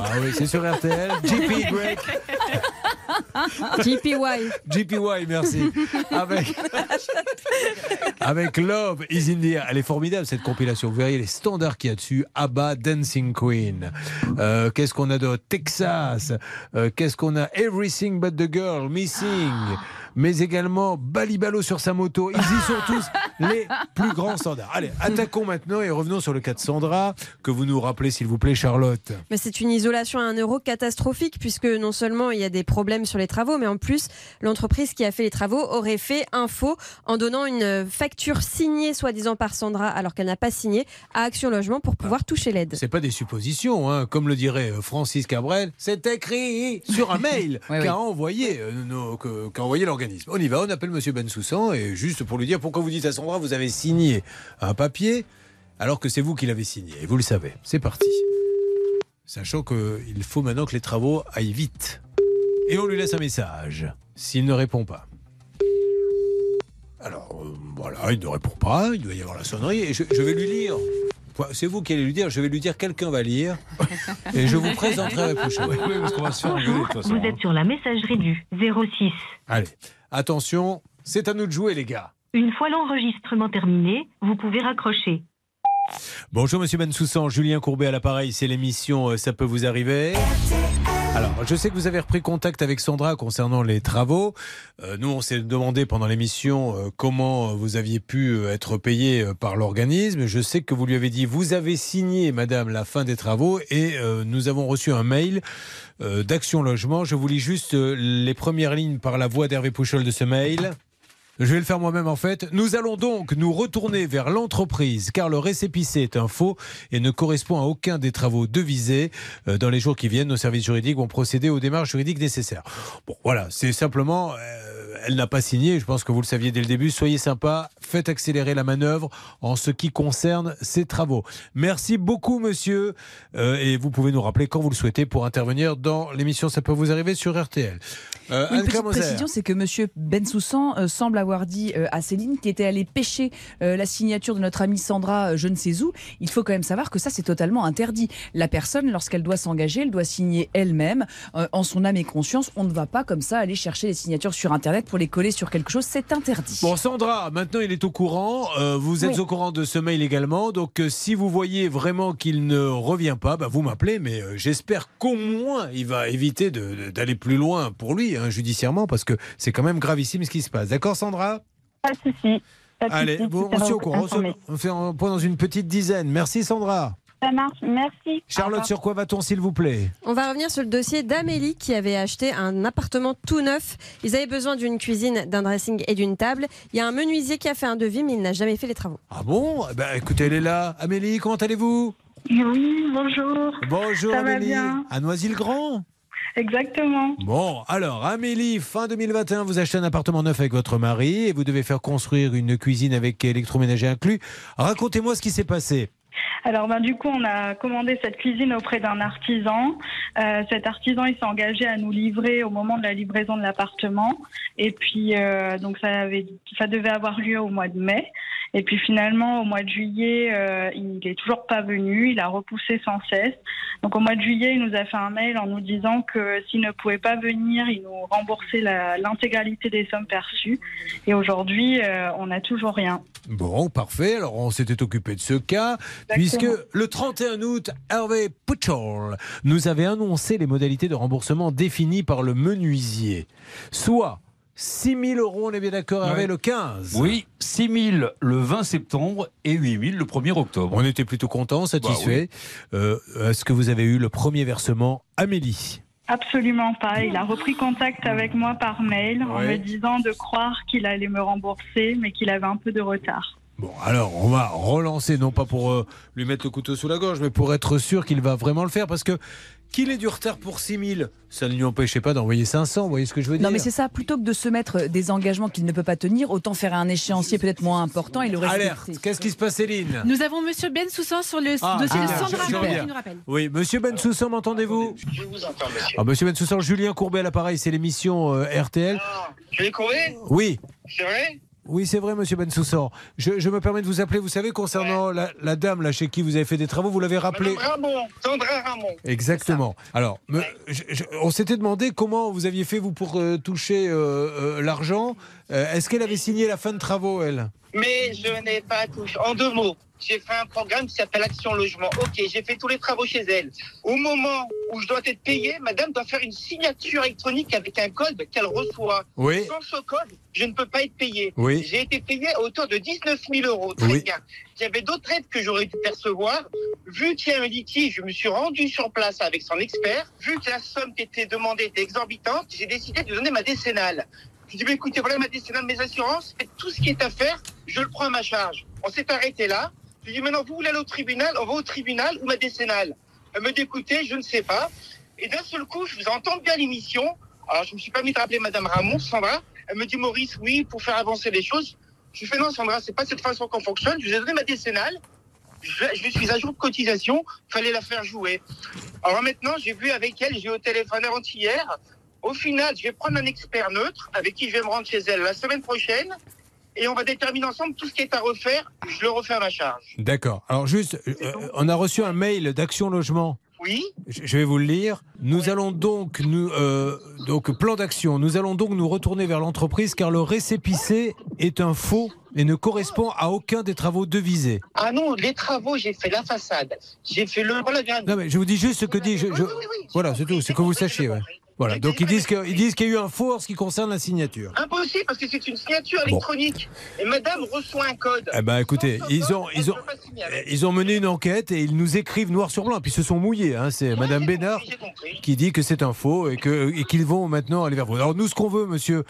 Ah oui, c'est sur RTL. JPY. JPY. JPY, merci. Avec, avec Love is in the air. Elle est formidable cette compilation. Vous verrez les standards qu'il y a dessus. ABBA, Dancing Queen. Euh, Qu'est-ce qu'on a de Texas Euh, Qu'est-ce qu'on a? Everything but the girl, Missing. Mais également Balibalo sur sa moto. Ils y sont tous les plus grands standards. Allez, attaquons maintenant et revenons sur le cas de Sandra, que vous nous rappelez s'il vous plaît, Charlotte. Mais c'est une isolation à un euro catastrophique puisque non seulement il y a des problèmes sur les travaux, mais en plus l'entreprise qui a fait les travaux aurait fait un faux en donnant une facture signée soi-disant par Sandra alors qu'elle n'a pas signé à Action Logement pour pouvoir toucher l'aide. C'est pas des suppositions, hein. comme le dirait euh, Francis Cabrel, c'est écrit sur un mail Oui, qu'a oui. envoyé, euh, que- qu'a On y va, on appelle Monsieur Bensoussan et juste pour lui dire pourquoi vous dites à Sandra, vous avez signé un papier alors que c'est vous qui l'avez signé. Et vous le savez. C'est parti. Sachant qu'il faut maintenant que les travaux aillent vite. Et on lui laisse un message s'il ne répond pas. Alors euh, voilà, il ne répond pas, il doit y avoir la sonnerie et je, je vais lui lire. C'est vous qui allez lui dire, je vais lui dire quelqu'un va lire et je vous présenterai la prochaine. Oui, parce qu'on va se faire engueuler, de toute façon. Vous êtes sur la messagerie du 06. Allez, attention, c'est à nous de jouer les gars. Une fois l'enregistrement terminé, vous pouvez raccrocher. Bonjour Monsieur Bensoussan, Julien Courbet à l'appareil, c'est l'émission euh, Ça peut vous arriver. Alors, je sais que vous avez repris contact avec Sandra concernant les travaux. Euh, nous, on s'est demandé pendant l'émission euh, comment vous aviez pu euh, être payé par l'organisme. Je sais que vous lui avez dit, vous avez signé, madame, la fin des travaux et nous avons reçu un mail d'Action Logement. Je vous lis juste les premières lignes par la voix d'Hervé Pouchol de ce mail. Je vais le faire moi-même en fait. Nous allons donc nous retourner vers l'entreprise car le récépissé est un faux et ne correspond à aucun des travaux devisés. Euh, Dans les jours qui viennent, nos services juridiques vont procéder aux démarches juridiques nécessaires. Bon, voilà, c'est simplement, euh, elle n'a pas signé. Je pense que vous le saviez dès le début. Soyez sympa, faites accélérer la manœuvre en ce qui concerne ces travaux. Merci beaucoup, monsieur, Euh, et vous pouvez nous rappeler quand vous le souhaitez pour intervenir dans l'émission. Ça peut vous arriver sur RTL. Euh, Une petite précision, c'est que Monsieur Bensoussan euh, semble avoir dit euh, à Céline qui était allée pêcher la signature de notre amie Sandra, je ne sais où. Il faut quand même savoir que ça, c'est totalement interdit. La personne, lorsqu'elle doit s'engager, elle doit signer elle-même, en son âme et conscience. On ne va pas comme ça aller chercher les signatures sur Internet pour les coller sur quelque chose. C'est interdit. Bon, Sandra, maintenant il est au courant. vous êtes Oui. au courant de ce mail également. Donc, si vous voyez vraiment qu'il ne revient pas, bah, vous m'appelez. Mais j'espère qu'au moins il va éviter d'aller plus loin pour lui, hein, judiciairement, parce que c'est quand même gravissime ce qui se passe. D'accord, Sandra? Pas de souci. Allez, bon, on se au courant. On fait un point dans une petite dizaine. Merci, Sandra. Ça marche, merci. Charlotte, sur quoi va-t-on, s'il vous plaît? On va revenir sur le dossier d'Amélie qui avait acheté un appartement tout neuf. Ils avaient besoin d'une cuisine, d'un dressing et d'une table. Il y a un menuisier qui a fait un devis, mais il n'a jamais fait les travaux. Ah bon? Ben, Écoutez, elle est là. Amélie, comment allez-vous? Oui, bonjour. Bonjour, Ça va Amélie. bien. À Noisy-le-Grand? Exactement. Bon, alors Amélie, fin 2021, vous achetez un appartement neuf avec votre mari et vous devez faire construire une cuisine avec électroménager inclus. Racontez-moi ce qui s'est passé. Alors, ben, du coup, on a commandé cette cuisine auprès d'un artisan. Euh, cet artisan, il s'est engagé à nous livrer au moment de la livraison de l'appartement. Et puis, euh, donc, ça, avait, ça devait avoir lieu au mois de mai. Et puis, finalement, au mois de juillet, euh, il est toujours pas venu. Il a repoussé sans cesse. Donc, au mois de juillet, il nous a fait un mail en nous disant que s'il ne pouvait pas venir, il nous remboursait l'intégralité des sommes perçues. Et aujourd'hui, euh, on n'a toujours rien. Bon, parfait. Alors on s'était occupé de ce cas, puisque le 31 août, Hervé Puchol nous avait annoncé les modalités de remboursement définies par le menuisier. Soit 6 000 euros, on est bien d'accord, Hervé, Ouais. le 15 Oui, 6 000 le 20 septembre et 8 000 le 1er octobre. On était plutôt contents, satisfaits. Bah Euh, Est-ce que vous avez eu le premier versement, Amélie? Absolument pas. Il a repris contact avec moi par mail en me disant de croire qu'il allait me rembourser, mais qu'il avait un peu de retard. Bon, alors on va relancer, non pas pour euh, lui mettre le couteau sous la gorge, mais pour être sûr qu'il va vraiment le faire, parce que qu'il ait du retard pour 6 000, ça ne lui empêchait pas d'envoyer 500, vous voyez ce que je veux dire Non, mais c'est ça. Plutôt que de se mettre des engagements qu'il ne peut pas tenir, autant faire un échéancier peut-être moins important et le respecter. Alerte, qu'est-ce qui se passe Céline Nous avons Monsieur Ben Soussan sur le Ah, dossier ah, de Sandra je- je reviens. qui nous rappelle. Oui, monsieur Bensoussan, m'entendez-vous Je vous entends, monsieur. ah, Monsieur Bensoussan, Julien Courbet à l'appareil, c'est l'émission euh, RTL. Je vais courir Oui. C'est vrai Oui, c'est vrai, monsieur Bensoussan. Je, je me permets de vous appeler, vous savez, concernant la, la dame là, chez qui vous avez fait des travaux, vous l'avez rappelé. Ramon, Sandra Ramon. Exactement. Alors, me- je- je- on s'était demandé comment vous aviez fait, vous, pour euh, toucher euh, euh, l'argent. Est-ce qu'elle avait signé la fin de travaux, elle? Mais je n'ai pas touché. En deux mots, j'ai fait un programme qui s'appelle Action Logement. Ok, j'ai fait tous les travaux chez elle. Au moment où je dois être payé, madame doit faire une signature électronique avec un code qu'elle reçoit. Oui. Sans ce code, je ne peux pas être payé. Oui. J'ai été payé à hauteur de 19 000 euros. Très Oui. bien. Avait d'autres aides que j'aurais dû percevoir. Vu qu'il y a un litige, je me suis rendu sur place avec son expert. Vu que la somme qui était demandée était exorbitante, j'ai décidé de donner ma décennale. Je dis, bah, écoutez, voilà ma décennale, mes assurances, faites tout ce qui est à faire, je le prends à ma charge. On s'est arrêté là. Je dis, maintenant, vous voulez aller au tribunal, on va au tribunal ou ma décennale Elle me dit, écoutez, je ne sais pas. Et d'un seul coup, je vous entends bien l'émission. Alors, je me suis pas mis à rappeler Madame Ramon, Sandra. Elle me dit, Maurice, oui, pour faire avancer les choses. Je fais, non, Sandra, c'est pas cette façon qu'on fonctionne. Je vous ai donné ma décennale. Je, je suis à jour de cotisation. Fallait la faire jouer. Alors maintenant, j'ai vu avec elle, j'ai eu au téléphone avant-hier. Au final, je vais prendre un expert neutre avec qui je vais me rendre chez elle la semaine prochaine. Et on va déterminer ensemble tout ce qui est à refaire. Je le refais à ma charge. D'accord. Alors juste, euh, on a reçu un mail d'Action Logement. Oui. Je vais vous le lire. Nous allons donc, nous, euh, donc plan d'action. Nous allons donc nous retourner vers l'entreprise car le récépissé est un faux et ne correspond à aucun des travaux devisés. Ah non, les travaux, j'ai fait la façade. J'ai fait le. Voilà. Non mais je vous dis juste ce que dit. Je, je- Voilà, c'est tout. C'est que vous sachiez. ouais. Voilà. Donc ils disent que- ils disent qu'il y a eu un faux en ce qui concerne la signature. Impossible parce que c'est une signature électronique. Et madame reçoit un code. Eh ben écoutez, ils ont, ils ont, ils ont mené une enquête et ils nous écrivent noir sur blanc. Puis ils se sont mouillés. hein. C'est Madame Bénard qui dit que c'est un faux et que et qu'ils vont maintenant aller vers vous. Alors nous, ce qu'on veut, monsieur,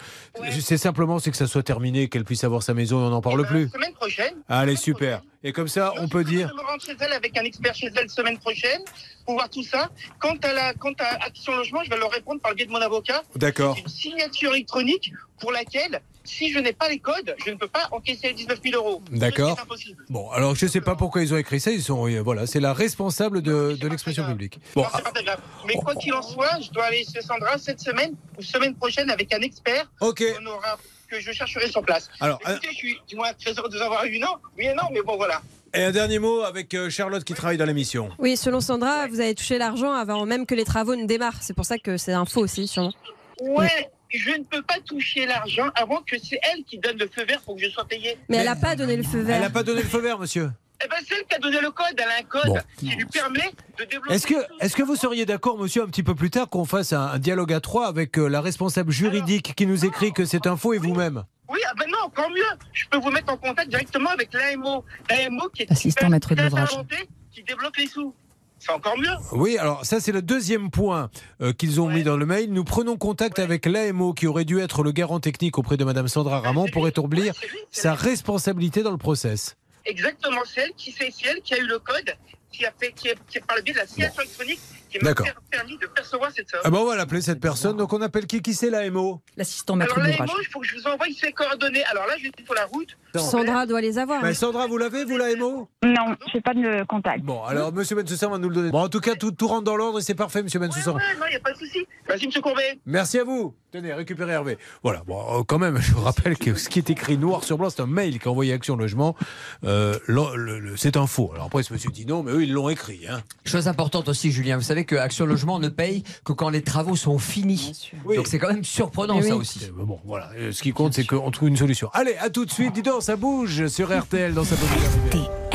c'est simplement c'est que ça soit terminé, qu'elle puisse avoir sa maison et on n'en parle plus. Semaine prochaine. Allez, super. Et comme ça, on peut dire. Je me rendre chez elle avec un expert chez elle semaine prochaine pour voir tout ça. Quant à la, quant à Action Logement, je vais leur répondre par le biais de mon avocat. D'accord. Une signature électronique pour laquelle, si je n'ai pas les codes, je ne peux pas encaisser les 19 000 euros. D'accord. C'est impossible. Bon, alors je sais pas pourquoi ils ont écrit ça. Ils sont, euh, voilà, c'est la responsable de, de l'expression publique. Bon, Non, pas très grave. Mais quoi qu'il en soit, je dois aller chez Sandra cette semaine ou semaine prochaine avec un expert Ok. qu'on aura- que je chercherai sur place. Alors, Écoutez, je suis du moins très heureux de vous avoir eu. Non, oui et non, mais bon, voilà. et un dernier mot avec euh, Charlotte qui travaille dans l'émission. Oui, selon Sandra, vous avez touché l'argent avant même que les travaux ne démarrent. C'est pour ça que c'est un faux aussi, sûrement. Ouais, je ne peux pas toucher l'argent avant que c'est elle qui donne le feu vert pour que je sois payé. Mais, elle n'a pas donné le feu vert. Elle n'a pas donné le feu vert, monsieur. Eh ben, c'est elle qui a donné le code. Elle a un code Bon. qui lui permet de développer. Est-ce que, est-ce que vous seriez d'accord, monsieur, un petit peu plus tard, qu'on fasse un, un dialogue à trois avec euh, la responsable juridique qui nous écrit que c'est un faux et vous-même? Oui, ah ben non, encore mieux. Je peux vous mettre en contact directement avec l'AMO. L'AMO qui est Assistant maître d'ouvrage. qui débloque les sous. C'est encore mieux. Oui, alors ça c'est le deuxième point euh, qu'ils ont mis dans le mail. Nous prenons contact avec l'AMO qui aurait dû être le garant technique auprès de Madame Sandra Ramon pour établir sa responsabilité dans le process? Exactement, c'est elle qui, c'est elle qui a eu le code, qui a fait, qui est, qui est par le biais de la signature électronique, qui m'a permis de percevoir cette somme. Ah ben on va l'appeler cette personne. Donc on appelle qui Qui c'est l'AMO L'assistant Alors l'AMO, il faut que je vous envoie ses coordonnées. Alors là, je suis sur la route. Sandra doit les avoir. Ben, hein. Sandra, vous l'avez, vous l'AMO Non, je n'ai pas de contact. Bon, alors Monsieur Bensoussan va nous le donner. Bon, en tout cas, tout, tout rentre dans l'ordre et c'est parfait, Monsieur Bensoussan. Ouais, non, il n'y a pas de souci. Vas-y, monsieur Courbet. Merci à vous. Tenez, récupérez Hervé. Voilà, bon, euh, quand même, je vous rappelle que ce qui est écrit noir sur blanc, c'est un mail qu'a envoyé Action Logement. Euh, le- le- le- c'est un faux. Alors après, ce monsieur dit non, mais eux, ils l'ont écrit. Hein. Chose importante aussi, Julien, vous savez que Action Logement ne paye que quand les travaux sont finis. Donc c'est quand même surprenant Mais ça oui. aussi. Euh, Bon, voilà. Euh, Ce qui compte, c'est qu'on trouve une solution. Allez, à tout de suite. Dis donc, ça bouge sur RTL dans sa populaire.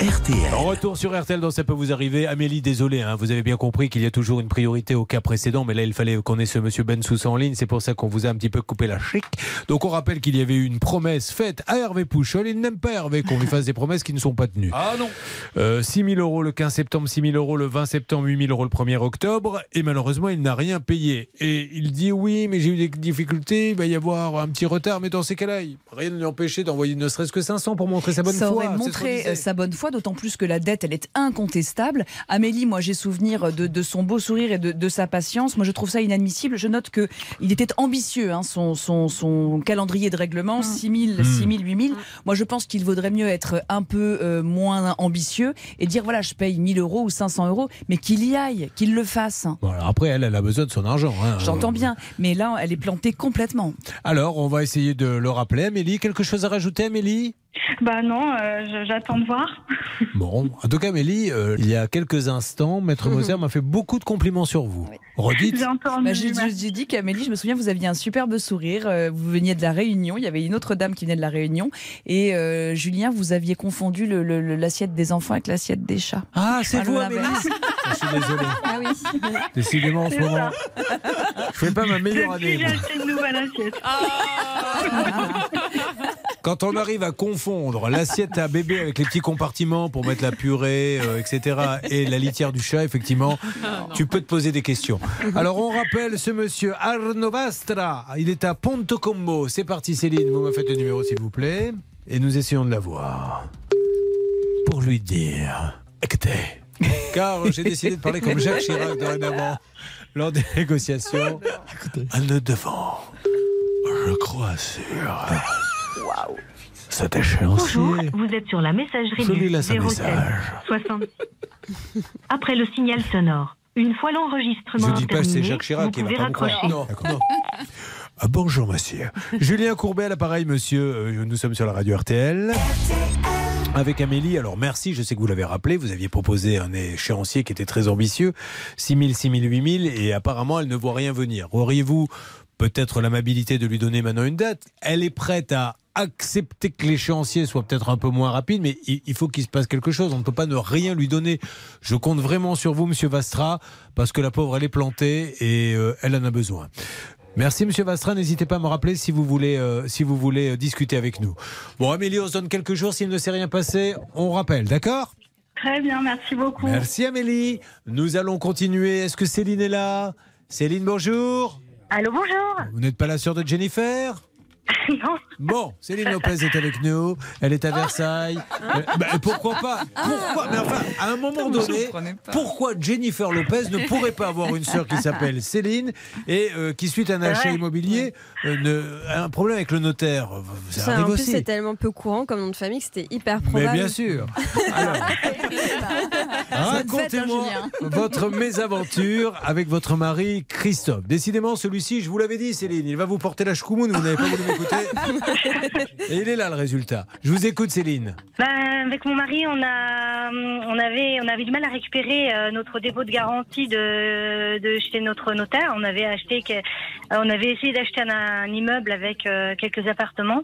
RTL. En retour sur RTL, dans ça peut vous arriver. Amélie, désolé, hein, vous avez bien compris qu'il y a toujours une priorité au cas précédent, mais là il fallait qu'on ait ce monsieur Bensous en ligne, c'est pour ça qu'on vous a un petit peu coupé la chic. Donc on rappelle qu'il y avait eu une promesse faite à Hervé Pouchol. Il n'aime pas Hervé qu'on lui fasse des promesses qui ne sont pas tenues. Ah non Euh, 6 000 euros le 15 septembre, 6 000 euros le 20 septembre, 8 000 euros le 1er octobre, et malheureusement il n'a rien payé. Et il dit oui, mais j'ai eu des difficultés, il va y avoir un petit retard, mais dans ces cas-là, rien ne lui empêchait d'envoyer ne serait-ce que 500 pour montrer sa bonne ça foi. aurait montré euh, sa bonne foi, d'autant plus que la dette, elle est incontestable. Amélie, moi, j'ai souvenir de, de son beau sourire et de, de sa patience. Moi, je trouve ça inadmissible. Je note que il était ambitieux, hein, son, son, son calendrier de règlement, 6 000, 6 000, 8 000. Moi, je pense qu'il vaudrait mieux être un peu euh, moins ambitieux et dire, voilà, je paye 1000 euros ou 500 euros, mais qu'il y aille, qu'il le fasse. Voilà, après, elle, elle a besoin de son argent. hein. J'entends bien, mais là, elle est plantée complètement. Alors, on va essayer de le rappeler. Amélie, quelque chose à rajouter, Amélie? Bah non, euh, je- j'attends de voir. Bon, en tout cas, Amélie, euh, il y a quelques instants, Maître Moser m'a fait beaucoup de compliments sur vous. Redites. J'ai entendu. Bah, dit qu'Amélie, je me souviens, vous aviez un superbe sourire. euh, Vous veniez de la Réunion. Il y avait une autre dame qui venait de la Réunion. Et euh, Julien, vous aviez confondu le- le- le- l'assiette des enfants avec l'assiette des chats. Ah, c'est vous. Amélie Je suis désolé. Ah oui. Décidément, en ce moment, je fais pas ma meilleure année. j'ai moi. acheté une nouvelle assiette. Quand on arrive à confondre l'assiette à bébé avec les petits compartiments pour mettre la purée, euh, etc., et la litière du chat, effectivement, tu peux te poser des questions. Alors, on rappelle ce monsieur Arno Bastra. Il est à Ponto Combo. C'est parti, Céline. Vous me faites le numéro, s'il vous plaît. Et nous essayons de l'avoir. Pour lui dire Écoutez. Car j'ai décidé de parler comme Jacques Chirac dorénavant lors des négociations. À nous devant, je crois sur cet échéancier. Bonjour, vous êtes sur la messagerie du là ce 07 message. 60. Après le signal sonore, une fois l'enregistrement Je dis pas c'est Jacques Chirac vous qui va pouvez pas me croire. Non, non. Ah, bonjour monsieur. Julien Courbet à l'appareil monsieur. Euh, Nous sommes sur la radio RTL. Avec Amélie, alors merci, je sais que vous l'avez rappelé, vous aviez proposé un échéancier qui était très ambitieux, 6 000, 6 000, 8 000, et apparemment elle ne voit rien venir. Auriez-vous peut-être l'amabilité de lui donner maintenant une date? Elle est prête à accepter que l'échéancier soit peut-être un peu moins rapide, mais il, faut qu'il se passe quelque chose. On ne peut pas ne rien lui donner. Je compte vraiment sur vous, Monsieur Vastra, parce que la pauvre, elle est plantée et euh, elle en a besoin. Merci Monsieur Vastra, n'hésitez pas à me rappeler si vous voulez, euh, si vous voulez euh, discuter avec nous. Bon, Amélie, on se donne quelques jours. S'il ne s'est rien passé, on rappelle, d'accord? Très bien, merci beaucoup. Merci Amélie. Nous allons continuer. Est-ce que Céline est là? Céline, bonjour. Allô, bonjour. Vous n'êtes pas la sœur de Jennifer? Non. Bon, Céline Lopez est avec nous. Elle est à Versailles. Euh, bah, pourquoi pas Pourquoi Mais enfin, à un moment donné, pourquoi Jennifer Lopez ne pourrait pas avoir une sœur qui s'appelle Céline et euh, qui, suite à un achat immobilier, euh, ne- a un problème avec le notaire Ça Ça, arrive en plus, aussi. c'est tellement peu courant comme nom de famille que c'était hyper Mais probable. bien sûr. Racontez-moi votre mésaventure avec votre mari Christophe. Décidément, celui-ci, je vous l'avais dit, Céline, il va vous porter la chkoumoune, vous n'avez pas voulu Et il est là le résultat. Je vous écoute, Céline. Ben, avec mon mari, on a, on avait, on avait du mal à récupérer euh, notre dépôt de garantie de, de chez notre notaire. On avait acheté, que- on avait essayé d'acheter un, un immeuble avec euh, quelques appartements,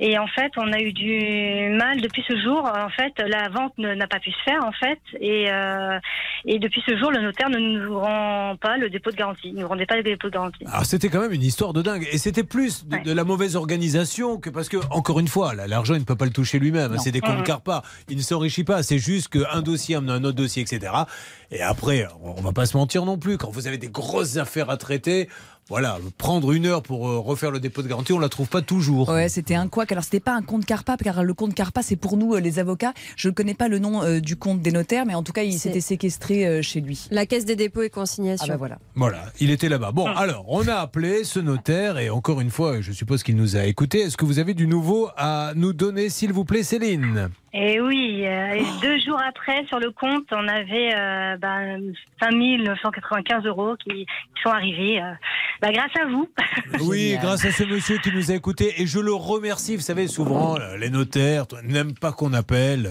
et en fait, on a eu du mal depuis ce jour. En fait, la vente n'a pas pu se faire, en fait, et, euh, et depuis ce jour, le notaire ne nous rend pas le dépôt de garantie. Il ne nous rendait pas le dépôt de garantie. Alors c'était quand même une histoire de dingue. Et c'était plus de, de la mauvaise organisation que parce que, encore une fois, l'argent, il ne peut pas le toucher lui-même. Non. C'est des comptes Mhm. CARPA. Il ne s'enrichit pas. C'est juste qu'un dossier amène un autre dossier, etc. Et après, on va pas se mentir non plus. Quand vous avez des grosses affaires à traiter, voilà, prendre une heure pour euh, refaire le dépôt de garantie, on la trouve pas toujours. Ouais, c'était un couac. Alors, c'était pas un compte Carpa, car le compte Carpa, c'est pour nous, euh, les avocats. Je ne connais pas le nom euh, du compte des notaires, mais en tout cas, il s'était séquestré euh, chez lui. La caisse des dépôts et consignations. Ah bah voilà. Voilà, il était là-bas. Bon, alors, on a appelé ce notaire et encore une fois, je suppose qu'il nous a écoutés. Est-ce que vous avez du nouveau à nous donner, s'il vous plaît, Céline? Et oui, euh, et deux jours après, sur le compte, on avait euh, ben, 5 995 euros qui, qui sont arrivés. euh, bah, grâce à vous. Oui, grâce à ce monsieur qui nous a écoutés. Et je le remercie. Vous savez, souvent, euh, les notaires n'aiment pas qu'on appelle.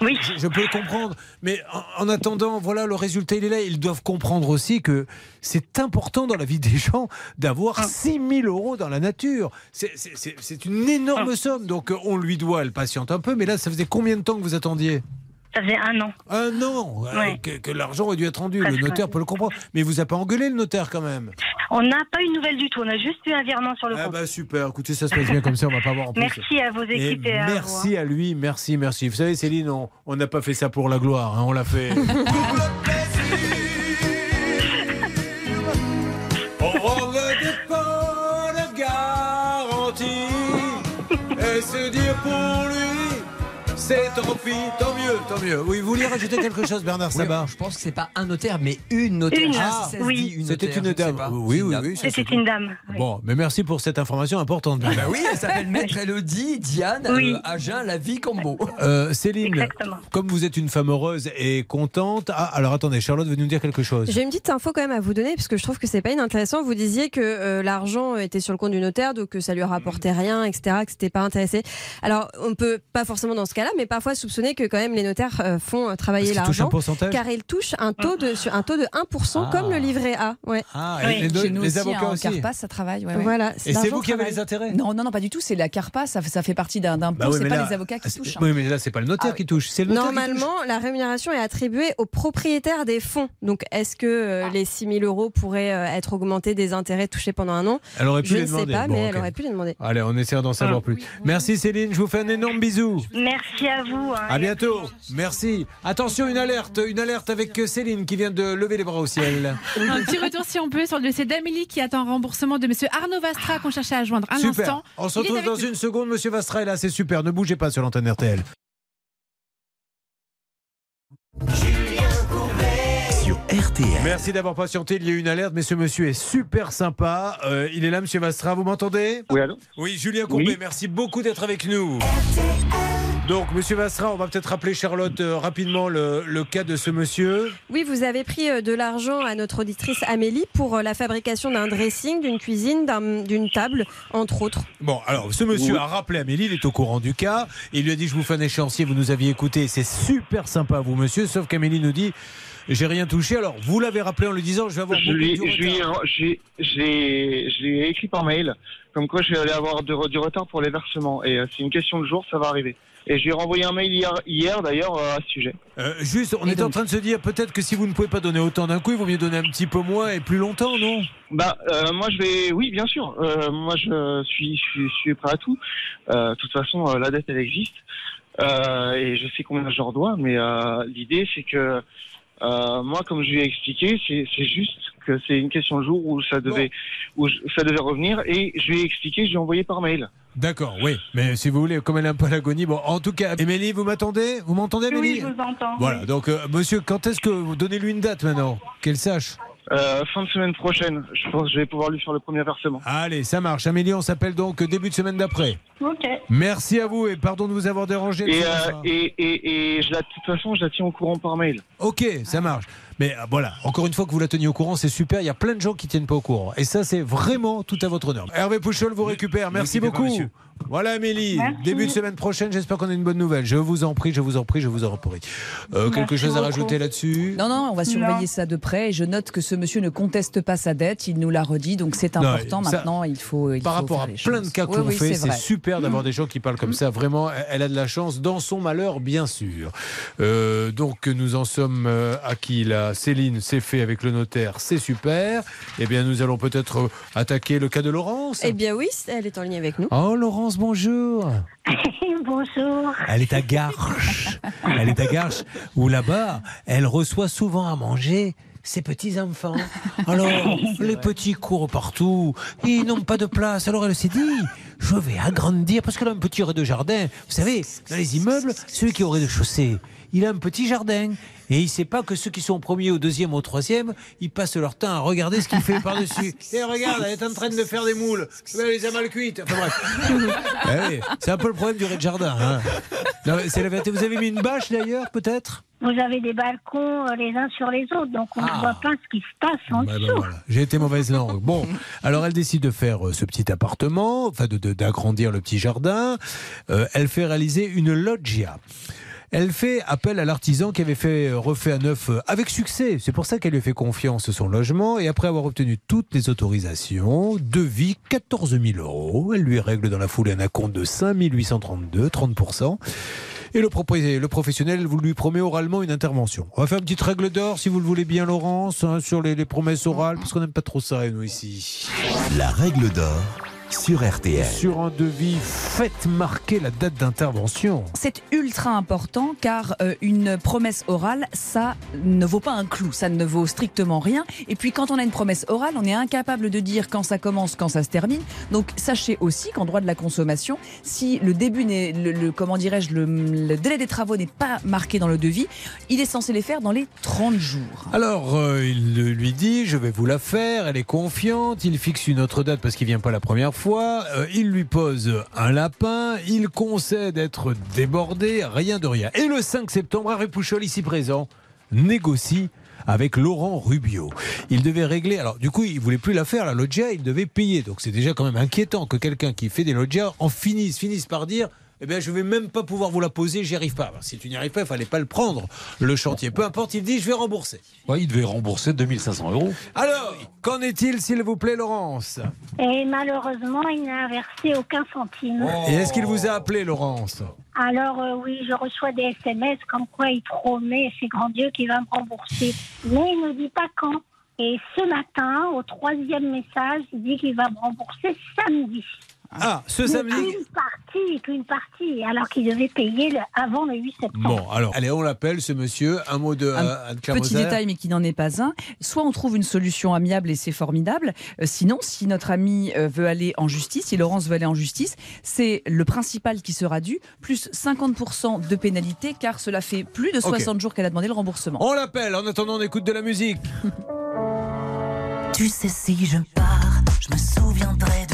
Oui. Je, je peux le comprendre. Mais en, en attendant, voilà, le résultat, il est là. Ils doivent comprendre aussi que c'est important dans la vie des gens d'avoir 6 000 euros dans la nature. C'est- une énorme somme. Donc, euh, on lui doit, elle patiente un peu. Mais là, ça faisait combien de temps que vous attendiez? Ça faisait un an. Un an euh, Ouais. que, que l'argent aurait dû être rendu. Le notaire peut le comprendre. Mais il vous a pas engueulé, le notaire, quand même On n'a pas eu de nouvelles du tout. On a juste eu un virement sur le Ah compte. bah super, écoutez, ça se passe bien comme ça, on va pas voir en plus. Merci à vos équipes et, à vous. merci hein. à lui, merci, merci. Vous savez, Céline, on n'a pas fait ça pour la gloire, hein, on l'a fait. on revenait pas la garantie et se dire pour lui, c'est tant pis, tant mieux, tant mieux. Oui, vous vouliez rajouter quelque chose, Bernard Oui, Sabat Je pense que c'est pas un notaire, mais une notaire. Une, Ah, si oui. une C'était notaire, une dame. pas. Oui, oui, oui. C'était une dame. oui. Bon, mais merci pour cette information importante. Bah Bernard. oui, elle s'appelle Maître Elodie Diane Oui. euh, Agen La Vie Combo. Euh, Céline, Exactement. comme vous êtes une femme heureuse et contente. Ah, alors attendez, Charlotte veut nous dire quelque chose. J'ai une petite info quand même à vous donner parce que je trouve que c'est pas inintéressant. Vous disiez que euh, l'argent était sur le compte du notaire, donc que ça lui rapportait rien, etc., que c'était pas intéressé. Alors on peut pas forcément dans ce cas-là, mais parfois soupçonner que quand même les notaires euh, font euh, travailler l'argent, pourcentage car ils touchent un taux de sur un taux de 1% Ah. comme le livret A. Ouais. Ah, Oui. les, Chez nous les aussi, avocats hein, aussi. Carpa, ça travaille. ouais, ouais. Voilà. Et c'est vous qui avez les intérêts Non, non, non, pas du tout. C'est la Carpa, ça, ça fait partie d'un d'un Bah oui, c'est pas là- les avocats qui touchent. hein. Oui, mais là, c'est pas le notaire Ah qui touche, c'est le notaire qui touche. Normalement, la rémunération est attribuée aux propriétaires des fonds. Donc, est-ce que euh, les 6 000 euros pourraient euh, être augmentés des intérêts touchés pendant un an? Elle aurait pu Je les ne sais demander. pas, Bon, mais elle aurait pu les demander. Allez, on essaiera d'en savoir plus. Merci Céline, je vous fais un énorme bisou. Merci à vous. hein. À bientôt. Merci. Attention, une alerte, une alerte avec Céline qui vient de lever les bras au ciel. Un petit retour, si on peut, sur le dossier d'Amélie qui attend remboursement de monsieur Arnaud Vastra qu'on cherchait à joindre un super. instant. On se retrouve dans nous. une seconde. Monsieur Vastra est là, c'est super. Ne bougez pas sur l'antenne RTL. Sur RTL. Merci d'avoir patienté. Il y a eu une alerte, mais ce monsieur est super sympa. Euh, il est là, monsieur Vastra. Vous m'entendez? Oui, allô? Oui, Julien Courbet, Oui. merci beaucoup d'être avec nous. Donc, monsieur Vastra, on va peut-être rappeler Charlotte euh, rapidement le, le cas de ce monsieur. Oui, vous avez pris euh, de l'argent à notre auditrice Amélie pour euh, la fabrication d'un dressing, d'une cuisine, d'un- d'une table, entre autres. Bon, alors, ce monsieur Oui. a rappelé Amélie, il est au courant du cas. Il lui a dit Je vous fais un échéancier, vous nous aviez écouté. C'est super sympa, vous, monsieur. Sauf qu'Amélie nous dit J'ai rien touché. Alors, vous l'avez rappelé en lui disant Je vais avoir Je de je lui ai- retard. j'ai- j'ai je lui ai écrit par mail comme quoi je vais aller avoir de- du retard pour les versements. Et c'est une question de jour, ça va arriver. Et je lui ai renvoyé un mail hier, hier d'ailleurs euh, à ce sujet. Euh, juste, on est en train de se dire peut-être que si vous ne pouvez pas donner autant d'un coup, il vaut mieux donner un petit peu moins et plus longtemps, non? Bah, euh, moi je vais, oui, bien sûr. Euh, moi je suis, je suis, je suis prêt à tout. Euh, de toute façon, euh, la dette elle existe Euh, et je sais combien je leur dois. Mais euh, l'idée c'est que Euh, moi, comme je lui ai expliqué, c'est juste que c'est une question de jour où ça devait, où je- ça devait revenir, et je lui ai expliqué, je lui ai envoyé par mail. D'accord, oui. Mais si vous voulez, comme elle est un peu à l'agonie, bon, en tout cas, Émilie, vous m'attendez? Vous m'entendez, Oui, Émilie? je vous entends. Voilà, donc, euh, monsieur, quand est-ce que vous donnez-lui une date maintenant? Qu'elle sache. Euh, fin de semaine prochaine, je pense que je vais pouvoir lui faire le premier versement. Allez, ça marche. Amélie, on s'appelle donc début de semaine d'après. Ok. Merci à vous et pardon de vous avoir dérangé. Et, euh, et, et, et je la, de toute façon, je la tiens au courant par mail. Ok, ça marche. Mais euh, voilà, encore une fois que vous la teniez au courant, c'est super. Il y a plein de gens qui tiennent pas au courant. Et ça, c'est vraiment tout à votre honneur. Hervé Pouchol vous récupère. Merci pas, beaucoup. Voilà, Amélie. Merci. Début de semaine prochaine, j'espère qu'on a une bonne nouvelle. Je vous en prie, je vous en prie, je vous en prie. Euh, quelque chose à rajouter là-dessus? Non, non, on va surveiller Non. ça de près. Et je note que ce monsieur ne conteste pas sa dette. Il nous l'a redit. Donc c'est Non, important. ça- Maintenant, il faut. il Par faut rapport faire à les plein de cas qu'on oui, fait, c'est super d'avoir des gens qui parlent comme ça. Vraiment, elle a de la chance dans son malheur, bien sûr. Euh, donc, nous en sommes à qui là? Céline, c'est fait avec le notaire, c'est super. Eh bien, nous allons peut-être euh, attaquer le cas de Laurence. Eh bien oui, elle est en ligne avec nous. Oh, Laurence, bonjour. Bonjour. Elle est à Garches. Elle est à Garches, où là-bas, elle reçoit souvent à manger ses petits-enfants. Alors, les petits courent partout, ils n'ont pas de place. Alors elle s'est dit, je vais agrandir, parce qu'elle a un petit rez-de-jardin. Vous savez, dans les immeubles, celui qui est au rez-de-chaussée, il a un petit jardin. Et il ne sait pas que ceux qui sont au premier, au deuxième, au troisième, ils passent leur temps à regarder ce qu'il fait par-dessus. Et regarde, elle est en train de faire des moules. Elle les a mal cuites. Enfin bref. Eh c'est un peu le problème du rez-de-jardin. hein. Non, mais C'est la vérité. Vous avez mis une bâche d'ailleurs, peut-être? Vous avez des balcons euh, les uns sur les autres, donc on ne Ah. voit pas ce qui se passe en Ouais, ben dessous. voilà. J'ai été mauvaise langue. Bon, alors elle décide de faire euh, ce petit appartement, enfin de- de- d'agrandir le petit jardin. Euh, elle fait réaliser une loggia. Elle fait appel à l'artisan qui avait fait refait à neuf avec succès. C'est pour ça qu'elle lui fait confiance son logement. Et après avoir obtenu toutes les autorisations, devis 14 000 euros. Elle lui règle dans la foulée un acompte de 5 832, 30%. Et le, le professionnel vous lui promet oralement une intervention. On va faire une petite règle d'or, si vous le voulez bien, Laurence, hein, sur les promesses orales, parce qu'on n'aime pas trop ça, nous, ici. La règle d'or sur RTL. Sur un devis, faites marquer la date d'intervention. C'est ultra important car euh, une promesse orale, ça ne vaut pas un clou, ça ne vaut strictement rien. Et puis quand on a une promesse orale, on est incapable de dire quand ça commence, quand ça se termine. Donc sachez aussi qu'en droit de la consommation, si le début n'est, le, le- comment dirais-je, le, le délai des travaux n'est pas marqué dans le devis, il est censé les faire dans les 30 jours. Alors, euh, il lui dit, je vais vous la faire, elle est confiante, il fixe une autre date parce qu'il vient pas la première fois, Euh, il lui pose un lapin, il concède être débordé, rien de rien. Et le 5 septembre, Harry Pouchol, ici présent, négocie avec Laurent Rubio. Il devait régler, alors du coup, il voulait plus la faire, la loggia, il devait payer. Donc c'est déjà quand même inquiétant que quelqu'un qui fait des loggias en finisse par dire eh bien, je vais même pas pouvoir vous la poser, j'y arrive pas. Si tu n'y arrives pas, il fallait pas le prendre, le chantier. Peu importe, il dit, je vais rembourser. Ouais, il devait rembourser 2500 euros. Alors, qu'en est-il, s'il vous plaît, Laurence? Et malheureusement, il n'a versé aucun centime. Et est-ce qu'il vous a appelé, Laurence? Alors euh, oui, je reçois des SMS comme quoi il promet, c'est grand Dieu, qu'il va me rembourser. Mais il ne dit pas quand. Et ce matin, au troisième message, il dit qu'il va me rembourser samedi. Ah, ce Mais samedi Qu'une partie, qu'une partie, alors qu'il devait payer le- avant le 8 septembre. Bon, alors, allez, on l'appelle, ce monsieur. Un mot de Un euh, Anne-Claire Petit Moser. détail, mais qui n'en est pas un. Soit on trouve une solution amiable et c'est formidable. Euh, sinon, si notre ami euh, veut aller en justice, si Laurence veut aller en justice, c'est le principal qui sera dû, plus 50% de pénalité, car cela fait plus de Ok. 60 jours qu'elle a demandé le remboursement. On l'appelle. En attendant, on écoute de la musique. Tu sais, si je pars, je me souviendrai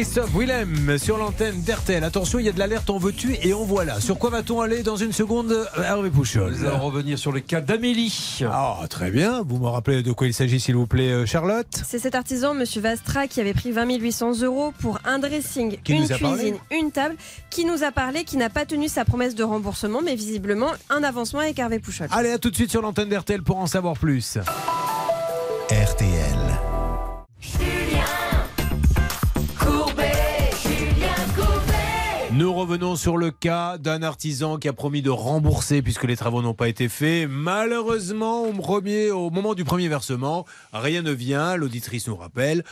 Christophe Willem sur l'antenne d'RTL. Attention, il y a de l'alerte, on veut tu et on voilà. Sur quoi va-t-on aller dans une seconde Hervé Pouchol. Nous allons revenir sur le cas d'Amélie. Ah, très bien. Vous me rappelez de quoi il s'agit, s'il vous plaît, euh, Charlotte C'est cet artisan, Monsieur Vastra, qui avait pris 20 800 euros pour un dressing, Qui une cuisine, une table, qui nous a parlé, qui n'a pas tenu sa promesse de remboursement, mais visiblement un avancement avec Hervé Pouchol. Allez, à tout de suite sur l'antenne d'RTL pour en savoir plus. RTL. Nous revenons sur le cas d'un artisan qui a promis de rembourser puisque les travaux n'ont pas été faits. Malheureusement, au, premier- au moment du premier versement, rien ne vient. L'auditrice nous rappelle.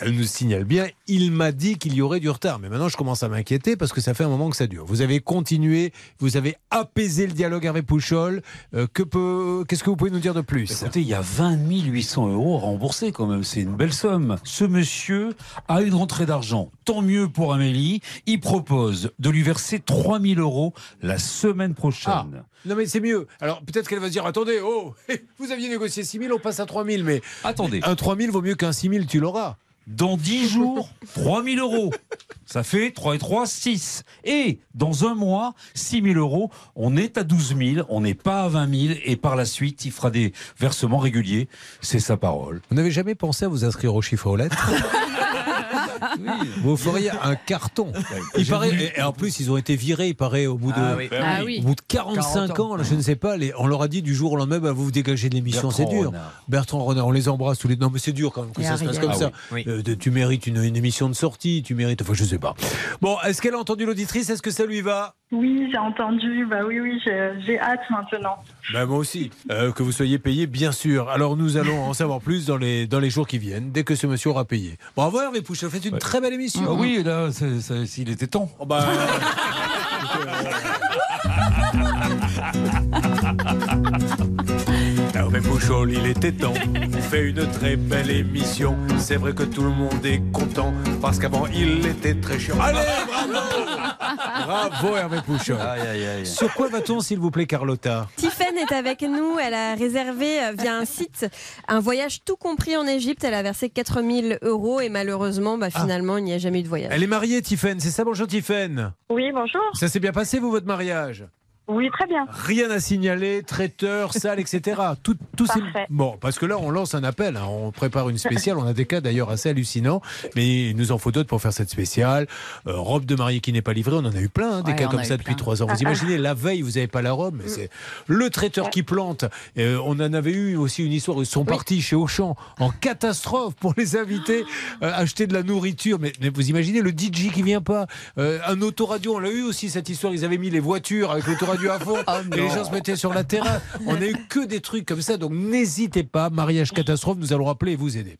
Elle nous signale bien. Il m'a dit qu'il y aurait du retard. Mais maintenant, je commence à m'inquiéter parce que ça fait un moment que ça dure. Vous avez continué, vous avez apaisé le dialogue avec Pouchol. Euh, Qu'est-ce que vous pouvez nous dire de plus? Écoutez, il y a 20 800 euros remboursés quand même, c'est une belle somme. Ce monsieur a une rentrée d'argent, tant mieux pour Amélie. Il propose de lui verser 3 000 euros la semaine prochaine. Ah, non mais c'est mieux. Alors peut-être qu'elle va se dire attendez, oh, vous aviez négocié 6 000, on passe à 3 000, mais attendez, un 3 000 vaut mieux qu'un 6 000, tu l'auras. Dans 10 jours, 3 000 euros. Ça fait 3 et 3, 6. Et dans un mois, 6 000 euros. On est à 12 000, on n'est pas à 20 000. Et par la suite, il fera des versements réguliers. C'est sa parole. Vous n'avez jamais pensé à vous inscrire au chiffre aux lettres? Vous feriez un carton. Il paraît, et- en plus, ils ont été virés, il paraît, au bout de, Ah oui. Ah oui. au bout de 45 40 ans, là, je ne sais pas, les- on leur a dit du jour au lendemain, bah, vous vous dégagez de l'émission, c'est Bertrand dur. Renard. Bertrand Renard, on les embrasse tous les deux. Non, mais c'est dur quand même que Et ça se passe comme Ah ça. Euh, de- tu mérites une, une émission de sortie, tu mérites, enfin, je sais pas. Bon, est-ce qu'elle a entendu l'auditrice? Est-ce que ça lui va? Oui, j'ai entendu. Bah oui, oui, j'ai j'ai hâte maintenant. Ben, moi aussi. Euh, que vous soyez payé, bien sûr. Alors nous allons en savoir plus dans les, dans les jours qui viennent, dès que ce monsieur aura payé. Bravo Hervé Pouchel, vous faites une très belle émission. Ah oui, là, c'est- c'est- s'il était temps. Oh, bah, Hervé Pouchol, il était temps. Il fait une très belle émission. C'est vrai que tout le monde est content parce qu'avant il était très chiant. Allez, bravo Bravo Hervé Pouchol. Sur quoi va-t-on, s'il vous plaît, Carlotta? Tiffen est avec nous. Elle a réservé euh, via un site un voyage tout compris en Égypte. Elle a versé 4000 euros et malheureusement, bah, finalement, il n'y a jamais eu de voyage. Elle est mariée, Tiffaine, c'est ça, bonjour Tiffaine Oui, bonjour. Ça s'est bien passé, vous, votre mariage? Oui, très bien. Rien à signaler, traiteur, salle, etc. Tout, tout c'est- Parfait. Bon, parce que là, on lance un appel. hein. On prépare une spéciale. On a des cas d'ailleurs assez hallucinants. Mais il nous en faut d'autres pour faire cette spéciale. Euh, robe de mariée qui n'est pas livrée. On en a eu plein, hein, des Ouais, cas comme ça depuis trois ans. Vous imaginez, la veille, vous n'avez pas la robe. Mais c'est le traiteur qui plante. Euh, on en avait eu aussi une histoire. Ils sont partis chez Auchan en catastrophe pour les inviter euh, acheter de la nourriture. Mais, mais vous imaginez le DJ qui vient pas. Euh, un autoradio, on l'a eu aussi cette histoire. Ils avaient mis les voitures avec l'autoradio à fond. et les gens se mettaient sur la terrasse. On a eu que des trucs comme ça. Donc n'hésitez pas. Mariage catastrophe, nous allons rappeler et vous aider.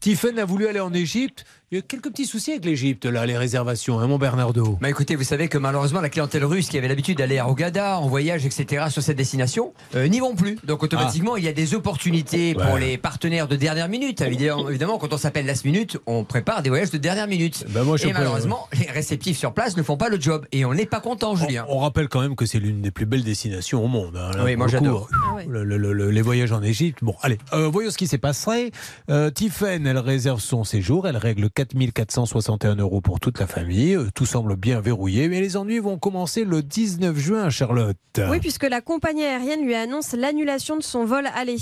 Tiffen a voulu aller en Égypte. Il y a quelques petits soucis avec l'Égypte, là, les réservations, hein, mon Bernardo. Bah écoutez, vous savez que malheureusement la clientèle russe qui avait l'habitude d'aller à Ogada en voyage, etc. sur cette destination, euh, n'y vont plus. Donc automatiquement, il y a des opportunités pour les partenaires de dernière minute. Évidemment, évidemment, quand on s'appelle last minute, on prépare des voyages de dernière minute. Bah, moi, je Et pas, malheureusement, les réceptifs sur place ne font pas le job. Et on n'est pas content, Julien. On rappelle quand même que c'est l'une des plus belles destinations au monde. hein, là, Oui, moi, j'adore. coup, Ah ouais. le- le- le- les voyages en Égypte. Bon, allez, euh, voyons ce qui s'est passé. Euh, Tiffen, elle réserve son séjour. Elle règle 4461 euros pour toute la famille. Euh, Tout semble bien verrouillé. Mais les ennuis vont commencer le 19 juin, Charlotte. Oui, puisque la compagnie aérienne lui annonce l'annulation de son vol aller.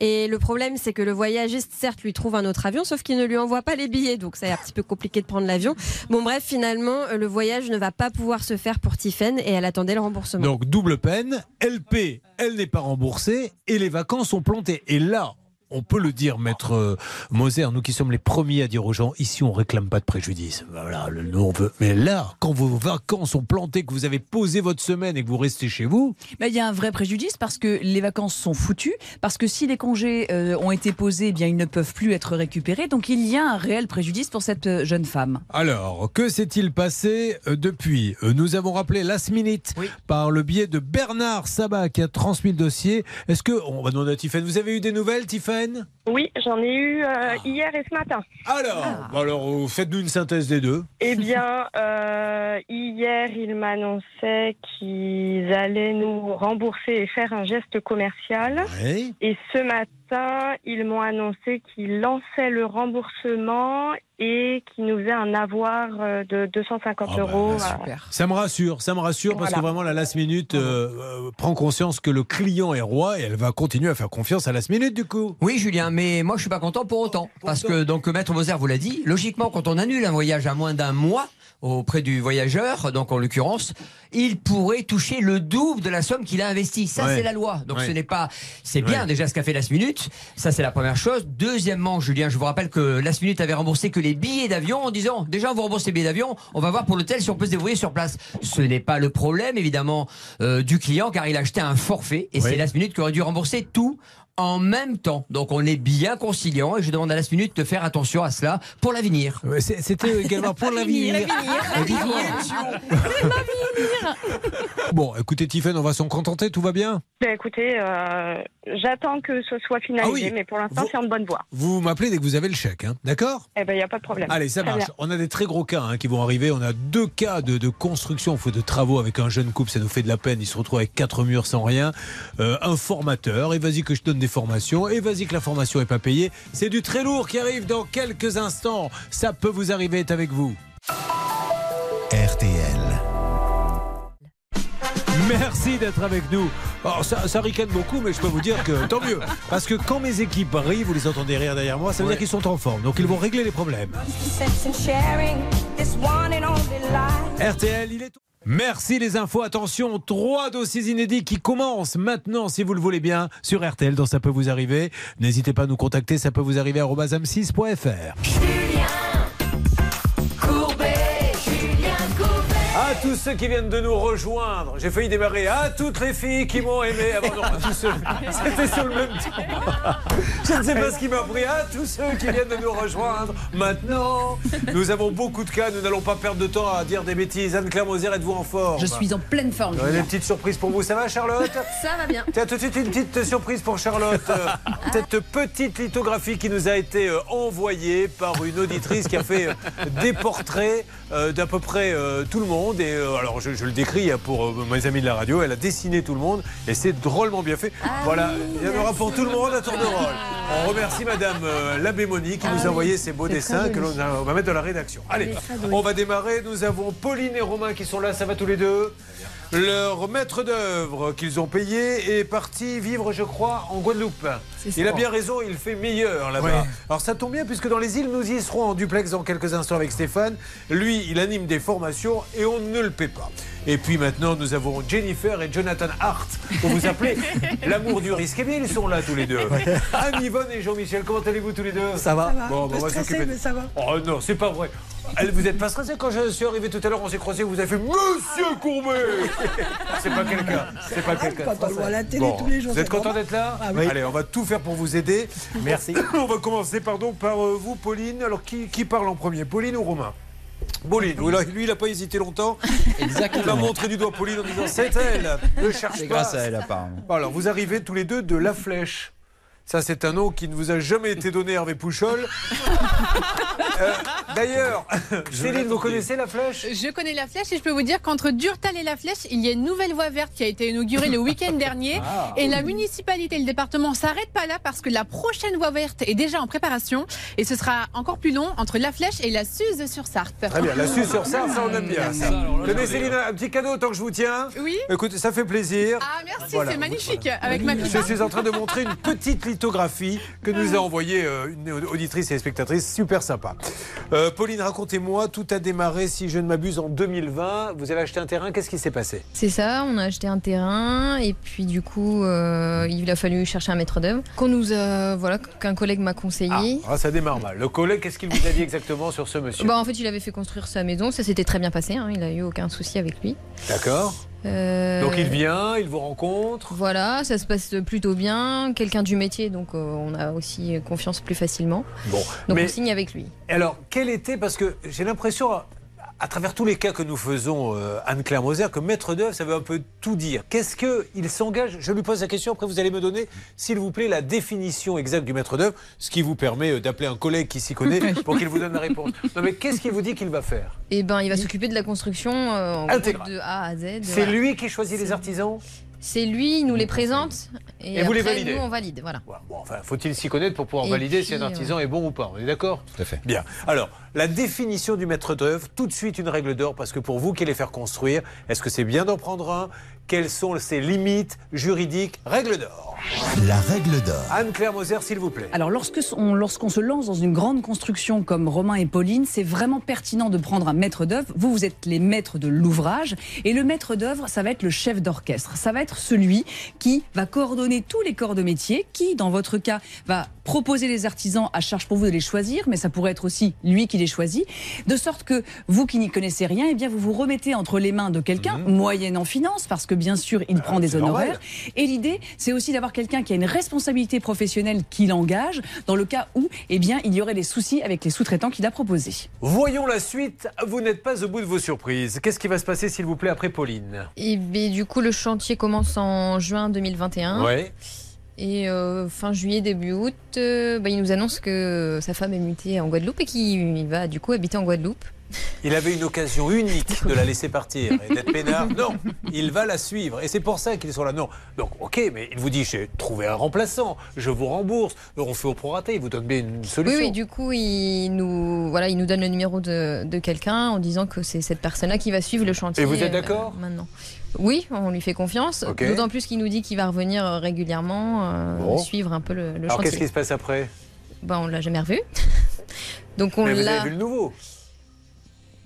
Et le problème, c'est que le voyagiste, certes, lui trouve un autre avion, sauf qu'il ne lui envoie pas les billets. Donc, c'est un petit peu compliqué de prendre l'avion. Bon, bref, finalement, euh, le voyage ne va pas pouvoir se faire pour Tiffen et elle attendait le remboursement. Donc double peine, elle paie, elle n'est pas remboursée et les vacances sont plantées. Et là, on peut le dire, maître euh, Moser, nous qui sommes les premiers à dire aux gens, ici on réclame pas de préjudice. Voilà, le nous on veut. Mais là, quand vos vacances sont plantées, que vous avez posé votre semaine et que vous restez chez vous, Bah, Il y a un vrai préjudice parce que les vacances sont foutues, parce que si les congés euh, ont été posés, eh bien ils ne peuvent plus être récupérés. Donc il y a un réel préjudice pour cette euh, jeune femme. Alors, que s'est-il passé depuis? Nous avons rappelé Last Minute par le biais de Bernard Sabat qui a transmis le dossier. Est-ce que, on va demander à Tiffaine, vous avez eu des nouvelles, Oui, j'en ai eu euh, hier et ce matin. Alors, bah alors euh, faites-nous une synthèse des deux. Eh bien, euh, hier, ils m'annonçaient qu'ils allaient nous rembourser et faire un geste commercial. Et ce matin, matin, ils m'ont annoncé qu'ils lançaient le remboursement et qu'ils nous faisaient un avoir euh, de 250 Ah bah, euros. bah, Ça me rassure, ça me rassure parce que vraiment la last minute euh, euh, prend conscience que le client est roi et elle va continuer à faire confiance à last minute du coup. Oui, Julien, mais moi je suis pas content pour autant. Parce que, donc, Maître Moser vous l'a dit, logiquement, quand on annule un voyage à moins d'un mois auprès du voyageur, donc en l'occurrence, il pourrait toucher le double de la somme qu'il a investie. Ça, Ouais. c'est la loi. Donc, Ouais. ce n'est pas. C'est bien Ouais. déjà ce qu'a fait Last Minute. Ça, c'est la première chose. Deuxièmement, Julien, je vous rappelle que Last Minute avait remboursé que les billets d'avion en disant déjà, on vous rembourse les billets d'avion, on va voir pour l'hôtel si on peut se débrouiller sur place. Ce n'est pas le problème, évidemment, euh, du client, car il a acheté un forfait et c'est Last Minute qui aurait dû rembourser tout en même temps. Donc on est bien conciliant et je demande à Last Minute de faire attention à cela pour l'avenir. C'était également pour l'avenir. Bon, écoutez Tiffen, on va s'en contenter, tout va bien? Ben, écoutez, euh, j'attends que ce soit finalisé, Ah oui. mais pour l'instant, Vous- c'est en bonne voie. Vous m'appelez dès que vous avez le chèque, hein, d'accord? Eh ben, il n'y a pas de problème. Allez, ça marche. bien. On a des très gros cas hein, qui vont arriver. On a deux cas de, de construction, faut de travaux avec un jeune couple. Ça nous fait de la peine. Il se retrouve avec quatre murs sans rien. Euh, un formateur. Et vas-y que je donne des formations. Et vas-y que la formation est pas payée. C'est du très lourd qui arrive dans quelques instants. Ça peut vous arriver. Est avec vous. RTL. Merci d'être avec nous. Alors, ça, ça ricane beaucoup, mais je peux vous dire que tant mieux. Parce que quand mes équipes rient, vous les entendez rire derrière moi, ça veut dire qu'ils sont en forme. Donc ils vont régler les problèmes. RTL, il est. Merci les infos. Attention, trois dossiers inédits qui commencent maintenant, si vous le voulez bien, sur RTL. Donc ça peut vous arriver. N'hésitez pas à nous contacter. Ça peut vous arriver à arobase-m6.fr. tous ceux qui viennent de nous rejoindre, j'ai failli démarrer. À toutes les filles qui m'ont aimé. Ah bon, non, à tous ceux. C'était sur le même temps. Je ne sais pas ce qui m'a pris. À tous ceux qui viennent de nous rejoindre. Maintenant, nous avons beaucoup de cas. Nous n'allons pas perdre de temps à dire des bêtises. Anne-Claire Moser, êtes-vous en forme Je suis en pleine forme. Des petites surprises pour vous. Ça va, Charlotte Ça va bien. Tiens, tout de suite, une petite surprise pour Charlotte. Euh, Cette petite lithographie qui nous a été euh, envoyée par une auditrice qui a fait euh, des portraits euh, d'à peu près euh, tout le monde. Et euh, alors, je, je le décris hein, pour mes amis de la radio. Elle a dessiné tout le monde et c'est drôlement bien fait. voilà, il y en aura pour tout le monde à tour de rôle. On remercie Madame Labbé Monique qui nous a envoyé ces beaux dessins que l'on va mettre dans la rédaction. Allez, on va démarrer. Nous avons Pauline et Romain qui sont là. Ça va tous les deux? Leur maître d'œuvre qu'ils ont payé est parti vivre, je crois, en Guadeloupe. Il a bien raison, il fait meilleur là-bas. Ouais. Alors ça tombe bien puisque dans les îles, nous y serons en duplex dans quelques instants avec Stéphane. Lui, il anime des formations et on ne le paie pas. Et puis maintenant, nous avons Jennifer et Jonathan Hart, que vous appelez l'amour du risque. Eh bien, ils sont là tous les deux. Anne, Yvonne et Jean-Michel, comment allez-vous tous les deux? Ça va. Bon, Un bah, on va s'occuper. de- ça va. Oh non, c'est pas vrai. Elle, vous n'êtes pas stressé quand je suis arrivé tout à l'heure, on s'est croisés, vous avez fait Monsieur Courbet C'est pas quelqu'un. C'est pas quelqu'un. Quand on le voit à la télé tous les jours, Vous êtes c'est content d'être là Ah oui. Allez, on va tout faire pour vous aider. Merci. On va commencer pardon, par euh, vous, Pauline. Alors, qui, qui parle en premier Pauline ou Romain? Pauline, lui il n'a pas hésité longtemps. Exactement. Il m'a montré du doigt Pauline en disant c'est elle, ne cherche C'est grâce à elle, apparemment. Alors vous arrivez tous les deux de La Flèche. Ça c'est un nom qui ne vous a jamais été donné Hervé Pouchol. Euh, D'ailleurs, Céline, vous connaissez La Flèche? Je connais la flèche et je peux vous dire qu'entre Durtal et la flèche, il y a une nouvelle voie verte qui a été inaugurée le week-end dernier. Ah. et la municipalité et le département s'arrêtent pas là parce que la prochaine voie verte est déjà en préparation. Et ce sera encore plus long entre la flèche et la Suze sur Sarthe. Très bien, la Suisse sur ça, ça on aime bien. Ça. Tenez Céline, un petit cadeau tant que je vous tiens. Oui. Écoutez, ça fait plaisir. Ah merci, Voilà. c'est magnifique. Avec ma Je cousin. suis en train de montrer une petite lithographie que nous a envoyée euh, une auditrice et spectatrice, super sympa. Euh, Pauline, racontez-moi, tout a démarré, si je ne m'abuse, en 2020. Vous avez acheté un terrain, qu'est-ce qui s'est passé? C'est ça, on a acheté un terrain et puis du coup, euh, il a fallu chercher un maître d'œuvre qu'on nous a, voilà, qu'un collègue m'a conseillé. Ah, ça démarre mal. Le collègue, qu'est-ce qu'il vous a dit exactement sur ce monsieur? Bah, en fait, il avait fait construire sa maison, ça s'était très bien passé, hein, il a eu aucun souci avec lui. D'accord. Euh, Donc il vient, il vous rencontre. Voilà, ça se passe plutôt bien, quelqu'un du métier, donc euh, on a aussi confiance plus facilement. Bon, Donc mais on signe avec lui. alors, quel était, parce que j'ai l'impression, à, travers tous les cas que nous faisons, euh, Anne-Claire Moser, que maître d'œuvre, ça veut un peu tout dire. Qu'est-ce qu'il s'engage? Je lui pose la question, après vous allez me donner, s'il vous plaît, la définition exacte du maître d'œuvre, ce qui vous permet euh, d'appeler un collègue qui s'y connaît pour qu'il vous donne la réponse. Non mais qu'est-ce qu'il vous dit qu'il va faire? Et ben, il va s'occuper de la construction euh, en de A à Z. C'est lui qui choisit les artisans? C'est lui, il nous les présente et, Et vous les validez nous on valide. Voilà. Bon, enfin, faut-il s'y connaître pour pouvoir Et valider puis, si un artisan ouais. est bon ou pas On est d'accord? Tout à fait. Bien. Alors, la définition du maître d'œuvre, tout de suite une règle d'or, parce que pour vous qui allez faire construire, est-ce que c'est bien d'en prendre un? Quelles sont ses limites juridiques? Règle d'or. La règle d'or. Anne-Claire Moser, s'il vous plaît. Alors lorsqu'on se lance dans une grande construction comme Romain et Pauline, c'est vraiment pertinent de prendre un maître d'œuvre. Vous, vous êtes les maîtres de l'ouvrage et le maître d'œuvre, ça va être le chef d'orchestre. Ça va être celui qui va coordonner tous les corps de métier, qui, dans votre cas, va proposer les artisans à charge pour vous de les choisir, mais ça pourrait être aussi lui qui les choisit, de sorte que vous qui n'y connaissez rien, eh bien vous vous remettez entre les mains de quelqu'un, moyenne en finance, parce que bien sûr il prend des normal. honoraires. Et l'idée, c'est aussi d'avoir quelqu'un qui a une responsabilité professionnelle qui l'engage, dans le cas où, eh bien, il y aurait des soucis avec les sous-traitants qu'il a proposés. Voyons la suite. Vous n'êtes pas au bout de vos surprises. Qu'est-ce qui va se passer, s'il vous plaît, après Pauline? Et ben, du coup, le chantier commence en juin 2021. Ouais. Et euh, fin juillet, début août, euh, bah, il nous annonce que sa femme est mutée en Guadeloupe et qu'il va du coup habiter en Guadeloupe. Il avait une occasion unique de la laisser partir et d'être peinard. Non, il va la suivre. Et c'est pour ça qu'ils sont là. Non. Donc, ok, mais il vous dit j'ai trouvé un remplaçant, je vous rembourse, on fait au prorata, il vous donne bien une Oui, solution. oui, du coup, il nous, voilà, il nous donne le numéro de, de quelqu'un en disant que c'est cette personne-là qui va suivre le chantier. Et vous êtes euh, d'accord Maintenant. Oui, on lui fait confiance. D'autant plus qu'il nous dit qu'il va revenir euh, régulièrement, euh, Bon. suivre un peu le, le Alors, chantier. qu'est-ce qui se passe après? Bah, on l'a jamais revu. Donc on Mais vous l'a. avez vu le nouveau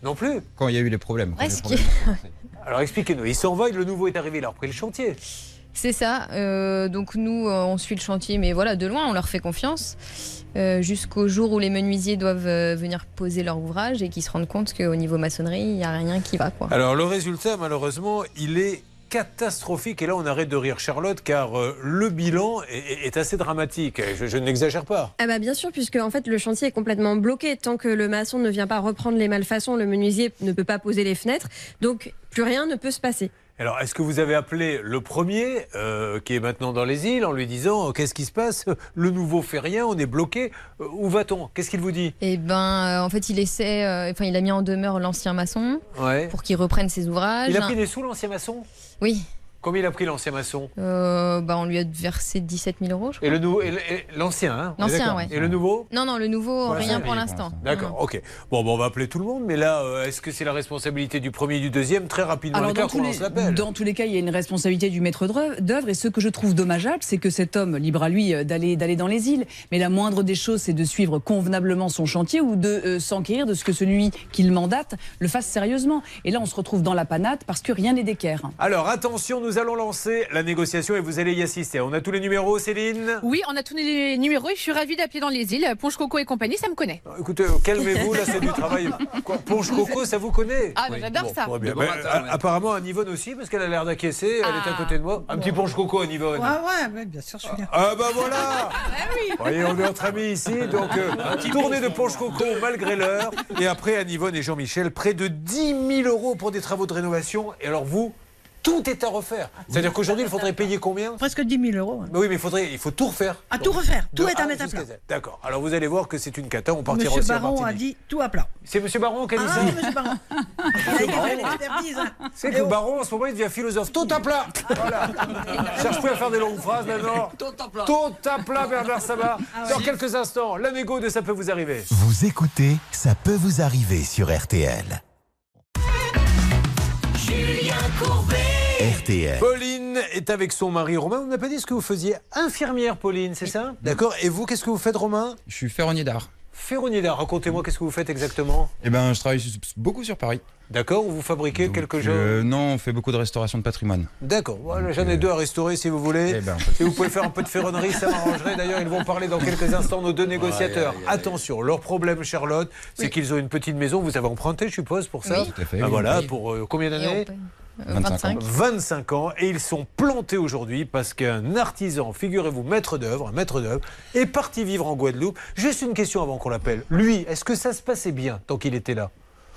Non plus Quand il y a eu les problèmes. quand les Presque. problèmes- Alors, expliquez-nous. Il s'envole, le nouveau est arrivé, il a repris le chantier. C'est ça. euh, donc nous, euh, on suit le chantier, mais voilà, de loin, on leur fait confiance. euh, Jusqu'au jour où les menuisiers doivent euh, venir poser leur ouvrage et qu'ils se rendent compte qu'au niveau maçonnerie, il n'y a rien qui va. Quoi. Alors, le résultat, malheureusement, il est catastrophique. Et là, on arrête de rire Charlotte, car euh, le bilan est assez dramatique. Je, je n'exagère pas. Ah bah bien sûr, puisque en fait le chantier est complètement bloqué. Tant que le maçon ne vient pas reprendre les malfaçons, le menuisier ne peut pas poser les fenêtres. Donc plus rien ne peut se passer. Alors, est-ce que vous avez appelé le premier, euh, qui est maintenant dans les îles, en lui disant euh, Qu'est-ce qui se passe? Le nouveau fait rien, on est bloqué. Euh, où va-t-on? Qu'est-ce qu'il vous dit? Et ben, euh, en fait, il essaie, euh, enfin, il a mis en demeure l'ancien maçon Ouais. pour qu'il reprenne ses ouvrages. Il a pris des sous, l'ancien maçon? Oui. Combien il a pris l'ancien maçon? Euh, bah, on lui a versé 17 000 euros, je crois. Et le l'ancien, hein L'ancien, ouais. Et le nouveau? Non, non, le nouveau, Voilà, rien pour l'instant. D'accord, ok. Bon, bon, on va appeler tout le monde, mais là, euh, est-ce que c'est la responsabilité du premier et du deuxième? Très rapidement, Alors, les dans tous, les, dans tous les cas, il y a une responsabilité du maître d'œuvre-. Et ce que je trouve dommageable, c'est que cet homme, libre à lui euh, d'aller d'aller dans les îles. Mais la moindre des choses, c'est de suivre convenablement son chantier ou de euh, s'enquérir de ce que celui qui le mandate le fasse sérieusement. Et là, on se retrouve dans la panade parce que rien n'est d'équerre. Alors, attention, nous allons lancer la négociation et vous allez y assister. On a tous les numéros, Céline Oui, on a tous les numéros et je suis ravie d'appeler dans les îles. Ponche Coco et compagnie, ça me connaît. Écoutez, euh, calmez-vous, là, c'est du travail. Quoi, Ponche Coco, ça vous connaît Ah, bah, j'adore ça. Bien. Bon matin, euh, ouais. Apparemment, Anne Yvonne aussi, parce qu'elle a l'air d'acquiescer. Elle est à côté de moi. Un petit Ponche Coco, Anne Yvonne. Ouais, ouais, ouais, bien sûr, je suis là. Ah bah voilà Vous voyez, on est entre amis ici, donc euh, tournée de Ponche Coco malgré l'heure. Et après, Anne Yvonne et Jean-Michel, près de 10 000 euros pour des travaux de rénovation. Et alors vous, tout est à refaire. C'est-à-dire qu'aujourd'hui, il faudrait payer combien Presque 10 000 euros. hein. Mais oui, mais il, faudrait, il faut tout refaire. À tout refaire. Tout est à mettre à plat. D'accord. Alors vous allez voir que c'est une cata. On partira Monsieur aussi à Baron a dit tout à plat. C'est Monsieur Baron qui a dit Ah, ça oui, monsieur Baron. L'expertise. hein. C'est que le baron, en ce moment, il devient philosophe. Tout à plat Voilà Cherche plus à faire des longues phrases maintenant. Tout à plat Tout à plat, Bernard Sabat. Ah Dans quelques instants, la négo de Ça peut vous arriver. Vous écoutez Ça peut vous arriver sur RTL. Julien Courbet. RTL. Pauline est avec son mari Romain. On n'a pas dit ce que vous faisiez. Infirmière, Pauline, c'est ça? D'accord. Et vous, qu'est-ce que vous faites, Romain? Je suis ferronnier d'art. Ferronnier d'art. Racontez-moi, qu'est-ce que vous faites exactement Eh ben, je travaille beaucoup sur Paris. D'accord. Vous fabriquez quelque chose Euh, non, on fait beaucoup de restauration de patrimoine. D'accord. Voilà, J'en ai deux à restaurer si vous voulez. Eh ben, si vous pouvez faire un peu de ferronnerie, ça m'arrangerait. D'ailleurs, ils vont parler dans quelques instants, nos deux négociateurs. Attention, leur problème, Charlotte, c'est qu'ils ont une petite maison. Vous avez emprunté, je suppose, pour ça Oui. Tout à fait, Ah, oui. Voilà, Oui. pour euh, combien d'années euh, 25 25. 25 ans. Et ils sont plantés aujourd'hui parce qu'un artisan, figurez-vous, maître d'œuvre, un maître d'œuvre, est parti vivre en Guadeloupe. Juste une question avant qu'on l'appelle. Lui, est-ce que ça se passait bien tant qu'il était là?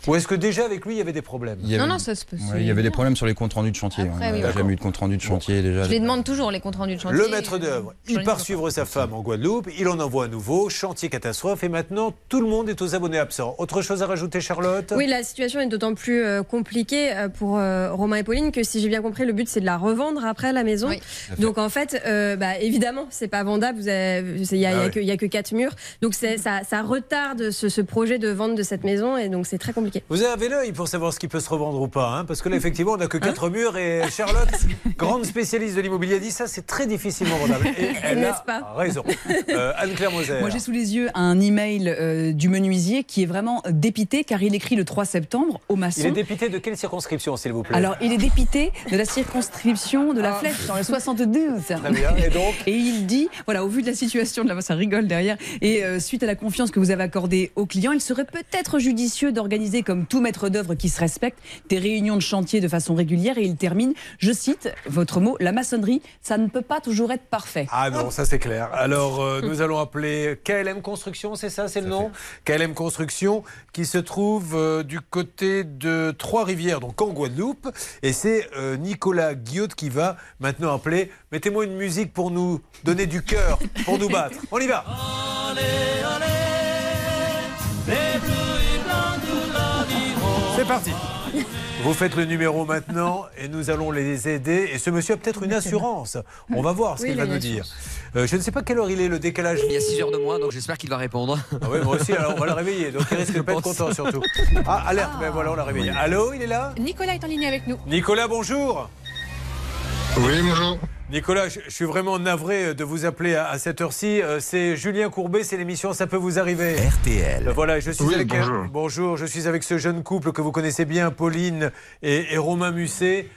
Ou est-ce que déjà avec lui il y avait des problèmes avait- Non, non, ça se peut. Ouais, il y avait des problèmes sur les comptes rendus de chantier. Après, on oui, n'a oui. jamais eu de compte rendu de chantier déjà. Je les demande toujours, les comptes rendus de chantier. Le maître d'œuvre, il part suivre sa femme en Guadeloupe, il en envoie à nouveau, chantier catastrophe, et maintenant tout le monde est aux abonnés absents. Autre chose à rajouter, Charlotte? Oui, la situation est d'autant plus euh, compliquée euh, pour euh, Romain et Pauline que si j'ai bien compris, le but c'est de la revendre après la maison. Donc en fait, euh, bah, évidemment, c'est pas vendable. Il n'y a, Ah a que- a quatre murs. Donc ça retarde ce, ce projet de vente de cette maison et donc c'est très compliqué. Vous avez l'œil pour savoir ce qui peut se revendre ou pas, hein, parce que là, effectivement, on n'a que quatre murs et Charlotte, grande spécialiste de l'immobilier, a dit ça, c'est très difficilement vendable. Et elle a pas raison. Euh, Anne-Claire Moser. Moi, j'ai sous les yeux un email euh, du menuisier qui est vraiment dépité car il écrit le 3 septembre au maçon. Il est dépité de quelle circonscription, s'il vous plaît? Alors, il est dépité de la circonscription de la Flèche dans le 72. Très bien. Et donc? Et il dit, voilà, au vu de la situation de la ça rigole derrière, et euh, suite à la confiance que vous avez accordée aux clients, il serait peut-être judicieux d'organiser, comme tout maître d'œuvre qui se respecte, des réunions de chantier de façon régulière. Et il termine, je cite votre mot, la maçonnerie, ça ne peut pas toujours être parfait. Ah non, ça c'est clair. Alors euh, nous allons appeler KLM Construction, c'est ça, c'est le nom KLM Construction qui se trouve euh, du côté de Trois-Rivières, donc en Guadeloupe. Et c'est euh, Nicolas Guillaume qui va maintenant appeler. Mettez-moi une musique pour nous donner du cœur, pour nous battre. On y va C'est parti vous faites le numéro maintenant et nous allons les aider. Et ce monsieur a peut-être une assurance. On va voir ce Oui, qu'il va nous dire. Euh, je ne sais pas quelle heure il est, le décalage. Il y a 6 heures de moins, donc j'espère qu'il va répondre. Ah oui, moi aussi, alors on va le réveiller. Donc il risque de pas être content surtout. Ah, alerte, mais voilà, on l'a réveillé. Allô, il est là? Nicolas est en ligne avec nous. Nicolas, bonjour. Oui, bonjour. Nicolas, je, je suis vraiment navré de vous appeler à, à cette heure-ci. Euh, C'est Julien Courbet, c'est l'émission Ça peut vous arriver. RTL. Euh, Voilà, je suis Oui, avec bonjour. bonjour, je suis avec ce jeune couple que vous connaissez bien, Pauline et, et Romain Musset,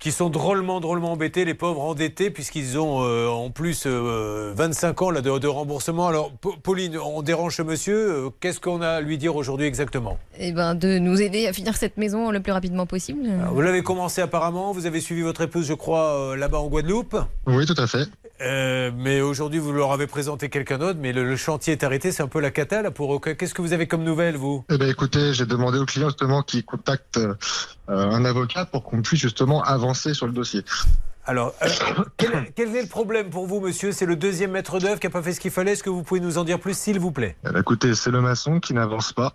qui sont drôlement, drôlement embêtés, les pauvres endettés, puisqu'ils ont euh, en plus euh, 25 ans là, de, de remboursement. Alors, Pa- Pauline, on dérange ce monsieur. euh, Qu'est-ce qu'on a à lui dire aujourd'hui exactement? Eh ben, de nous aider à finir cette maison le plus rapidement possible. Vous l'avez commencé apparemment, vous avez suivi votre épouse, je crois, euh, là-bas en Guadeloupe? Oui, tout à fait. Euh, mais aujourd'hui, vous leur avez présenté quelqu'un d'autre, mais le, le chantier est arrêté, c'est un peu la cata là pour. Qu'est-ce que vous avez comme nouvelles, vous? Eh ben, écoutez, j'ai demandé au client justement qu'il contacte euh, un avocat pour qu'on puisse justement avancer sur le dossier. Alors, euh, quel, quel est le problème pour vous, monsieur C'est le deuxième maître d'œuvre qui n'a pas fait ce qu'il fallait. Est-ce que vous pouvez nous en dire plus, s'il vous plaît Eh ben, écoutez, c'est le maçon qui n'avance pas,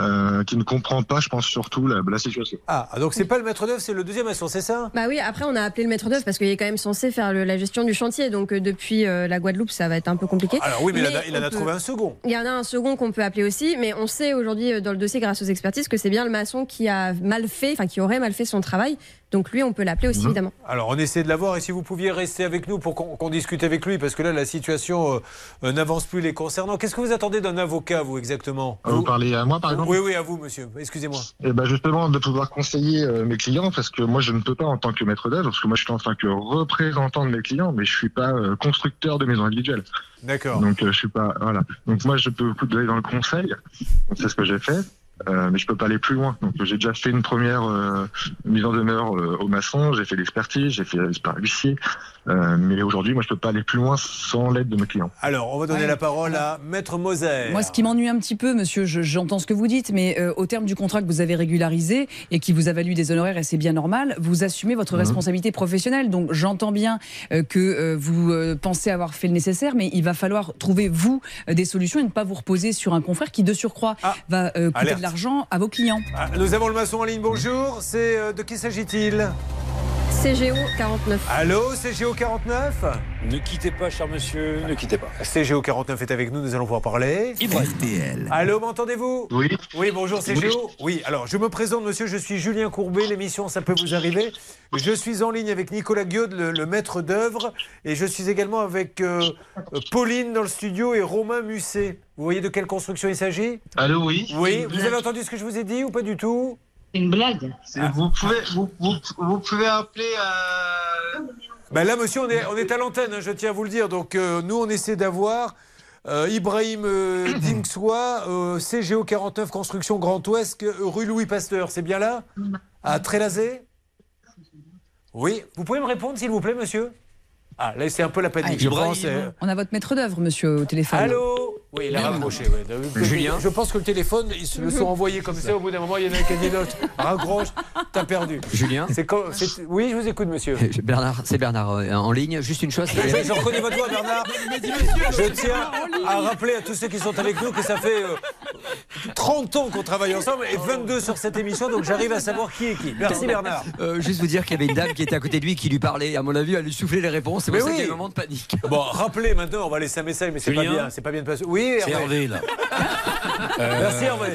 euh, qui ne comprend pas, je pense surtout, la, la situation. Ah, donc c'est pas le maître d'œuvre, c'est le deuxième maçon, c'est ça Bah oui, après on a appelé le maître d'œuvre parce qu'il est quand même censé faire le- la gestion du chantier. Donc euh, depuis euh, la Guadeloupe, ça va être un peu compliqué. Alors oui, mais, il en a- il en on a peut- trouvé un second. Il y en a un second qu'on peut appeler aussi, mais on sait aujourd'hui dans le dossier grâce aux expertises que c'est bien le maçon qui a mal fait, enfin qui aurait mal fait son travail. Donc lui, on peut l'appeler aussi évidemment. Alors, on essaie de l'avoir et si vous pouviez rester avec nous pour qu'on discute avec lui, parce que là, la situation euh, euh, n'avance plus les concernant. Qu'est-ce que vous attendez d'un avocat, vous, exactement? Vous parlez à moi, par exemple? Oui, oui, à vous, monsieur. Excusez-moi. Eh ben justement, de pouvoir conseiller euh, mes clients, parce que moi, je ne peux pas en tant que maître d'œuvre, parce que moi, je suis en tant que représentant de mes clients, mais je suis pas euh, constructeur de maisons individuelles. D'accord. Donc, euh, je suis pas, voilà. Donc, moi, je peux vous donner dans le conseil. Donc, C'est ce que j'ai fait. Euh, mais je peux pas aller plus loin. Donc j'ai déjà fait une première euh, mise en demeure euh, au maçon, j'ai fait l'expertise, j'ai fait l'expert huissier, euh, mais aujourd'hui moi je peux pas aller plus loin sans l'aide de mes clients. Alors, on va donner la parole à Maître Moser. Moi, ce qui m'ennuie un petit peu, monsieur, je- j'entends ce que vous dites, mais euh, au terme du contrat que vous avez régularisé et qui vous a valu des honoraires, et c'est bien normal, vous assumez votre Mhm. responsabilité professionnelle. Donc, j'entends bien euh, que euh, vous euh, pensez avoir fait le nécessaire, mais il va falloir trouver, vous, euh, des solutions et ne pas vous reposer sur un confrère qui, de surcroît, va euh, coûter alerte. de l'argent à vos clients. Ah, nous avons le maçon en ligne, bonjour. C'est euh, de qui s'agit-il? CGO 49. Allô, CGO 49 Ne quittez pas, cher monsieur, ne quittez pas. CGO 49 est avec nous, nous allons pouvoir parler. RTL. Allô, m'entendez-vous? Oui. Oui, bonjour CGO. Oui, alors je me présente, monsieur, je suis Julien Courbet, l'émission Ça peut vous arriver. Je suis en ligne avec Nicolas Guiod, le, le maître d'œuvre, et je suis également avec euh, Pauline dans le studio et Romain Musset. Vous voyez de quelle construction il s'agit? Allô, oui. Oui, vous avez entendu ce que je vous ai dit ou pas du tout? Une blague. Vous pouvez, vous, vous, vous pouvez appeler. Euh... Ben là, monsieur, on est, on est à l'antenne, hein, je tiens à vous le dire. Donc, euh, nous, on essaie d'avoir euh, Ibrahim euh, Dingswa, euh, CGO 49 Construction Grand Ouest, euh, rue Louis Pasteur. C'est bien là? À Trélazé? Oui. Vous pouvez me répondre, s'il vous plaît, monsieur? Ah, là, c'est un peu la panique. Ah, je pense. euh, On a votre maître d'œuvre, monsieur, au téléphone. Allô? Oui, il a raccroché. ouais. Julien Je pense que le téléphone, ils se le sont envoyés comme ça. Au bout d'un moment, il y en a un qui a dit l'autre. Raccroche, t'as perdu. Julien C'est quand- Oui, je vous écoute, monsieur. Bernard, c'est Bernard euh, en ligne. Juste une chose. Je, je reconnais votre voix, Bernard. Je tiens à rappeler à tous ceux qui sont avec nous que ça fait euh, 30 ans qu'on travaille ensemble et 22 sur cette émission, donc j'arrive à savoir qui est qui. Merci, Bernard. Euh, juste vous dire qu'il y avait une dame qui était à côté de lui qui lui parlait. À mon avis, elle lui soufflait les réponses. C'est pour Mais ça oui. qu'il y a un moment de panique. Bon, rappelez maintenant, on va laisser un message, mais c'est pas bien. C'est pas bien de passer. Oui, C'est Hervé, là. Merci, Hervé.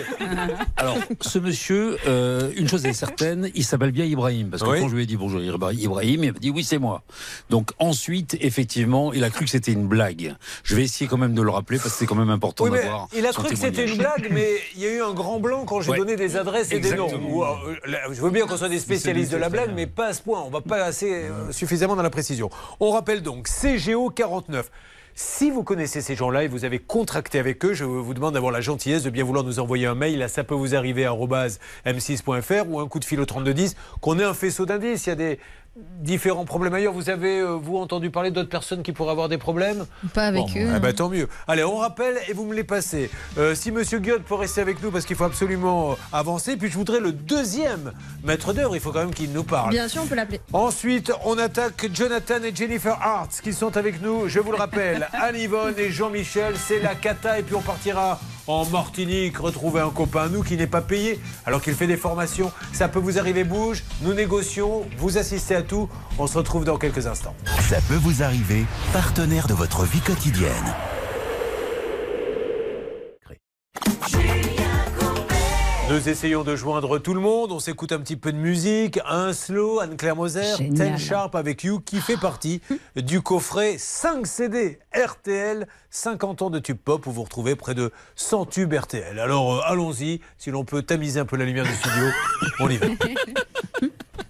Alors, ce monsieur, euh, une chose est certaine, il s'appelle bien Ibrahim. Parce que Oui. quand je lui ai dit bonjour Ibrahim, il m'a dit oui, c'est moi. Donc ensuite, effectivement, il a cru que c'était une blague. Je vais essayer quand même de le rappeler parce que c'est quand même important Oui, d'avoir. il a cru que c'était une blague, mais il y a eu un grand blanc quand j'ai Ouais. donné des adresses et des noms. Euh, je veux bien qu'on soit des spécialistes de la blague, mais pas à ce point. On va pas assez euh, suffisamment dans la précision. On rappelle donc CGO 49. Si vous connaissez ces gens-là et vous avez contracté avec eux, je vous demande d'avoir la gentillesse de bien vouloir nous envoyer un mail à ça peut vous arriver m6.fr ou un coup de fil au 3210 qu'on ait un faisceau d'indices. Il y a des différents problèmes ailleurs. Vous avez, euh, vous, entendu parler d'autres personnes qui pourraient avoir des problèmes Pas avec Bon, eux. eh hein. ben, tant mieux. Allez, on rappelle et vous me les passez. Euh, si Monsieur Guillaume peut rester avec nous parce qu'il faut absolument euh, avancer. Puis je voudrais le deuxième maître d'œuvre. Il faut quand même qu'il nous parle. Bien sûr, on peut l'appeler. Ensuite, on attaque Jonathan et Jennifer Hart qui sont avec nous. Je vous le rappelle, Anne-Yvonne et Jean-Michel, c'est la cata. Et puis on partira en Martinique retrouver un copain à nous qui n'est pas payé alors qu'il fait des formations. Ça peut vous arriver, bouge. Nous négocions, vous assistez à tout. On se retrouve dans quelques instants. Ça peut vous arriver, partenaire de votre vie quotidienne. Nous essayons de joindre tout le monde. On s'écoute un petit peu de musique. Un slow, Anne-Claire Moser. Ten Sharp avec You, qui fait partie du coffret 5 CD RTL, 50 ans de tube pop, où vous retrouvez près de 100 tubes RTL. Alors euh, allons-y. Si l'on peut tamiser un peu la lumière du studio, on y va.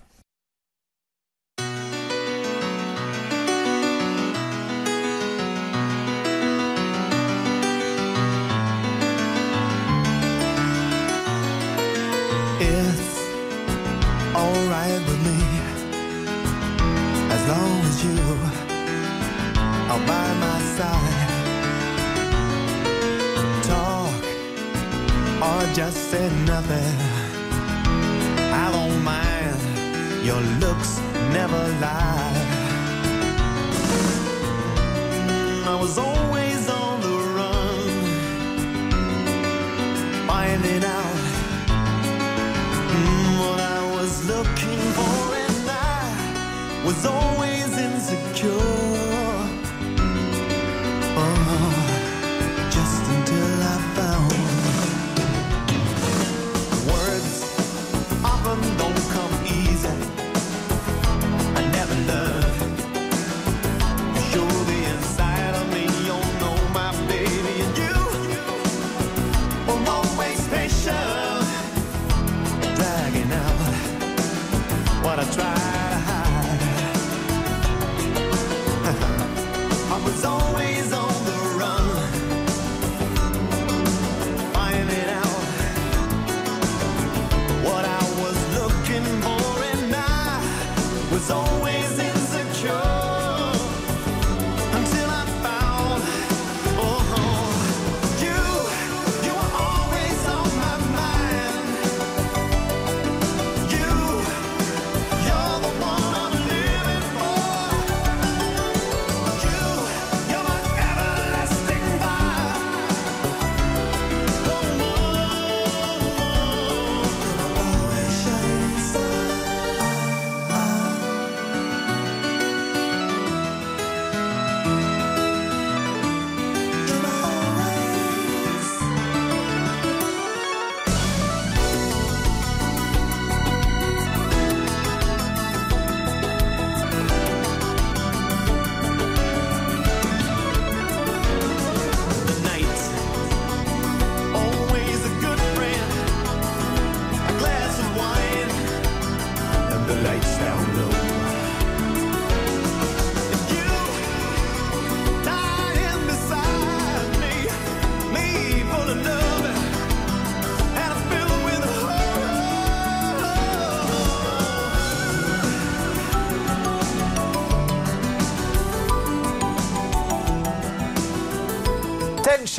by my side. Talk or just say nothing. I don't mind. Your looks never lie. I was always on the run, finding out Mm, what I was looking for, and I was always insecure.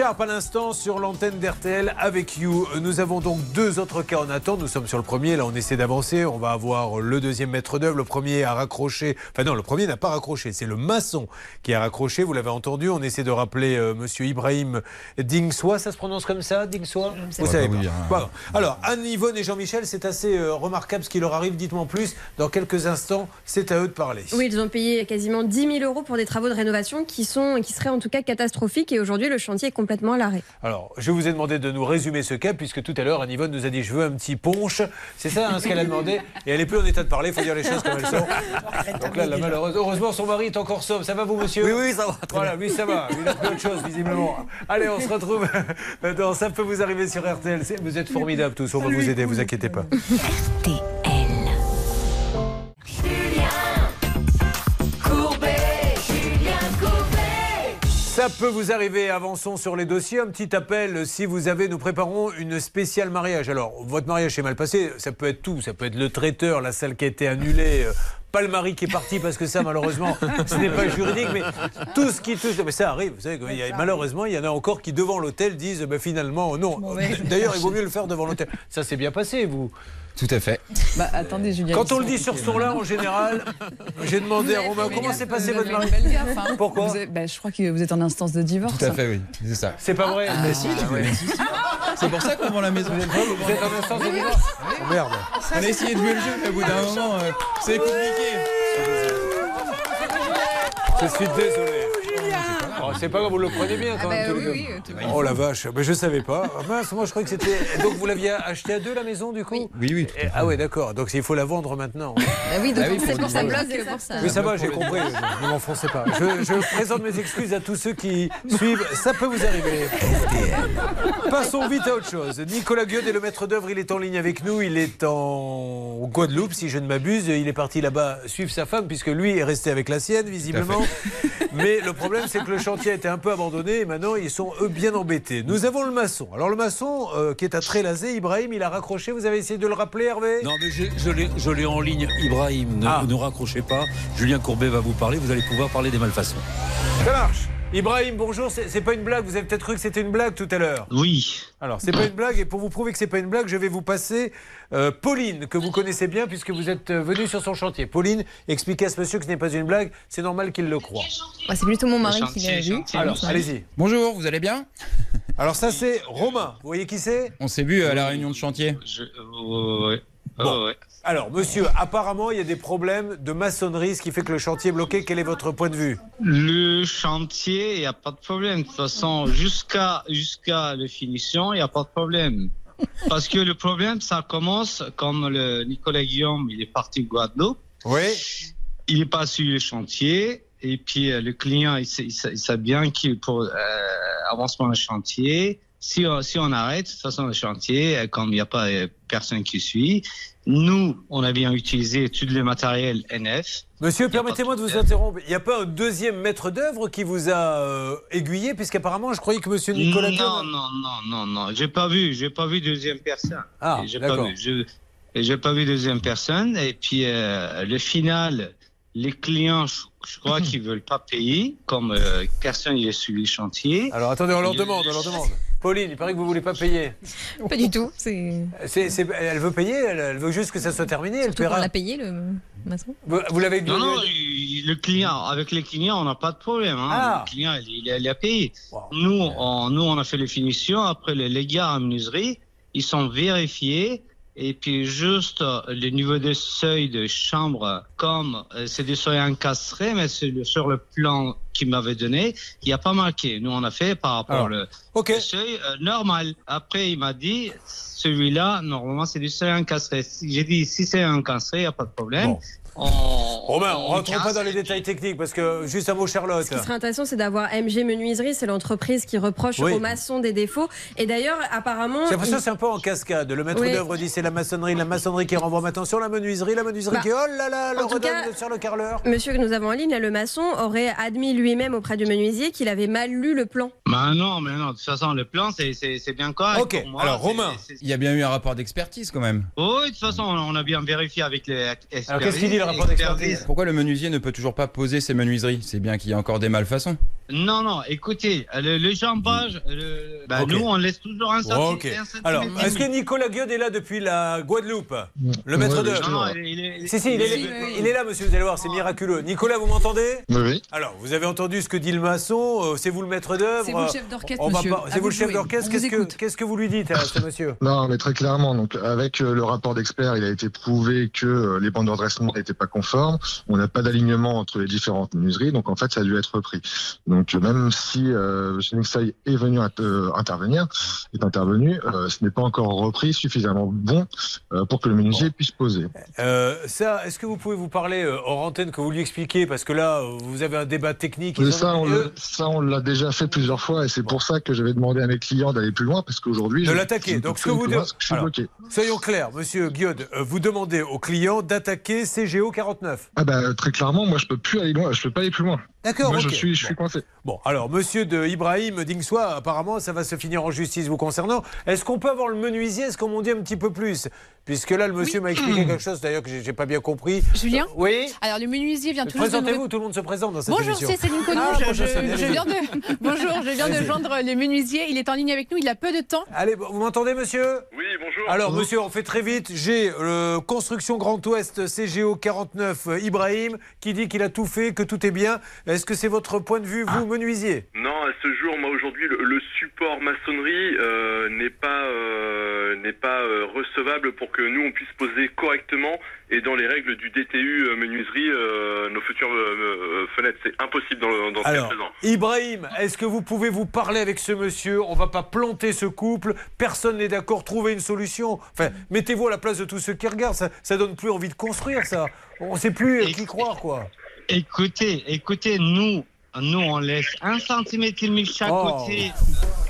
Sharp à l'instant sur l'antenne d'RTL avec You. Nous avons donc deux autres cas en attente. Nous sommes sur le premier, là on essaie d'avancer. On va avoir le deuxième maître d'œuvre. Le premier a raccroché. Enfin non, le premier n'a pas raccroché. C'est le maçon qui a raccroché. Vous l'avez entendu. On essaie de rappeler euh, Monsieur Ibrahim Dingswa. Ça se prononce comme ça, Dingswa Vous pas. savez Bah pas. Bon. Alors Anne, Yvonne et Jean-Michel, c'est assez euh, remarquable ce qui leur arrive. Dites-moi en plus. Dans quelques instants, c'est à eux de parler. Oui, ils ont payé quasiment 10 000 euros pour des travaux de rénovation qui, sont, qui seraient en tout cas catastrophiques et aujourd'hui le chantier est complètement à l'arrêt. Alors, je vous ai demandé de nous résumer ce cas, puisque tout à l'heure, Anne Yvonne nous a dit Je veux un petit punch. C'est ça hein, ce qu'elle a demandé. Et elle est plus en état de parler, il faut dire les choses comme elles sont. Donc là, la malheureuse. Heureusement, son mari est encore sauve. Ça va, vous, monsieur Oui, oui, ça va. Voilà, lui, ça va. Il a plus autre chose, visiblement. Allez, on se retrouve dans Ça peut vous arriver sur RTL. Vous êtes formidables tous. On va vous aider, vous inquiétez pas. Ça peut vous arriver, avançons sur les dossiers. Un petit appel si vous avez, nous préparons une spéciale mariage. Alors, votre mariage s'est mal passé, ça peut être tout. Ça peut être le traiteur, la salle qui a été annulée, euh, pas le mari qui est parti parce que ça, malheureusement, ce n'est pas juridique, mais tout ce qui touche. Mais ça arrive, vous savez, il y a- malheureusement, il y en a encore qui, devant l'hôtel, disent ben, finalement, non. D'ailleurs, il vaut mieux le faire devant l'hôtel. Ça s'est bien passé, vous Tout à fait. Bah attendez, Julien. Quand on le dit sur ce ton-là, en général, j'ai demandé à Romain comment s'est passé votre mariage Pourquoi Vous êtes- bah, Je crois que vous êtes en instance de divorce. Tout à fait, oui. C'est ça. C'est pas vrai Mais si, tu veux. C'est pour ça qu'on vend la maison. Vous êtes en instance de divorce Oh, Merde. On a essayé de jouer le jeu, mais au bout d'un moment, euh, c'est compliqué. Je suis désolé. Oh, c'est pas grave, vous le prenez bien quand Ah même. bah oui, oui, tout va oh la vache, mais je savais pas. Ah, mince, moi je croyais que c'était. Donc vous l'aviez acheté à deux la maison du coup Oui, oui. Ah ouais, d'accord. Donc il faut la vendre maintenant. Bah oui, donc Ah c'est pour ça bloque pour ça. Oui, ça va, j'ai compris. Ne m'enfoncez pas. Je, je présente mes excuses à tous ceux qui suivent. Ça peut vous arriver. Passons vite à autre chose. Nicolas Guiod est le maître d'œuvre. Il est en ligne avec nous. Il est en Guadeloupe, si je ne m'abuse. Il est parti là-bas suivre sa femme, puisque lui est resté avec la sienne, visiblement. Mais le problème, c'est que le chantier a été un peu abandonné et maintenant, ils sont, eux, bien embêtés. Nous avons le maçon. Alors, le maçon, euh, qui est à Trélazé, Ibrahim, il a raccroché. Vous avez essayé de le rappeler, Hervé? Non, mais j'ai- je l'ai- je l'ai en ligne. Ibrahim, ne, Ah. ne raccrochez pas. Julien Courbet va vous parler. Vous allez pouvoir parler des malfaçons. Ça marche. Ibrahim, bonjour. C'est pas une blague. Vous avez peut-être cru que c'était une blague tout à l'heure. Oui. Alors, c'est pas une blague. Et pour vous prouver que c'est pas une blague, je vais vous passer euh, Pauline, que vous connaissez bien puisque vous êtes euh, venu sur son chantier. Pauline, expliquez à ce monsieur que ce n'est pas une blague. C'est normal qu'il le croit. Bah, c'est plutôt mon mari qui l'a vu. Alors, allez-y. Bonjour, vous allez bien? Alors, ça, c'est Romain. Vous voyez qui c'est? On s'est vu à la réunion de chantier. Je... ouais, ouais. Bon. Ouais, ouais. Alors, monsieur, apparemment, il y a des problèmes de maçonnerie, ce qui fait que le chantier est bloqué. Quel est votre point de vue? Le chantier, il n'y a pas de problème. De toute façon, jusqu'à jusqu'à la finition, il n'y a pas de problème. Parce que le problème, ça commence comme le Nicolas Guillaume, il est parti de Guadeloupe. Oui. Il n'est pas sur le chantier. Et puis, euh, le client, sait- il sait bien qu'il pour euh, avancement du chantier, si on, si on arrête, de toute façon, le chantier, euh, comme il n'y a pas euh, personne qui suit, nous, on a bien utilisé tout le matériel NF. Monsieur, permettez-moi de vous interrompre. Il n'y a pas un deuxième maître d'œuvre qui vous a euh, aiguillé, puisqu'apparemment, je croyais que monsieur Nicolas non, Guillaume- non, non, non, non. J'ai pas vu, j'ai pas vu deuxième personne. Ah, j'ai pas d'accord. vu. Je- et J'ai pas vu deuxième personne. Et puis euh, le final, les clients, je, je crois qu'ils veulent pas payer, comme euh, personne il est sur le chantier. Alors attendez, on leur demande, on leur demande. Pauline, il paraît que vous voulez pas payer. Pas du tout. C'est. C'est- c'est- elle veut payer, elle, elle veut juste que ça soit terminé, elle Surtout qu'on paiera. l'a payé le maçon. Vous, vous l'avez Non, donné- non, le client, avec les clients, on n'a pas de problème. Hein. Ah. Le client, il, il a- il a payé. Nous, on, nous, on a fait les finitions. Après, les, les gars en menuiserie, ils sont vérifiés. Et puis, juste euh, le niveau de seuil de chambre, comme euh, c'est des seuils encastrés, mais sur le plan qu'il m'avait donné, il n'y a pas marqué. Nous, on a fait par rapport ok. le seuil euh, normal. Après, il m'a dit, celui-là, normalement, c'est du seuil encastré. J'ai dit, si c'est encastré, il n'y a pas de problème. Romain, on on rentre pas dans les détails techniques parce que juste un mot, Charlotte. Ce qui serait intéressant, c'est d'avoir MG Menuiserie, c'est l'entreprise qui reproche Oui. aux maçons des défauts. Et d'ailleurs, apparemment. J'ai l'impression que c'est un peu en cascade. Le maître Oui. d'œuvre dit c'est la maçonnerie, la maçonnerie qui renvoie maintenant sur la menuiserie, la menuiserie Bah, qui oh là là, le redonne cas, sur le carreleur. Monsieur que nous avons en ligne, là, le maçon, aurait admis lui-même auprès du menuisier qu'il avait mal lu le plan. Mais non, mais non, de toute façon, le plan, c'est- bien correct. Ok, pour moi. alors Romain, il y a bien eu un rapport d'expertise quand même. Oui, de toute façon, on a bien vérifié avec les expertises. Alors qu'est-ce qu'il dit le rapport d'expertise Pourquoi le menuisier ne peut toujours pas poser ses menuiseries? C'est bien qu'il y a encore des malfaçons. Non, non, écoutez, le, le jambage, le- bah, nous, on laisse toujours un centimètre. Alors, est-ce que. Nicolas Gueud est là depuis la Guadeloupe? Le maître d'œuvre Non, non, il est- il est- Si, si, il est, il est- il est là, monsieur, vous allez voir, c'est miraculeux. Nicolas, vous m'entendez? Oui, oui. Alors, vous avez entendu ce que dit le maçon, euh, c'est vous le maître d'œuvre? C'est vous le chef d'orchestre, monsieur. C'est vous vous le chef d'orchestre, qu'est-ce que, écoute. qu'est-ce que vous lui dites à ce monsieur? Non, mais très clairement, donc avec euh, le rapport d'expert, il a été prouvé que euh, les bandes de redressement n'étaient pas conformes. On n'a pas d'alignement entre les différentes menuiseries, donc en fait, ça a dû être repris. Donc même si euh, M. Nixay est venu euh, intervenir, est intervenu, euh, ce n'est pas encore repris suffisamment bon euh, pour que le menuisier puisse poser. Ça, est-ce que vous pouvez vous parler hors antenne que vous lui expliquiez? Parce que là, vous avez un débat technique. Mais ça, ont- on, ça, l'a déjà fait plusieurs fois et c'est pour ça que j'avais demandé à mes clients d'aller plus loin parce qu'aujourd'hui. de je- l'attaquer. Donc, ce que vous dites. parce que je suis Alors, bloqué. Soyons clairs, monsieur Guiod, vous demandez aux clients d'attaquer CGO 49. Ah bah très clairement, moi je peux plus aller loin, je peux pas aller plus loin. D'accord, Moi je suis, je suis Bon. coincé. Bon, alors, monsieur de Ibrahim Dingswa, apparemment, ça va se finir en justice vous concernant. Est-ce qu'on peut avoir le menuisier? Est-ce qu'on m'en dit un petit peu plus? Puisque là, le monsieur m'a expliqué quelque chose, d'ailleurs, que j'ai pas bien compris. Julien? Euh, Oui Alors, le menuisier vient tout nous Présentez-vous, tout le monde se présente dans cette Bonjour, émission. c'est Céline Connou. Ah, je, bonjour, je- Céline, je allez-y. viens de... Bonjour, je viens de joindre le menuisier. Il est en ligne avec nous. Il a peu de temps. Allez, vous m'entendez, monsieur? Oui, bonjour. Alors, monsieur, on fait très vite. J'ai le Construction Grand Ouest CGO 49 euh, Ibrahim qui dit qu'il a tout fait, que tout est bien. Est-ce que c'est votre point de vue, vous, menuisier? Non, à ce jour, moi aujourd'hui, le, le support maçonnerie euh, n'est pas euh, n'est pas euh, recevable pour que nous on puisse poser correctement et dans les règles du DTU euh, menuiserie euh, nos futures euh, euh, fenêtres. C'est impossible dans, ce Alors, présent. Ibrahim, est-ce que vous pouvez vous parler avec ce monsieur? On va pas planter ce couple. Personne n'est d'accord. Trouvez une solution. Enfin, mettez-vous à la place de tous ceux qui regardent. Ça, ça donne plus envie de construire, ça. On sait plus qui croire, quoi. Écoutez, écoutez, nous, nous, on laisse un centimètre et demi chaque Oh. côté.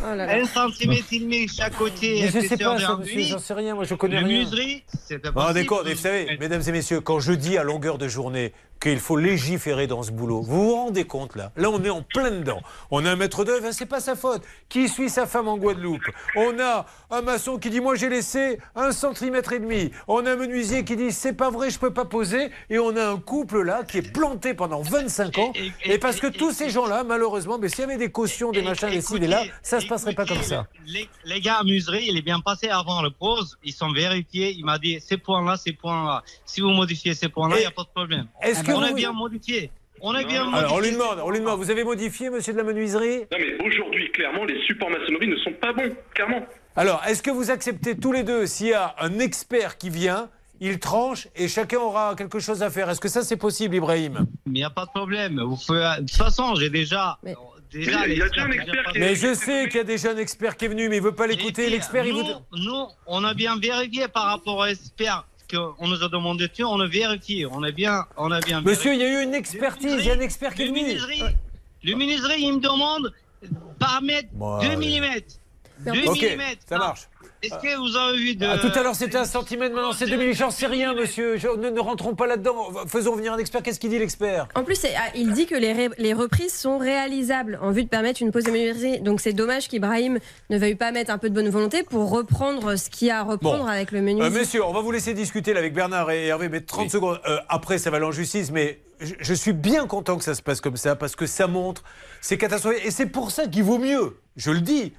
Oh là là. Un centimètre et demi chaque côté. Mais je sais pas, j'en sais rien. Moi, je connais Le rien. menuiserie, c'est pas Ah, d'accord, mais vous savez, mesdames et messieurs, quand je dis à longueur de journée qu'il faut légiférer dans ce boulot, vous vous rendez compte là? Là, on est en plein dedans. On a un maître d'œuvre, hein, c'est pas sa faute. Qui suit sa femme en Guadeloupe? On a un maçon qui dit Moi, j'ai laissé un centimètre et demi. On a un menuisier qui dit C'est pas vrai, je peux pas poser. Et on a un couple là qui est planté pendant 25 ans. Et, parce que tous ces gens-là, malheureusement, mais s'il y avait des cautions, des machins, des ci, des là, ça se passerait pas comme ça. Les, les gars à muserie, il est bien passé avant le pause. Ils sont vérifiés. Il m'a dit ces points-là, ces points-là. Si vous modifiez ces points-là, il n'y a pas de problème. est-ce que on a vous- bien modifié. On a bien Alors, on lui demande, on lui demande Vous avez modifié, monsieur de la menuiserie? Non, mais aujourd'hui, clairement, les supports maçonnerie ne sont pas bons, clairement. Alors, est-ce que vous acceptez tous les deux, s'il y a un expert qui vient, il tranche et chacun aura quelque chose à faire? Est-ce que ça, c'est possible, Ibrahim? Mais il n'y a pas de problème. Vous pouvez- De toute façon, j'ai déjà. déjà Mais il y a déjà un l'expert expert qui Mais je sais qu'il y a déjà un expert qui est venu, mais il veut pas l'écouter. L'expert, il nous, vous. nous, on a bien vérifié par rapport au expert qu'on nous a demandé on a vérifié, on a bien, on a bien Monsieur, il y a eu une expertise, il y a un expert qui est Le venu. le menuiserie, il me demande par mètre Bon, 2 allez. mm. 2 Ok, mm. ça marche. Est-ce que vous avez vu de. Ah, tout à l'heure, c'était un centimètre, maintenant c'est 2000. J'en sais rien, monsieur. Je- ne, ne rentrons pas là-dedans. Faisons venir un expert. Qu'est-ce qu'il dit, l'expert? En plus, ah, il dit que les, ré- les reprises sont réalisables en vue de permettre une pause de menuiserie. Donc c'est dommage qu'Ibrahim ne veuille pas mettre un peu de bonne volonté pour reprendre ce qu'il y a à reprendre Bon. avec le Euh, menuisier. monsieur, on va vous laisser discuter là avec Bernard et Hervé, mais 30 secondes. Euh, après, ça va aller en justice, mais je, je suis bien content que ça se passe comme ça parce que ça montre, c'est catastrophique. Et c'est pour ça qu'il vaut mieux, je le dis,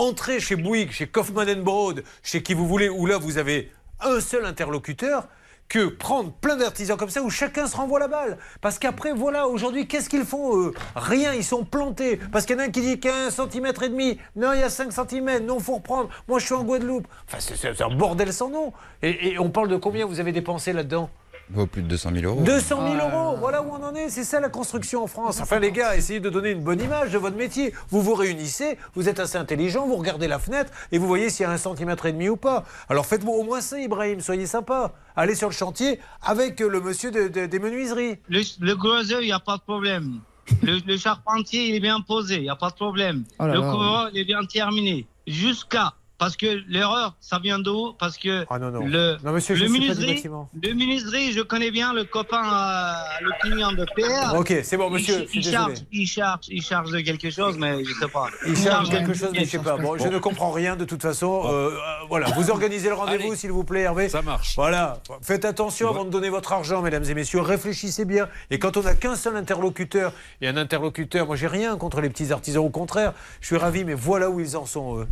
entrer chez Bouygues, chez Kaufmann Broad, chez qui vous voulez, où là vous avez un seul interlocuteur que prendre plein d'artisans comme ça où chacun se renvoie la balle. Parce qu'après, voilà, aujourd'hui, qu'est-ce qu'ils font Rien, ils sont plantés. Parce qu'il y en a un qui dit qu'il y a un centimètre et demi. Non, il y a 5 centimètres. Non, faut reprendre. Moi, je suis en Guadeloupe. Enfin, c'est- un bordel sans nom. Et on parle de combien vous avez dépensé là-dedans? Vaut plus de 200 000 euros. 200 000 euros, voilà où on en est, c'est ça la construction en France. Enfin les gars, essayez de donner une bonne image de votre métier. Vous vous réunissez, vous êtes assez intelligent, vous regardez la fenêtre et vous voyez s'il y a un centimètre et demi ou pas. Alors faites-moi au moins ça Ibrahim, soyez sympa. Allez sur le chantier avec euh, le monsieur de- de- des menuiseries. Le, le gros il n'y a pas de problème. Le, le charpentier, il est bien posé, il n'y a pas de problème. Oh là le là. couvreur, il est bien terminé. Jusqu'à Parce que l'erreur, ça vient d'où? Parce que Ah non, non. le, Non, monsieur, le bâtiment. le ministère, je connais bien le copain, euh, le client de PR. Ok, c'est bon, monsieur, Il, je suis il désolé. charge, il charge, il charge de quelque chose, mais je sais pas. Il charge quelque chose, mais je sais pas. Bon, je ne comprends rien de toute façon. Euh, euh, voilà, vous organisez le rendez-vous, s'il vous plaît, Hervé. Ça marche. Voilà. Faites attention avant de donner votre argent, mesdames et messieurs. Réfléchissez bien. Et quand on n'a qu'un seul interlocuteur, et un interlocuteur, moi j'ai rien contre les petits artisans, au contraire, je suis ravi, mais voilà où ils en sont. eux.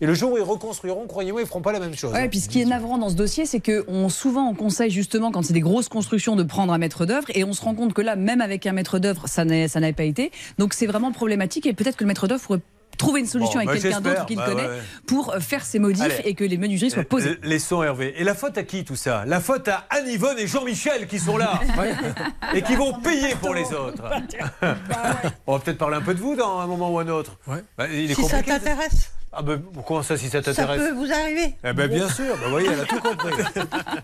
Et le jour où ils reconstruiront, croyez-moi, ils feront pas la même chose. Ouais, et puis ce qui est navrant dans ce dossier, c'est que on, souvent on conseille justement quand c'est des grosses constructions de prendre un maître d'œuvre et on se rend compte que là, même avec un maître d'œuvre, ça n'a- ça n'avait pas été. Donc c'est vraiment problématique et peut-être que le maître d'œuvre pourrait trouver une solution Bon, avec bah, quelqu'un d'autre qu'il Bah, connaît ouais, ouais. pour euh, faire ses modifs Allez. et que les menuiseries soient posées. Euh, Laissons Hervé. Et la faute à qui tout ça? La faute à Anne Yvonne et Jean-Michel qui sont là et qui vont payer pour les autres. On va peut-être parler un peu de vous dans un moment ou un autre. Bah, il est Si ça t'intéresse, Ah ben, comment ça si ça ça t'intéresse peut vous arriver. Eh ben bien sûr, ben, vous voyez, elle a tout compris.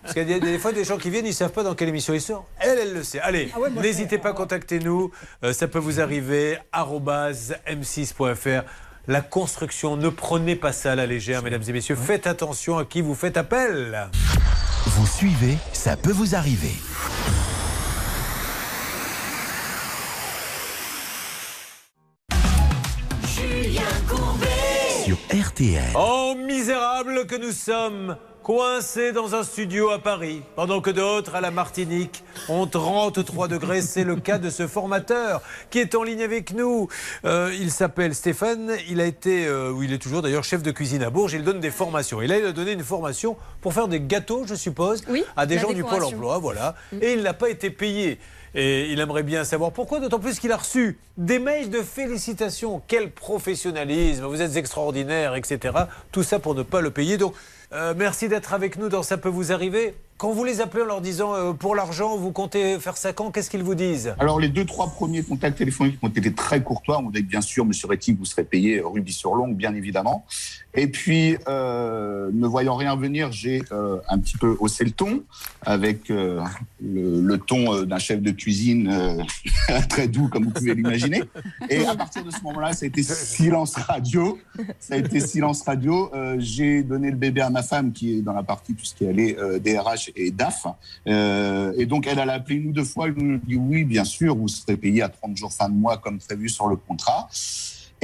Parce qu'il y a des, des fois des gens qui viennent, ils savent pas dans quelle émission ils sont. Elle, elle le sait. Allez, Ah ouais, n'hésitez pas, contactez-nous. Euh, ça peut vous arriver. arobase m6.fr. La construction, ne prenez pas ça à la légère, mesdames et messieurs. Faites attention à qui vous faites appel. Vous suivez, ça peut vous arriver. Sur RTL. Oh, misérable que nous sommes Coincés dans un studio à Paris, pendant que d'autres à la Martinique ont 33 degrés. C'est le cas de ce formateur qui est en ligne avec nous. Euh, il s'appelle Stéphane. Il a été, euh, ou il est toujours d'ailleurs chef de cuisine à Bourges. Il donne des formations. Et là, il a donné une formation pour faire des gâteaux, je suppose, à des gens du Pôle emploi. Voilà. Et il n'a pas été payé. Et il aimerait bien savoir pourquoi, d'autant plus qu'il a reçu des mails de félicitations. Quel professionnalisme, vous êtes extraordinaire, etc. Tout ça pour ne pas le payer. Donc, euh, merci d'être avec nous dans Ça peut vous arriver. Quand vous les appelez en leur disant euh, pour l'argent, vous comptez faire ça quand, qu'est-ce qu'ils vous disent? Alors, les deux, trois premiers contacts téléphoniques ont été très courtois. On dit bien sûr, monsieur Réti, vous serez payé rubis sur longue, bien évidemment. Et puis, euh, ne voyant rien venir, j'ai euh, un petit peu haussé le ton avec euh, le, ton euh, d'un chef de cuisine euh, très doux, comme vous pouvez l'imaginer. Et à partir de ce moment-là, ça a été silence radio. Ça a été silence radio. Euh, j'ai donné le bébé à ma femme qui est dans la partie tout ce qui allait euh, DRH et DAF. Euh, et donc, elle, elle a appelé une ou deux fois. Elle nous dit oui, bien sûr, vous serez payé à 30 jours fin de mois comme prévu sur le contrat.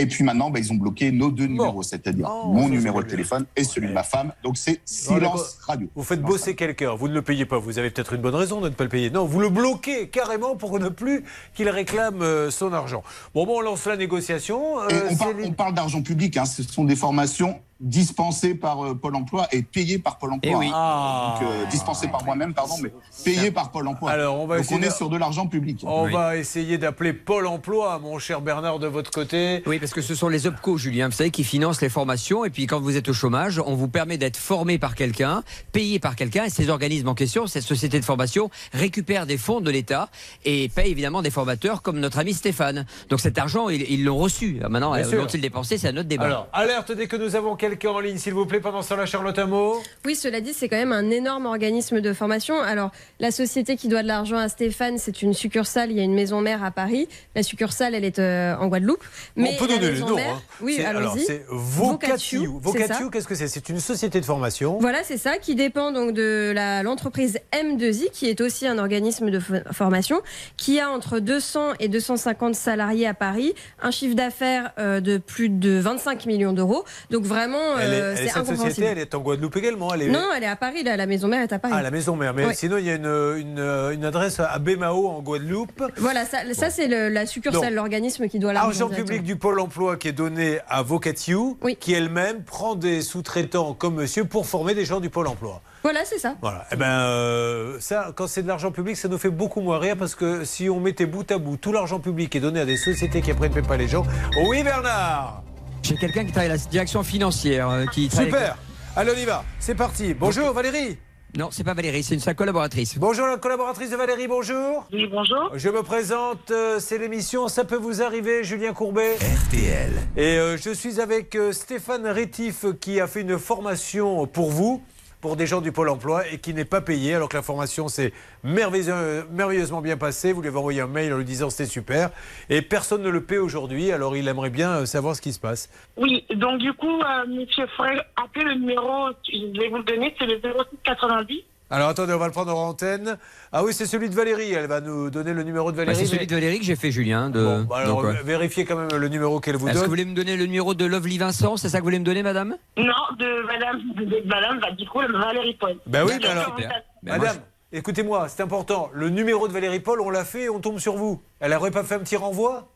Et puis maintenant, bah, ils ont bloqué nos deux numéros, c'est-à-dire Oh, mon numéro de téléphone et celui de ma femme. Donc c'est silence radio. Vous faites bosser quelqu'un, vous ne le payez pas. Vous avez peut-être une bonne raison de ne pas le payer. Non, vous le bloquez carrément pour ne plus qu'il réclame euh, son argent. Bon, bon, on lance la négociation. Euh, on, parle, on parle d'argent public. hein. Ce sont des formations dispensées par euh, Pôle Emploi et payées par Pôle Emploi. Eh oui. hein. Ah. Donc, euh, dispensées par moi-même, pardon, mais payées par Pôle Emploi. Alors, on va Donc essayer on est de- sur de l'argent public. On va essayer d'appeler Pôle emploi, mon cher Bernard, de votre côté. Oui, parce que ce sont les OPCO, Julien, vous savez, qui financent les formations. Et puis, quand vous êtes au chômage, on vous permet d'être formé par quelqu'un, payé par quelqu'un. Et ces organismes en question, ces sociétés de formation, récupèrent des fonds de l'État et payent évidemment des formateurs comme notre ami Stéphane. Donc, cet argent, ils l'ont reçu. Maintenant, Bien euh, l'ont-ils dépensé C'est un autre débat. Alors, alerte dès que nous avons quelqu'un en ligne, s'il vous plaît, pendant ce temps-là, Charlotte, mot? Oui, cela dit, c'est quand même un énorme organisme de formation. Alors, la société qui doit de l'argent à Stéphane, c'est une succursale. Il y a une maison mère à Paris. La succursale, elle est euh, en Guadeloupe. Mais on peut donner noms. mère- hein. Oui, alors, c'est Vocatio, Vocatio. qu'est-ce que c'est? C'est une société de formation. Voilà, c'est ça, qui dépend donc de l'entreprise M2I, qui est aussi un organisme de fo- formation, qui a entre 200 et 250 salariés à Paris, un chiffre d'affaires euh, de plus de 25 millions d'euros. Donc vraiment, Elle est- euh, elle est- c'est cette société, elle est en Guadeloupe également. Elle est... Non, elle est à Paris, là, la maison mère est à Paris. Ah, la maison mère. Mais Oui. sinon, il y a une, une, une adresse à Bémao en Guadeloupe. Voilà, ça, ça, c'est la succursale, l'organisme qui doit l'argent. Argent public du Pôle emploi qui est donné à Vocatio, qui elle-même prend des sous-traitants comme monsieur pour former des gens du Pôle emploi. Voilà, c'est ça. Voilà. Eh ben, euh, ça, quand c'est de l'argent public, ça nous fait beaucoup moins rire parce que si on mettait bout à bout tout l'argent public qui est donné à des sociétés qui paient pas les gens. Oui, Bernard J'ai quelqu'un qui travaille à la direction financière. euh, qui Super avec- Allez, on y va. C'est parti. Bonjour, Valérie. Non, c'est pas Valérie, c'est une sa collaboratrice. Bonjour, la collaboratrice de Valérie, bonjour. Oui, bonjour. Je me présente, euh, c'est l'émission Ça peut vous arriver, Julien Courbet. RTL. Et euh, je suis avec euh, Stéphane Rétif qui a fait une formation pour vous. Pour des gens du Pôle emploi et qui n'est pas payé alors que la formation s'est merveilleuse- merveilleusement bien passée. Vous lui avez envoyé un mail en lui disant c'était super et personne ne le paie aujourd'hui alors il aimerait bien euh, savoir ce qui se passe. Oui, donc du coup, euh, monsieur, faudrait appeler le numéro, je vais vous le donner, c'est le 06 90. Alors attendez, on va le prendre en antenne. Ah oui, c'est celui de Valérie. Elle va nous donner le numéro de Bah, Valérie. c'est celui de Valérie que j'ai fait, Julien. De... Bon, bah alors, donc, vérifiez quand même le numéro qu'elle vous Est-ce que donne. vous voulez me donner le numéro de Lovely Vincent? C'est ça que vous voulez me donner, madame? Non, de madame, de madame, bah, du coup, Valérie Paul. Ben oui, alors. Ben, Madame, moi, écoutez-moi, c'est important. Le numéro de Valérie Paul, on l'a fait et on tombe sur vous. Elle aurait pas fait un petit renvoi?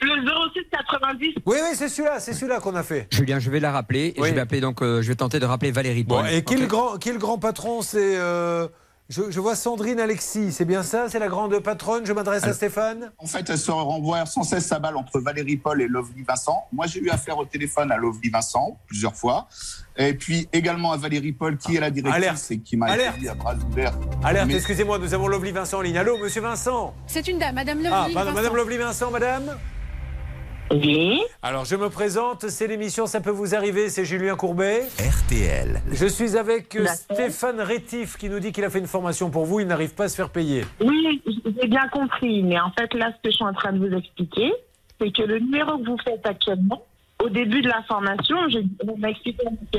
Le 06 90. Oui, oui, c'est celui-là, c'est celui-là qu'on a fait. Julien, je vais la rappeler. Et Oui. je vais appeler donc, euh, je vais tenter de rappeler Valérie Bon, et qui, est le grand, qui est le grand patron C'est. euh, je, je vois Sandrine Alexis, c'est bien ça C'est la grande patronne? Je m'adresse à Stéphane En fait, elle se renvoie sans cesse sa balle entre Valérie Paul et Lovely Vincent. Moi, j'ai eu affaire au téléphone à Lovely Vincent plusieurs fois. Et puis également à Valérie Paul, qui est la directrice Alerte. et qui m'a Alerte. accueilli à bras ouverts. Alerte, Mais- excusez-moi, nous avons Lovely Vincent en ligne. Allô, monsieur Vincent? C'est une dame, Madame Lovely. Ah, pardon, Vincent. madame Lovely Vincent, madame? Oui. Alors, je me présente, c'est l'émission Ça peut vous arriver, c'est Julien Courbet. RTL. Je suis avec euh. Stéphane Rétif qui nous dit qu'il a fait une formation pour vous, il n'arrive pas à se faire payer. Oui, j'ai bien compris, mais en fait, là, ce que je suis en train de vous expliquer, c'est que le numéro que vous faites actuellement, au début de la formation, je, on m'a expliqué à mon que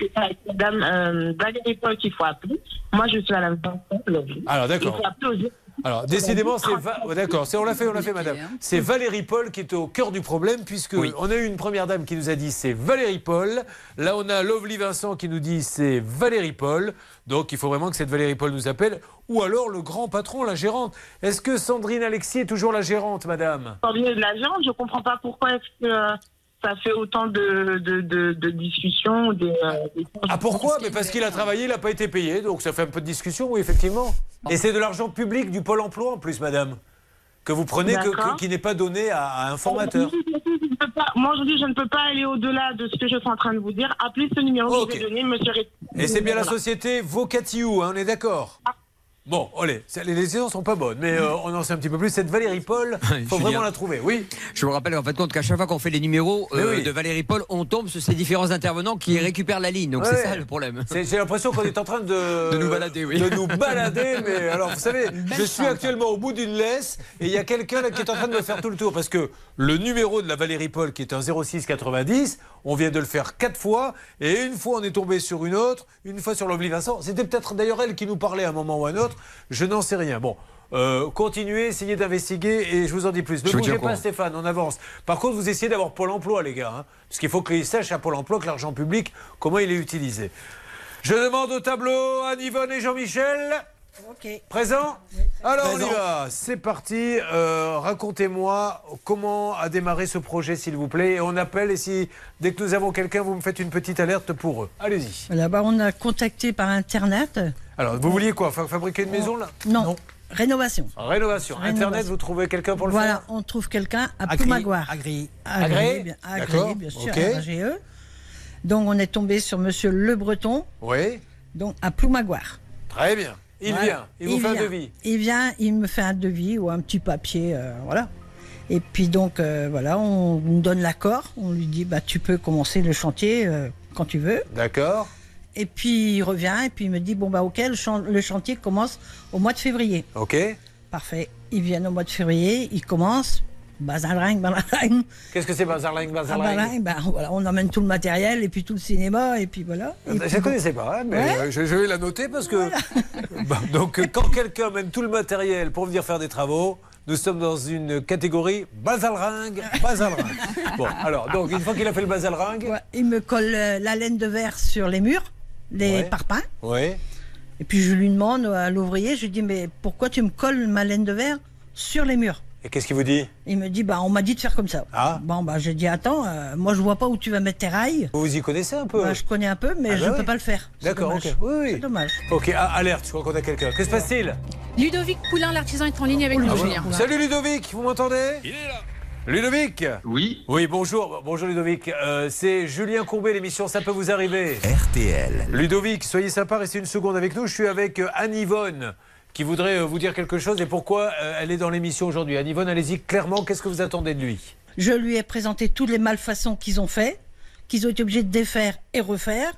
c'est avec Madame euh, Valérie Paul qu'il faut appeler. Moi, je suis Vincent. Lovely. Alors, d'accord. Il faut appeler Alors, décidément, c'est. Va- oh, D'accord, c'est- on l'a fait, on l'a fait, madame. C'est Valérie Paul qui est au cœur du problème, puisque on a eu une première dame qui nous a dit c'est Valérie Paul. Là, on a Lovely Vincent qui nous dit c'est Valérie Paul. Donc, il faut vraiment que cette Valérie Paul nous appelle. Ou alors le grand patron, la gérante. Est-ce que Sandrine Alexis est toujours la gérante, madame? Coordonnées de la gérante, je comprends pas pourquoi est-ce que ça fait autant de, de, de, de discussions. Des, euh, des- Ah, pourquoi? Mais parce qu'il a travaillé, il n'a pas été payé. Donc, ça fait un peu de discussion, oui, effectivement. Et c'est de l'argent public du Pôle emploi, en plus, madame. Que vous prenez, que- qui n'est pas donné à, à un formateur. Je pas- Moi, aujourd'hui, je ne peux pas aller au-delà de ce que je suis en train de vous dire. Appelez ce numéro Ok. que je vais donner, monsieur Et c'est bien la société Vocatiou, hein, on est d'accord? Bon, allez, ça- les décisions sont pas bonnes, mais euh, on en sait un petit peu plus. Cette Valérie Paul, faut Julien. vraiment la trouver, oui. Je vous rappelle en fait compte qu'à chaque fois qu'on fait les numéros euh, oui. de Valérie Paul, on tombe sur ces différents intervenants qui récupèrent la ligne. Donc Ouais. c'est ça le problème. J'ai l'impression qu'on est en train de, De nous balader, oui. de nous balader, mais alors vous savez, je suis actuellement au bout d'une laisse et il y a quelqu'un qui est en train de me faire tout le tour parce que le numéro de la Valérie Paul qui est un 06 90, on vient de le faire quatre fois et une fois on est tombé sur une autre, une fois sur Vincent. C'était peut-être d'ailleurs elle qui nous parlait à un moment ou à un autre, je n'en sais rien. Bon. euh, continuez, essayez d'investiguer et je vous en dis plus. Ne bougez pas, Stéphane, on avance. Par contre, vous essayez d'avoir Pôle emploi, les gars. hein, parce qu'il faut qu'ils sachent à Pôle emploi que l'argent public, comment il est utilisé. Je demande au tableau Anne, Yvonne et Jean-Michel. Ok. Présent Alors on y Présent. va, c'est parti. Euh, Racontez-moi comment a démarré ce projet, s'il vous plaît. Et on appelle et si dès que nous avons quelqu'un, vous me faites une petite alerte pour eux. Allez-y. Voilà, bah, on a contacté par Internet. Alors, vous vouliez quoi Fa- Fabriquer une maison là Non. Rénovation. Rénovation. Rénovation. Internet, vous trouvez quelqu'un pour le Voilà, faire on trouve quelqu'un à Agréé, Ploumagoire. agréé. Agréé, Agréé bien, sûr, ok. AGE. Donc on est tombé sur Monsieur Le Breton, Oui, donc à Ploumagoire. très bien. Il Voilà. vient, il vous fait un devis. Il vient, il me fait un devis ou un petit papier, euh, voilà. Et puis donc euh, voilà, on nous donne l'accord, on lui dit bah tu peux commencer le chantier euh, quand tu veux. D'accord. Et puis il revient et puis il me dit bon bah ok le chantier commence au mois de février. Ok. Parfait. Ils viennent au mois de février, ils commencent. Bazarling, bazarling. Qu'est-ce que c'est Bazarling, Ah, Bazarling ben, voilà, on emmène tout le matériel et puis tout le cinéma et puis voilà. Et Je ne connaissais pas, hein, mais Ouais. euh, je, je vais la noter parce que. Donc, euh, quand quelqu'un mène tout le matériel pour venir faire des travaux, nous sommes dans une catégorie basalringue, basalringue. bon, alors, donc, une fois qu'il a fait le basalringue. Ouais, il me colle euh, la laine de verre sur les murs, les Ouais. parpaings. Oui. Et puis je lui demande à l'ouvrier, je lui dis mais pourquoi tu me colles ma laine de verre sur les murs? Et qu'est-ce qu'il vous dit? Il me dit bah on m'a dit de faire comme ça. Ah. Bon bah j'ai dit attends, euh, moi je vois pas où tu vas mettre tes rails. Vous vous y connaissez un peu? Bah, je connais un peu mais Ah je bah peux oui. pas le faire. D'accord, ok. Oui, oui. C'est dommage. Ok, ah, alerte, je crois qu'on a quelqu'un. Que se passe-t-il? Ludovic Poulain, l'artisan, est en ligne avec Ah, nous, voilà. Julien. Salut Ludovic, vous m'entendez? Il est là. Ludovic? Oui. Oui, bonjour. Bonjour Ludovic. Euh, c'est Julien Courbet, l'émission Ça peut vous arriver. RTL. Ludovic, soyez sympa, restez une seconde avec nous. Je suis avec euh, Anne-Yvonne qui voudrait euh, vous dire quelque chose et pourquoi euh, elle est dans l'émission aujourd'hui. Anne-Yvonne, allez-y clairement, qu'est-ce que vous attendez de lui? Je lui ai présenté toutes les malfaçons qu'ils ont fait, qu'ils ont été obligés de défaire et refaire.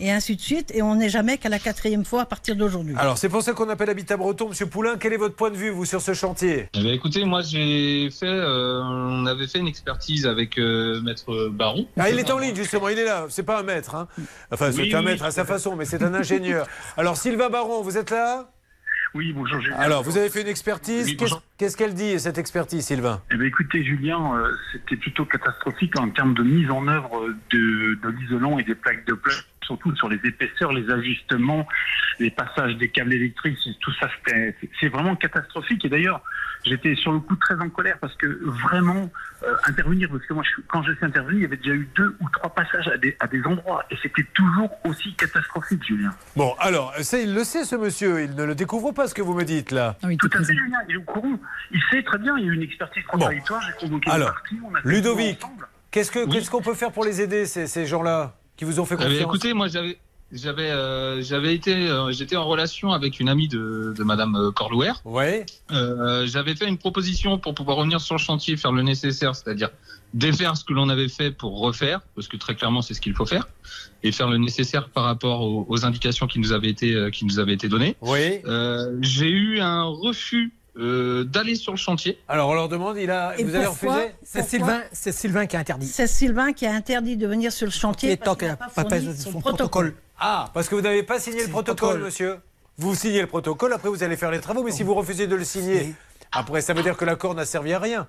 et ainsi de suite. Et on n'est jamais qu'à la quatrième fois à partir d'aujourd'hui. Alors, c'est pour ça qu'on appelle Habitat Breton. Monsieur Poulain, quel est votre point de vue, vous, sur ce chantier? Eh ben, écoutez, moi j'ai fait, euh, on avait fait une expertise avec euh, Maître Baron. Ah, il est en ligne, justement, il est là. C'est pas un maître. Hein. Enfin, c'est Oui, un oui, maître à sa façon, mais c'est un ingénieur. Alors, Sylvain Baron, vous êtes là? Oui, bonjour Julien. Alors, vous avez fait une expertise. Oui, Qu'est-ce bonjour. qu'est-ce qu'elle dit, cette expertise, Sylvain? Eh bien, écoutez, Julien, euh, c'était plutôt catastrophique en termes de mise en œuvre de, de l'isolant et des plaques de plâtre, surtout sur les épaisseurs, les ajustements, les passages des câbles électriques, tout ça, c'est vraiment catastrophique. Et d'ailleurs, j'étais sur le coup très en colère parce que vraiment euh, intervenir, parce que moi, je- quand je suis intervenu, il y avait déjà eu deux ou trois passages à des, à des endroits et c'était toujours aussi catastrophique, Julien. Bon, alors, ça, il le sait, ce monsieur. Il ne le découvre pas, ce que vous me dites, là. Tout à fait, Julien, il est au courant. Il sait très bien, il y a eu une expertise contradictoire, j'ai convoqué Alors, parties, on a Ludovic, qu'est-ce que- qu'est-ce qu'on peut faire pour les aider, ces, ces gens-là, qui vous ont fait Eh confiance écoutez, moi j'avais j'avais euh, j'avais été euh, j'étais en relation avec une amie de, de Madame euh, Corlouer. Ouais. Euh, j'avais fait une proposition pour pouvoir revenir sur le chantier, faire le nécessaire, c'est-à-dire défaire ce que l'on avait fait pour refaire, parce que très clairement c'est ce qu'il faut faire, et faire le nécessaire par rapport aux, aux indications qui nous avaient été euh, qui nous avaient été données. Oui. Euh, J'ai eu un refus euh, d'aller sur le chantier. Alors on leur demande, il a, Et vous avez refusé C'est Sylvain- c'est Sylvain qui a interdit. C'est Sylvain qui a interdit de venir sur le chantier Et tant qu'il n'a pas pas fourni son, son protocole. Ah, parce que vous n'avez pas signé le protocole, protocole. monsieur. Vous signez le protocole, après vous allez faire les travaux, mais si vous refusez de le signer, après ça veut dire que l'accord n'a servi à rien.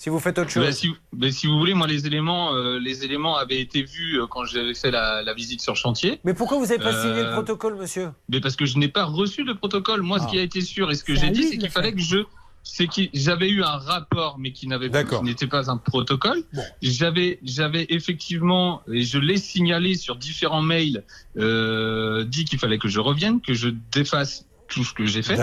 Si vous faites autre chose. Ben, si, ben, si vous voulez, moi les éléments, euh, les éléments avaient été vus euh, quand j'avais fait la, la visite sur chantier. Mais pourquoi vous n'avez pas signé le Euh, protocole, monsieur? Mais parce que je n'ai pas reçu de protocole. Moi, Ah. ce qui a été sûr et ce que j'ai dit, c'est qu'il le fallait que je, c'est que j'avais eu un rapport, mais qui n'avait pas, qui n'était pas un protocole. J'avais, j'avais effectivement, et je l'ai signalé sur différents mails, euh, dit qu'il fallait que je revienne, que je défasse tout ce que j'ai fait.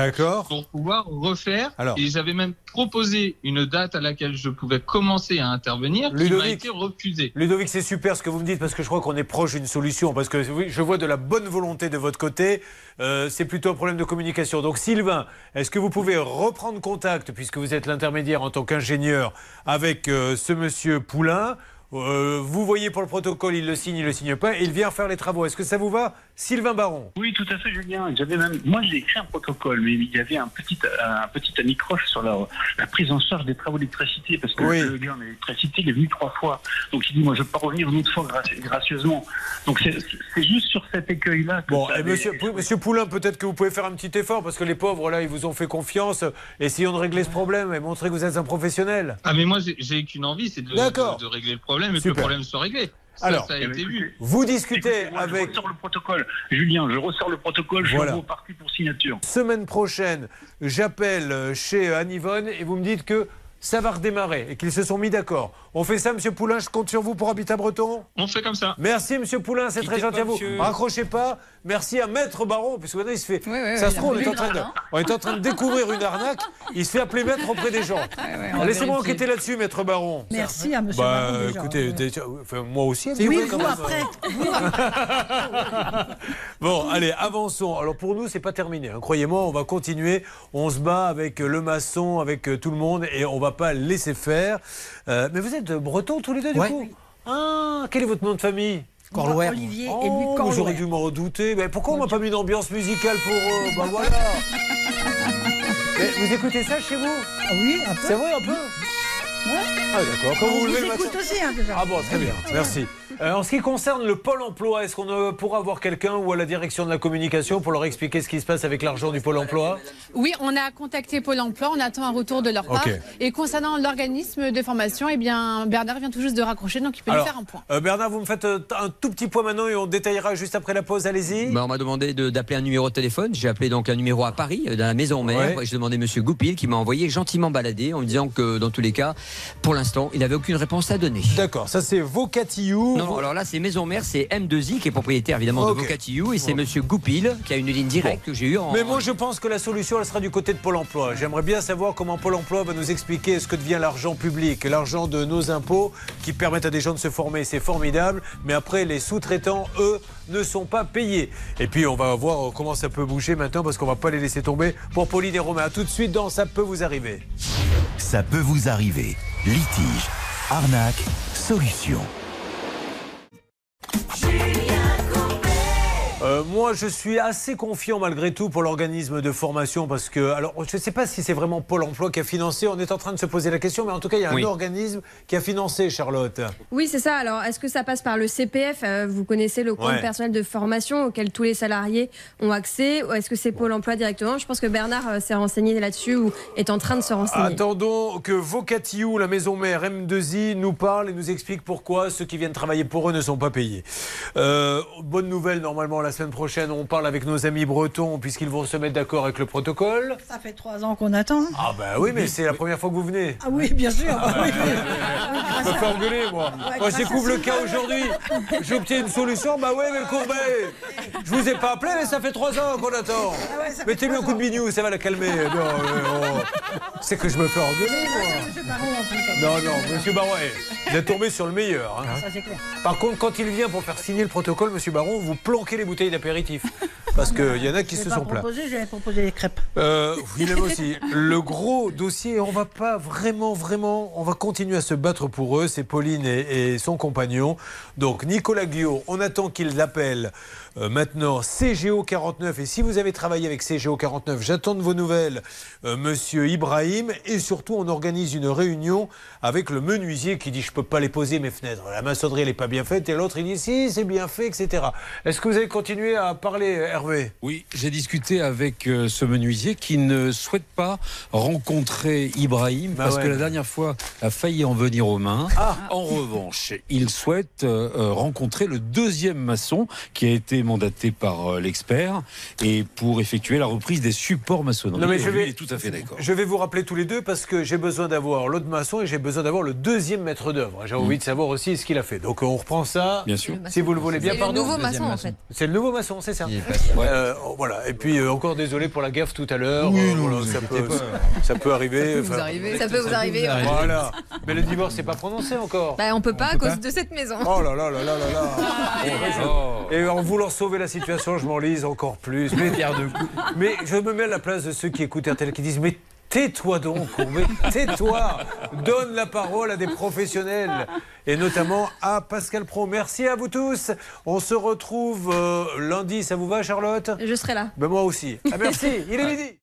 Pour pouvoir refaire. Alors. Et j'avais même proposé une date à laquelle je pouvais commencer à intervenir, qui m'a Ludovic. été refusée. Ludovic, c'est super ce que vous me dites parce que je crois qu'on est proche d'une solution. Parce que oui, je vois de la bonne volonté de votre côté. Euh, c'est plutôt un problème de communication. Donc, Sylvain, est-ce que vous pouvez reprendre contact, puisque vous êtes l'intermédiaire en tant qu'ingénieur, avec euh, ce monsieur Poulain? Euh, Vous voyez pour le protocole, il le signe, il le signe pas, et il vient faire les travaux. Est-ce que ça vous va Sylvain Baron Oui, tout à fait, Julien. J'avais même, moi, j'ai écrit un protocole, mais il y avait un petit, un petit anicroche sur la, la prise en charge des travaux d'électricité, parce que Oui. le gars en électricité, il est venu trois fois. Donc, il dit, moi, je ne veux pas revenir une autre fois graci- gracieusement. Donc, c'est juste sur cet écueil-là que Bon, et avait- monsieur, Pou- monsieur Poulain, peut-être que vous pouvez faire un petit effort, parce que les pauvres, là, ils vous ont fait confiance. Essayons de régler ce problème et montrer que vous êtes un professionnel. Ah, mais moi, j'ai- qu'une envie, c'est de, D'accord. de- de régler le problème et que le problème soit réglé. Ça, Alors, ça a été vu. Vous discutez Écoutez, moi, avec. Je ressors le protocole. Julien, je ressors le protocole, je Voilà. suis parti pour signature. Semaine prochaine, j'appelle euh, chez Anne Yvonne et vous me dites que ça va redémarrer et qu'ils se sont mis d'accord. On fait ça, monsieur Poulain, je compte sur vous pour Habitat Breton? On fait comme ça. Merci, monsieur Poulain, c'est très gentil pas, à vous. monsieur. Raccrochez pas. Merci à Maître Baron, puisque maintenant il se fait. ça se trouve, on est, en train de, grade, on est en train de découvrir une arnaque. Il se fait appeler Maître auprès des gens. Laissez-moi enquêter là-dessus, Maître Baron. Merci à monsieur Bah, Baron, déjà. écoutez, déjà, enfin, moi aussi. Oui, vous quand après. Bon, allez, avançons. Alors pour nous, c'est pas terminé. hein. Croyez-moi, on va continuer. On se bat avec le maçon, avec euh, tout le monde, et on va pas laisser faire. Euh, mais vous êtes bretons tous les deux, du Ouais. coup? Ah, quel est votre nom de famille? Corlouer. Olivier et lui Oh, Corlouer. J'aurais dû m'en redouter. Mais pourquoi on m'a pas mis une ambiance musicale pour eux Bah voilà. Mais vous écoutez ça chez vous? Ah oui, un peu. C'est vrai, un peu? Ah d'accord. Quand vous On vous le matin. écoute aussi, hein, déjà. Ah bon, très bien, merci. Euh, en ce qui concerne le pôle emploi, est-ce qu'on euh, pourra avoir quelqu'un ou à la direction de la communication pour leur expliquer ce qui se passe avec l'argent du pôle emploi? Oui, on a contacté Pôle emploi, on attend un retour de leur part. Et concernant l'organisme de formation, eh bien, Bernard vient tout juste de raccrocher, donc il peut Alors, nous faire un point. euh, Bernard, vous me faites un tout petit point maintenant et on détaillera juste après la pause. Allez-y. Bah, on m'a demandé de- d'appeler un numéro de téléphone. J'ai appelé donc un numéro à Paris, dans la maison mère. Ouais. J'ai demandé Monsieur Goupil qui m'a envoyé gentiment balader en me disant que dans tous les cas, pour l'instant, il n'avait aucune réponse à donner. D'accord, ça c'est Vocatillou. Non, non, alors là, c'est Maison Mère, c'est M2I qui est propriétaire évidemment de Vocatillou et c'est Monsieur Goupil qui a une ligne directe que j'ai eue en. Mais moi, je pense que la solution, elle sera du côté de Pôle emploi. J'aimerais bien savoir comment Pôle emploi va nous expliquer ce que devient l'argent public, l'argent de nos impôts qui permettent à des gens de se former. C'est formidable. Mais après, les sous-traitants, eux, ne sont pas payés. Et puis, on va voir comment ça peut bouger maintenant parce qu'on va pas les laisser tomber. Pour Pauline et Romain, à tout de suite dans Ça peut vous arriver. Ça peut vous arriver. Litige, arnaque, solution. Euh, moi, je suis assez confiant malgré tout pour l'organisme de formation parce que, alors, je ne sais pas si c'est vraiment Pôle Emploi qui a financé. On est en train de se poser la question, mais en tout cas, il y a un Oui. organisme qui a financé, Charlotte. Oui, c'est ça. Alors, est-ce que ça passe par le CPF Euh, Vous connaissez le compte Ouais. personnel de formation auquel tous les salariés ont accès Ou est-ce que c'est Pôle emploi directement? Je pense que Bernard euh, s'est renseigné là-dessus ou est en train de se renseigner. Attendons que Vocatiou, la maison mère M2I, nous parle et nous explique pourquoi ceux qui viennent travailler pour eux ne sont pas payés. Euh, bonne nouvelle, normalement, la semaine prochaine, on parle avec nos amis bretons puisqu'ils vont se mettre d'accord avec le protocole. Ça fait trois ans qu'on attend. Ah bah oui, mais c'est la première fois que vous venez. Ah oui, bien sûr. Ah, oui. Je me fais engueuler, moi. Moi, découvre le cas aujourd'hui. J'obtiens une solution. Bah ouais, mais le Courbet, je vous ai pas appelé, mais ça fait trois ans qu'on attend. Ah Mettez-lui un coup de bignou, ça va la calmer. Non. C'est que je me fais engueuler, moi. Monsieur Baron, en plus. Non, non, monsieur Baron, vous êtes tombé sur le meilleur. hein. Ça, c'est clair. Par contre, quand il vient pour faire signer le protocole, monsieur Baron, vous planquez les bouteilles d'apéritif. Parce qu'il y en a qui se sont plaints. j'avais proposé les crêpes. Euh, aussi. Le gros dossier, on va pas vraiment, vraiment, on va continuer à se battre pour eux. C'est Pauline et, et son compagnon. Donc Nicolas Guillot, on attend qu'il appelle euh, maintenant CGO 49. Et si vous avez travaillé avec CGO 49, j'attends de vos nouvelles, euh, Monsieur Ibrahim. Et surtout, on organise une réunion avec le menuisier qui dit je peux pas les poser mes fenêtres. La maçonnerie elle est pas bien faite. Et l'autre il dit si c'est bien fait, etc. Est-ce que vous avez continué à parler, Hervé? Oui, j'ai discuté avec euh, ce menuisier qui ne souhaite pas rencontrer Ibrahim Bah parce ouais. que la dernière fois a failli en venir aux mains. Ah. En revanche, il souhaite euh, euh, rencontrer le deuxième maçon qui a été mandaté par euh, l'expert et pour effectuer la reprise des supports maçonnerie. Non, mais je vais- tout à fait d'accord. Je vais vous rappeler tous les deux parce que j'ai besoin d'avoir l'autre maçon et j'ai besoin d'avoir le deuxième maître d'œuvre. J'ai envie de savoir aussi ce qu'il a fait. Donc on reprend ça. Bien sûr. Si vous le voulez bien, C'est le pardon. nouveau maçon, en fait. C'est le nouveau maçon, c'est ça. Euh, voilà. Et puis euh, encore désolé pour la gaffe tout à l'heure. Oui, Euh, ça, peut, pas. ça peut arriver. Ça peut vous arriver. Ça peut vous arriver. ouais. Voilà. Mais le divorce, c'est pas prononcé encore. Bah, on peut pas à cause de cette maison. Oh là là là là là là. Et en voulant sauver la situation, je m'enlise encore plus. Mais, mais je me mets à la place de ceux qui écoutent RTL qui disent Mais tais-toi donc, Courbet, tais-toi. Donne la parole à des professionnels. Et notamment à Pascal Pro. Merci à vous tous. On se retrouve euh, lundi. Ça vous va, Charlotte? Je serai là. ben Moi aussi. Ah, merci. Il est midi.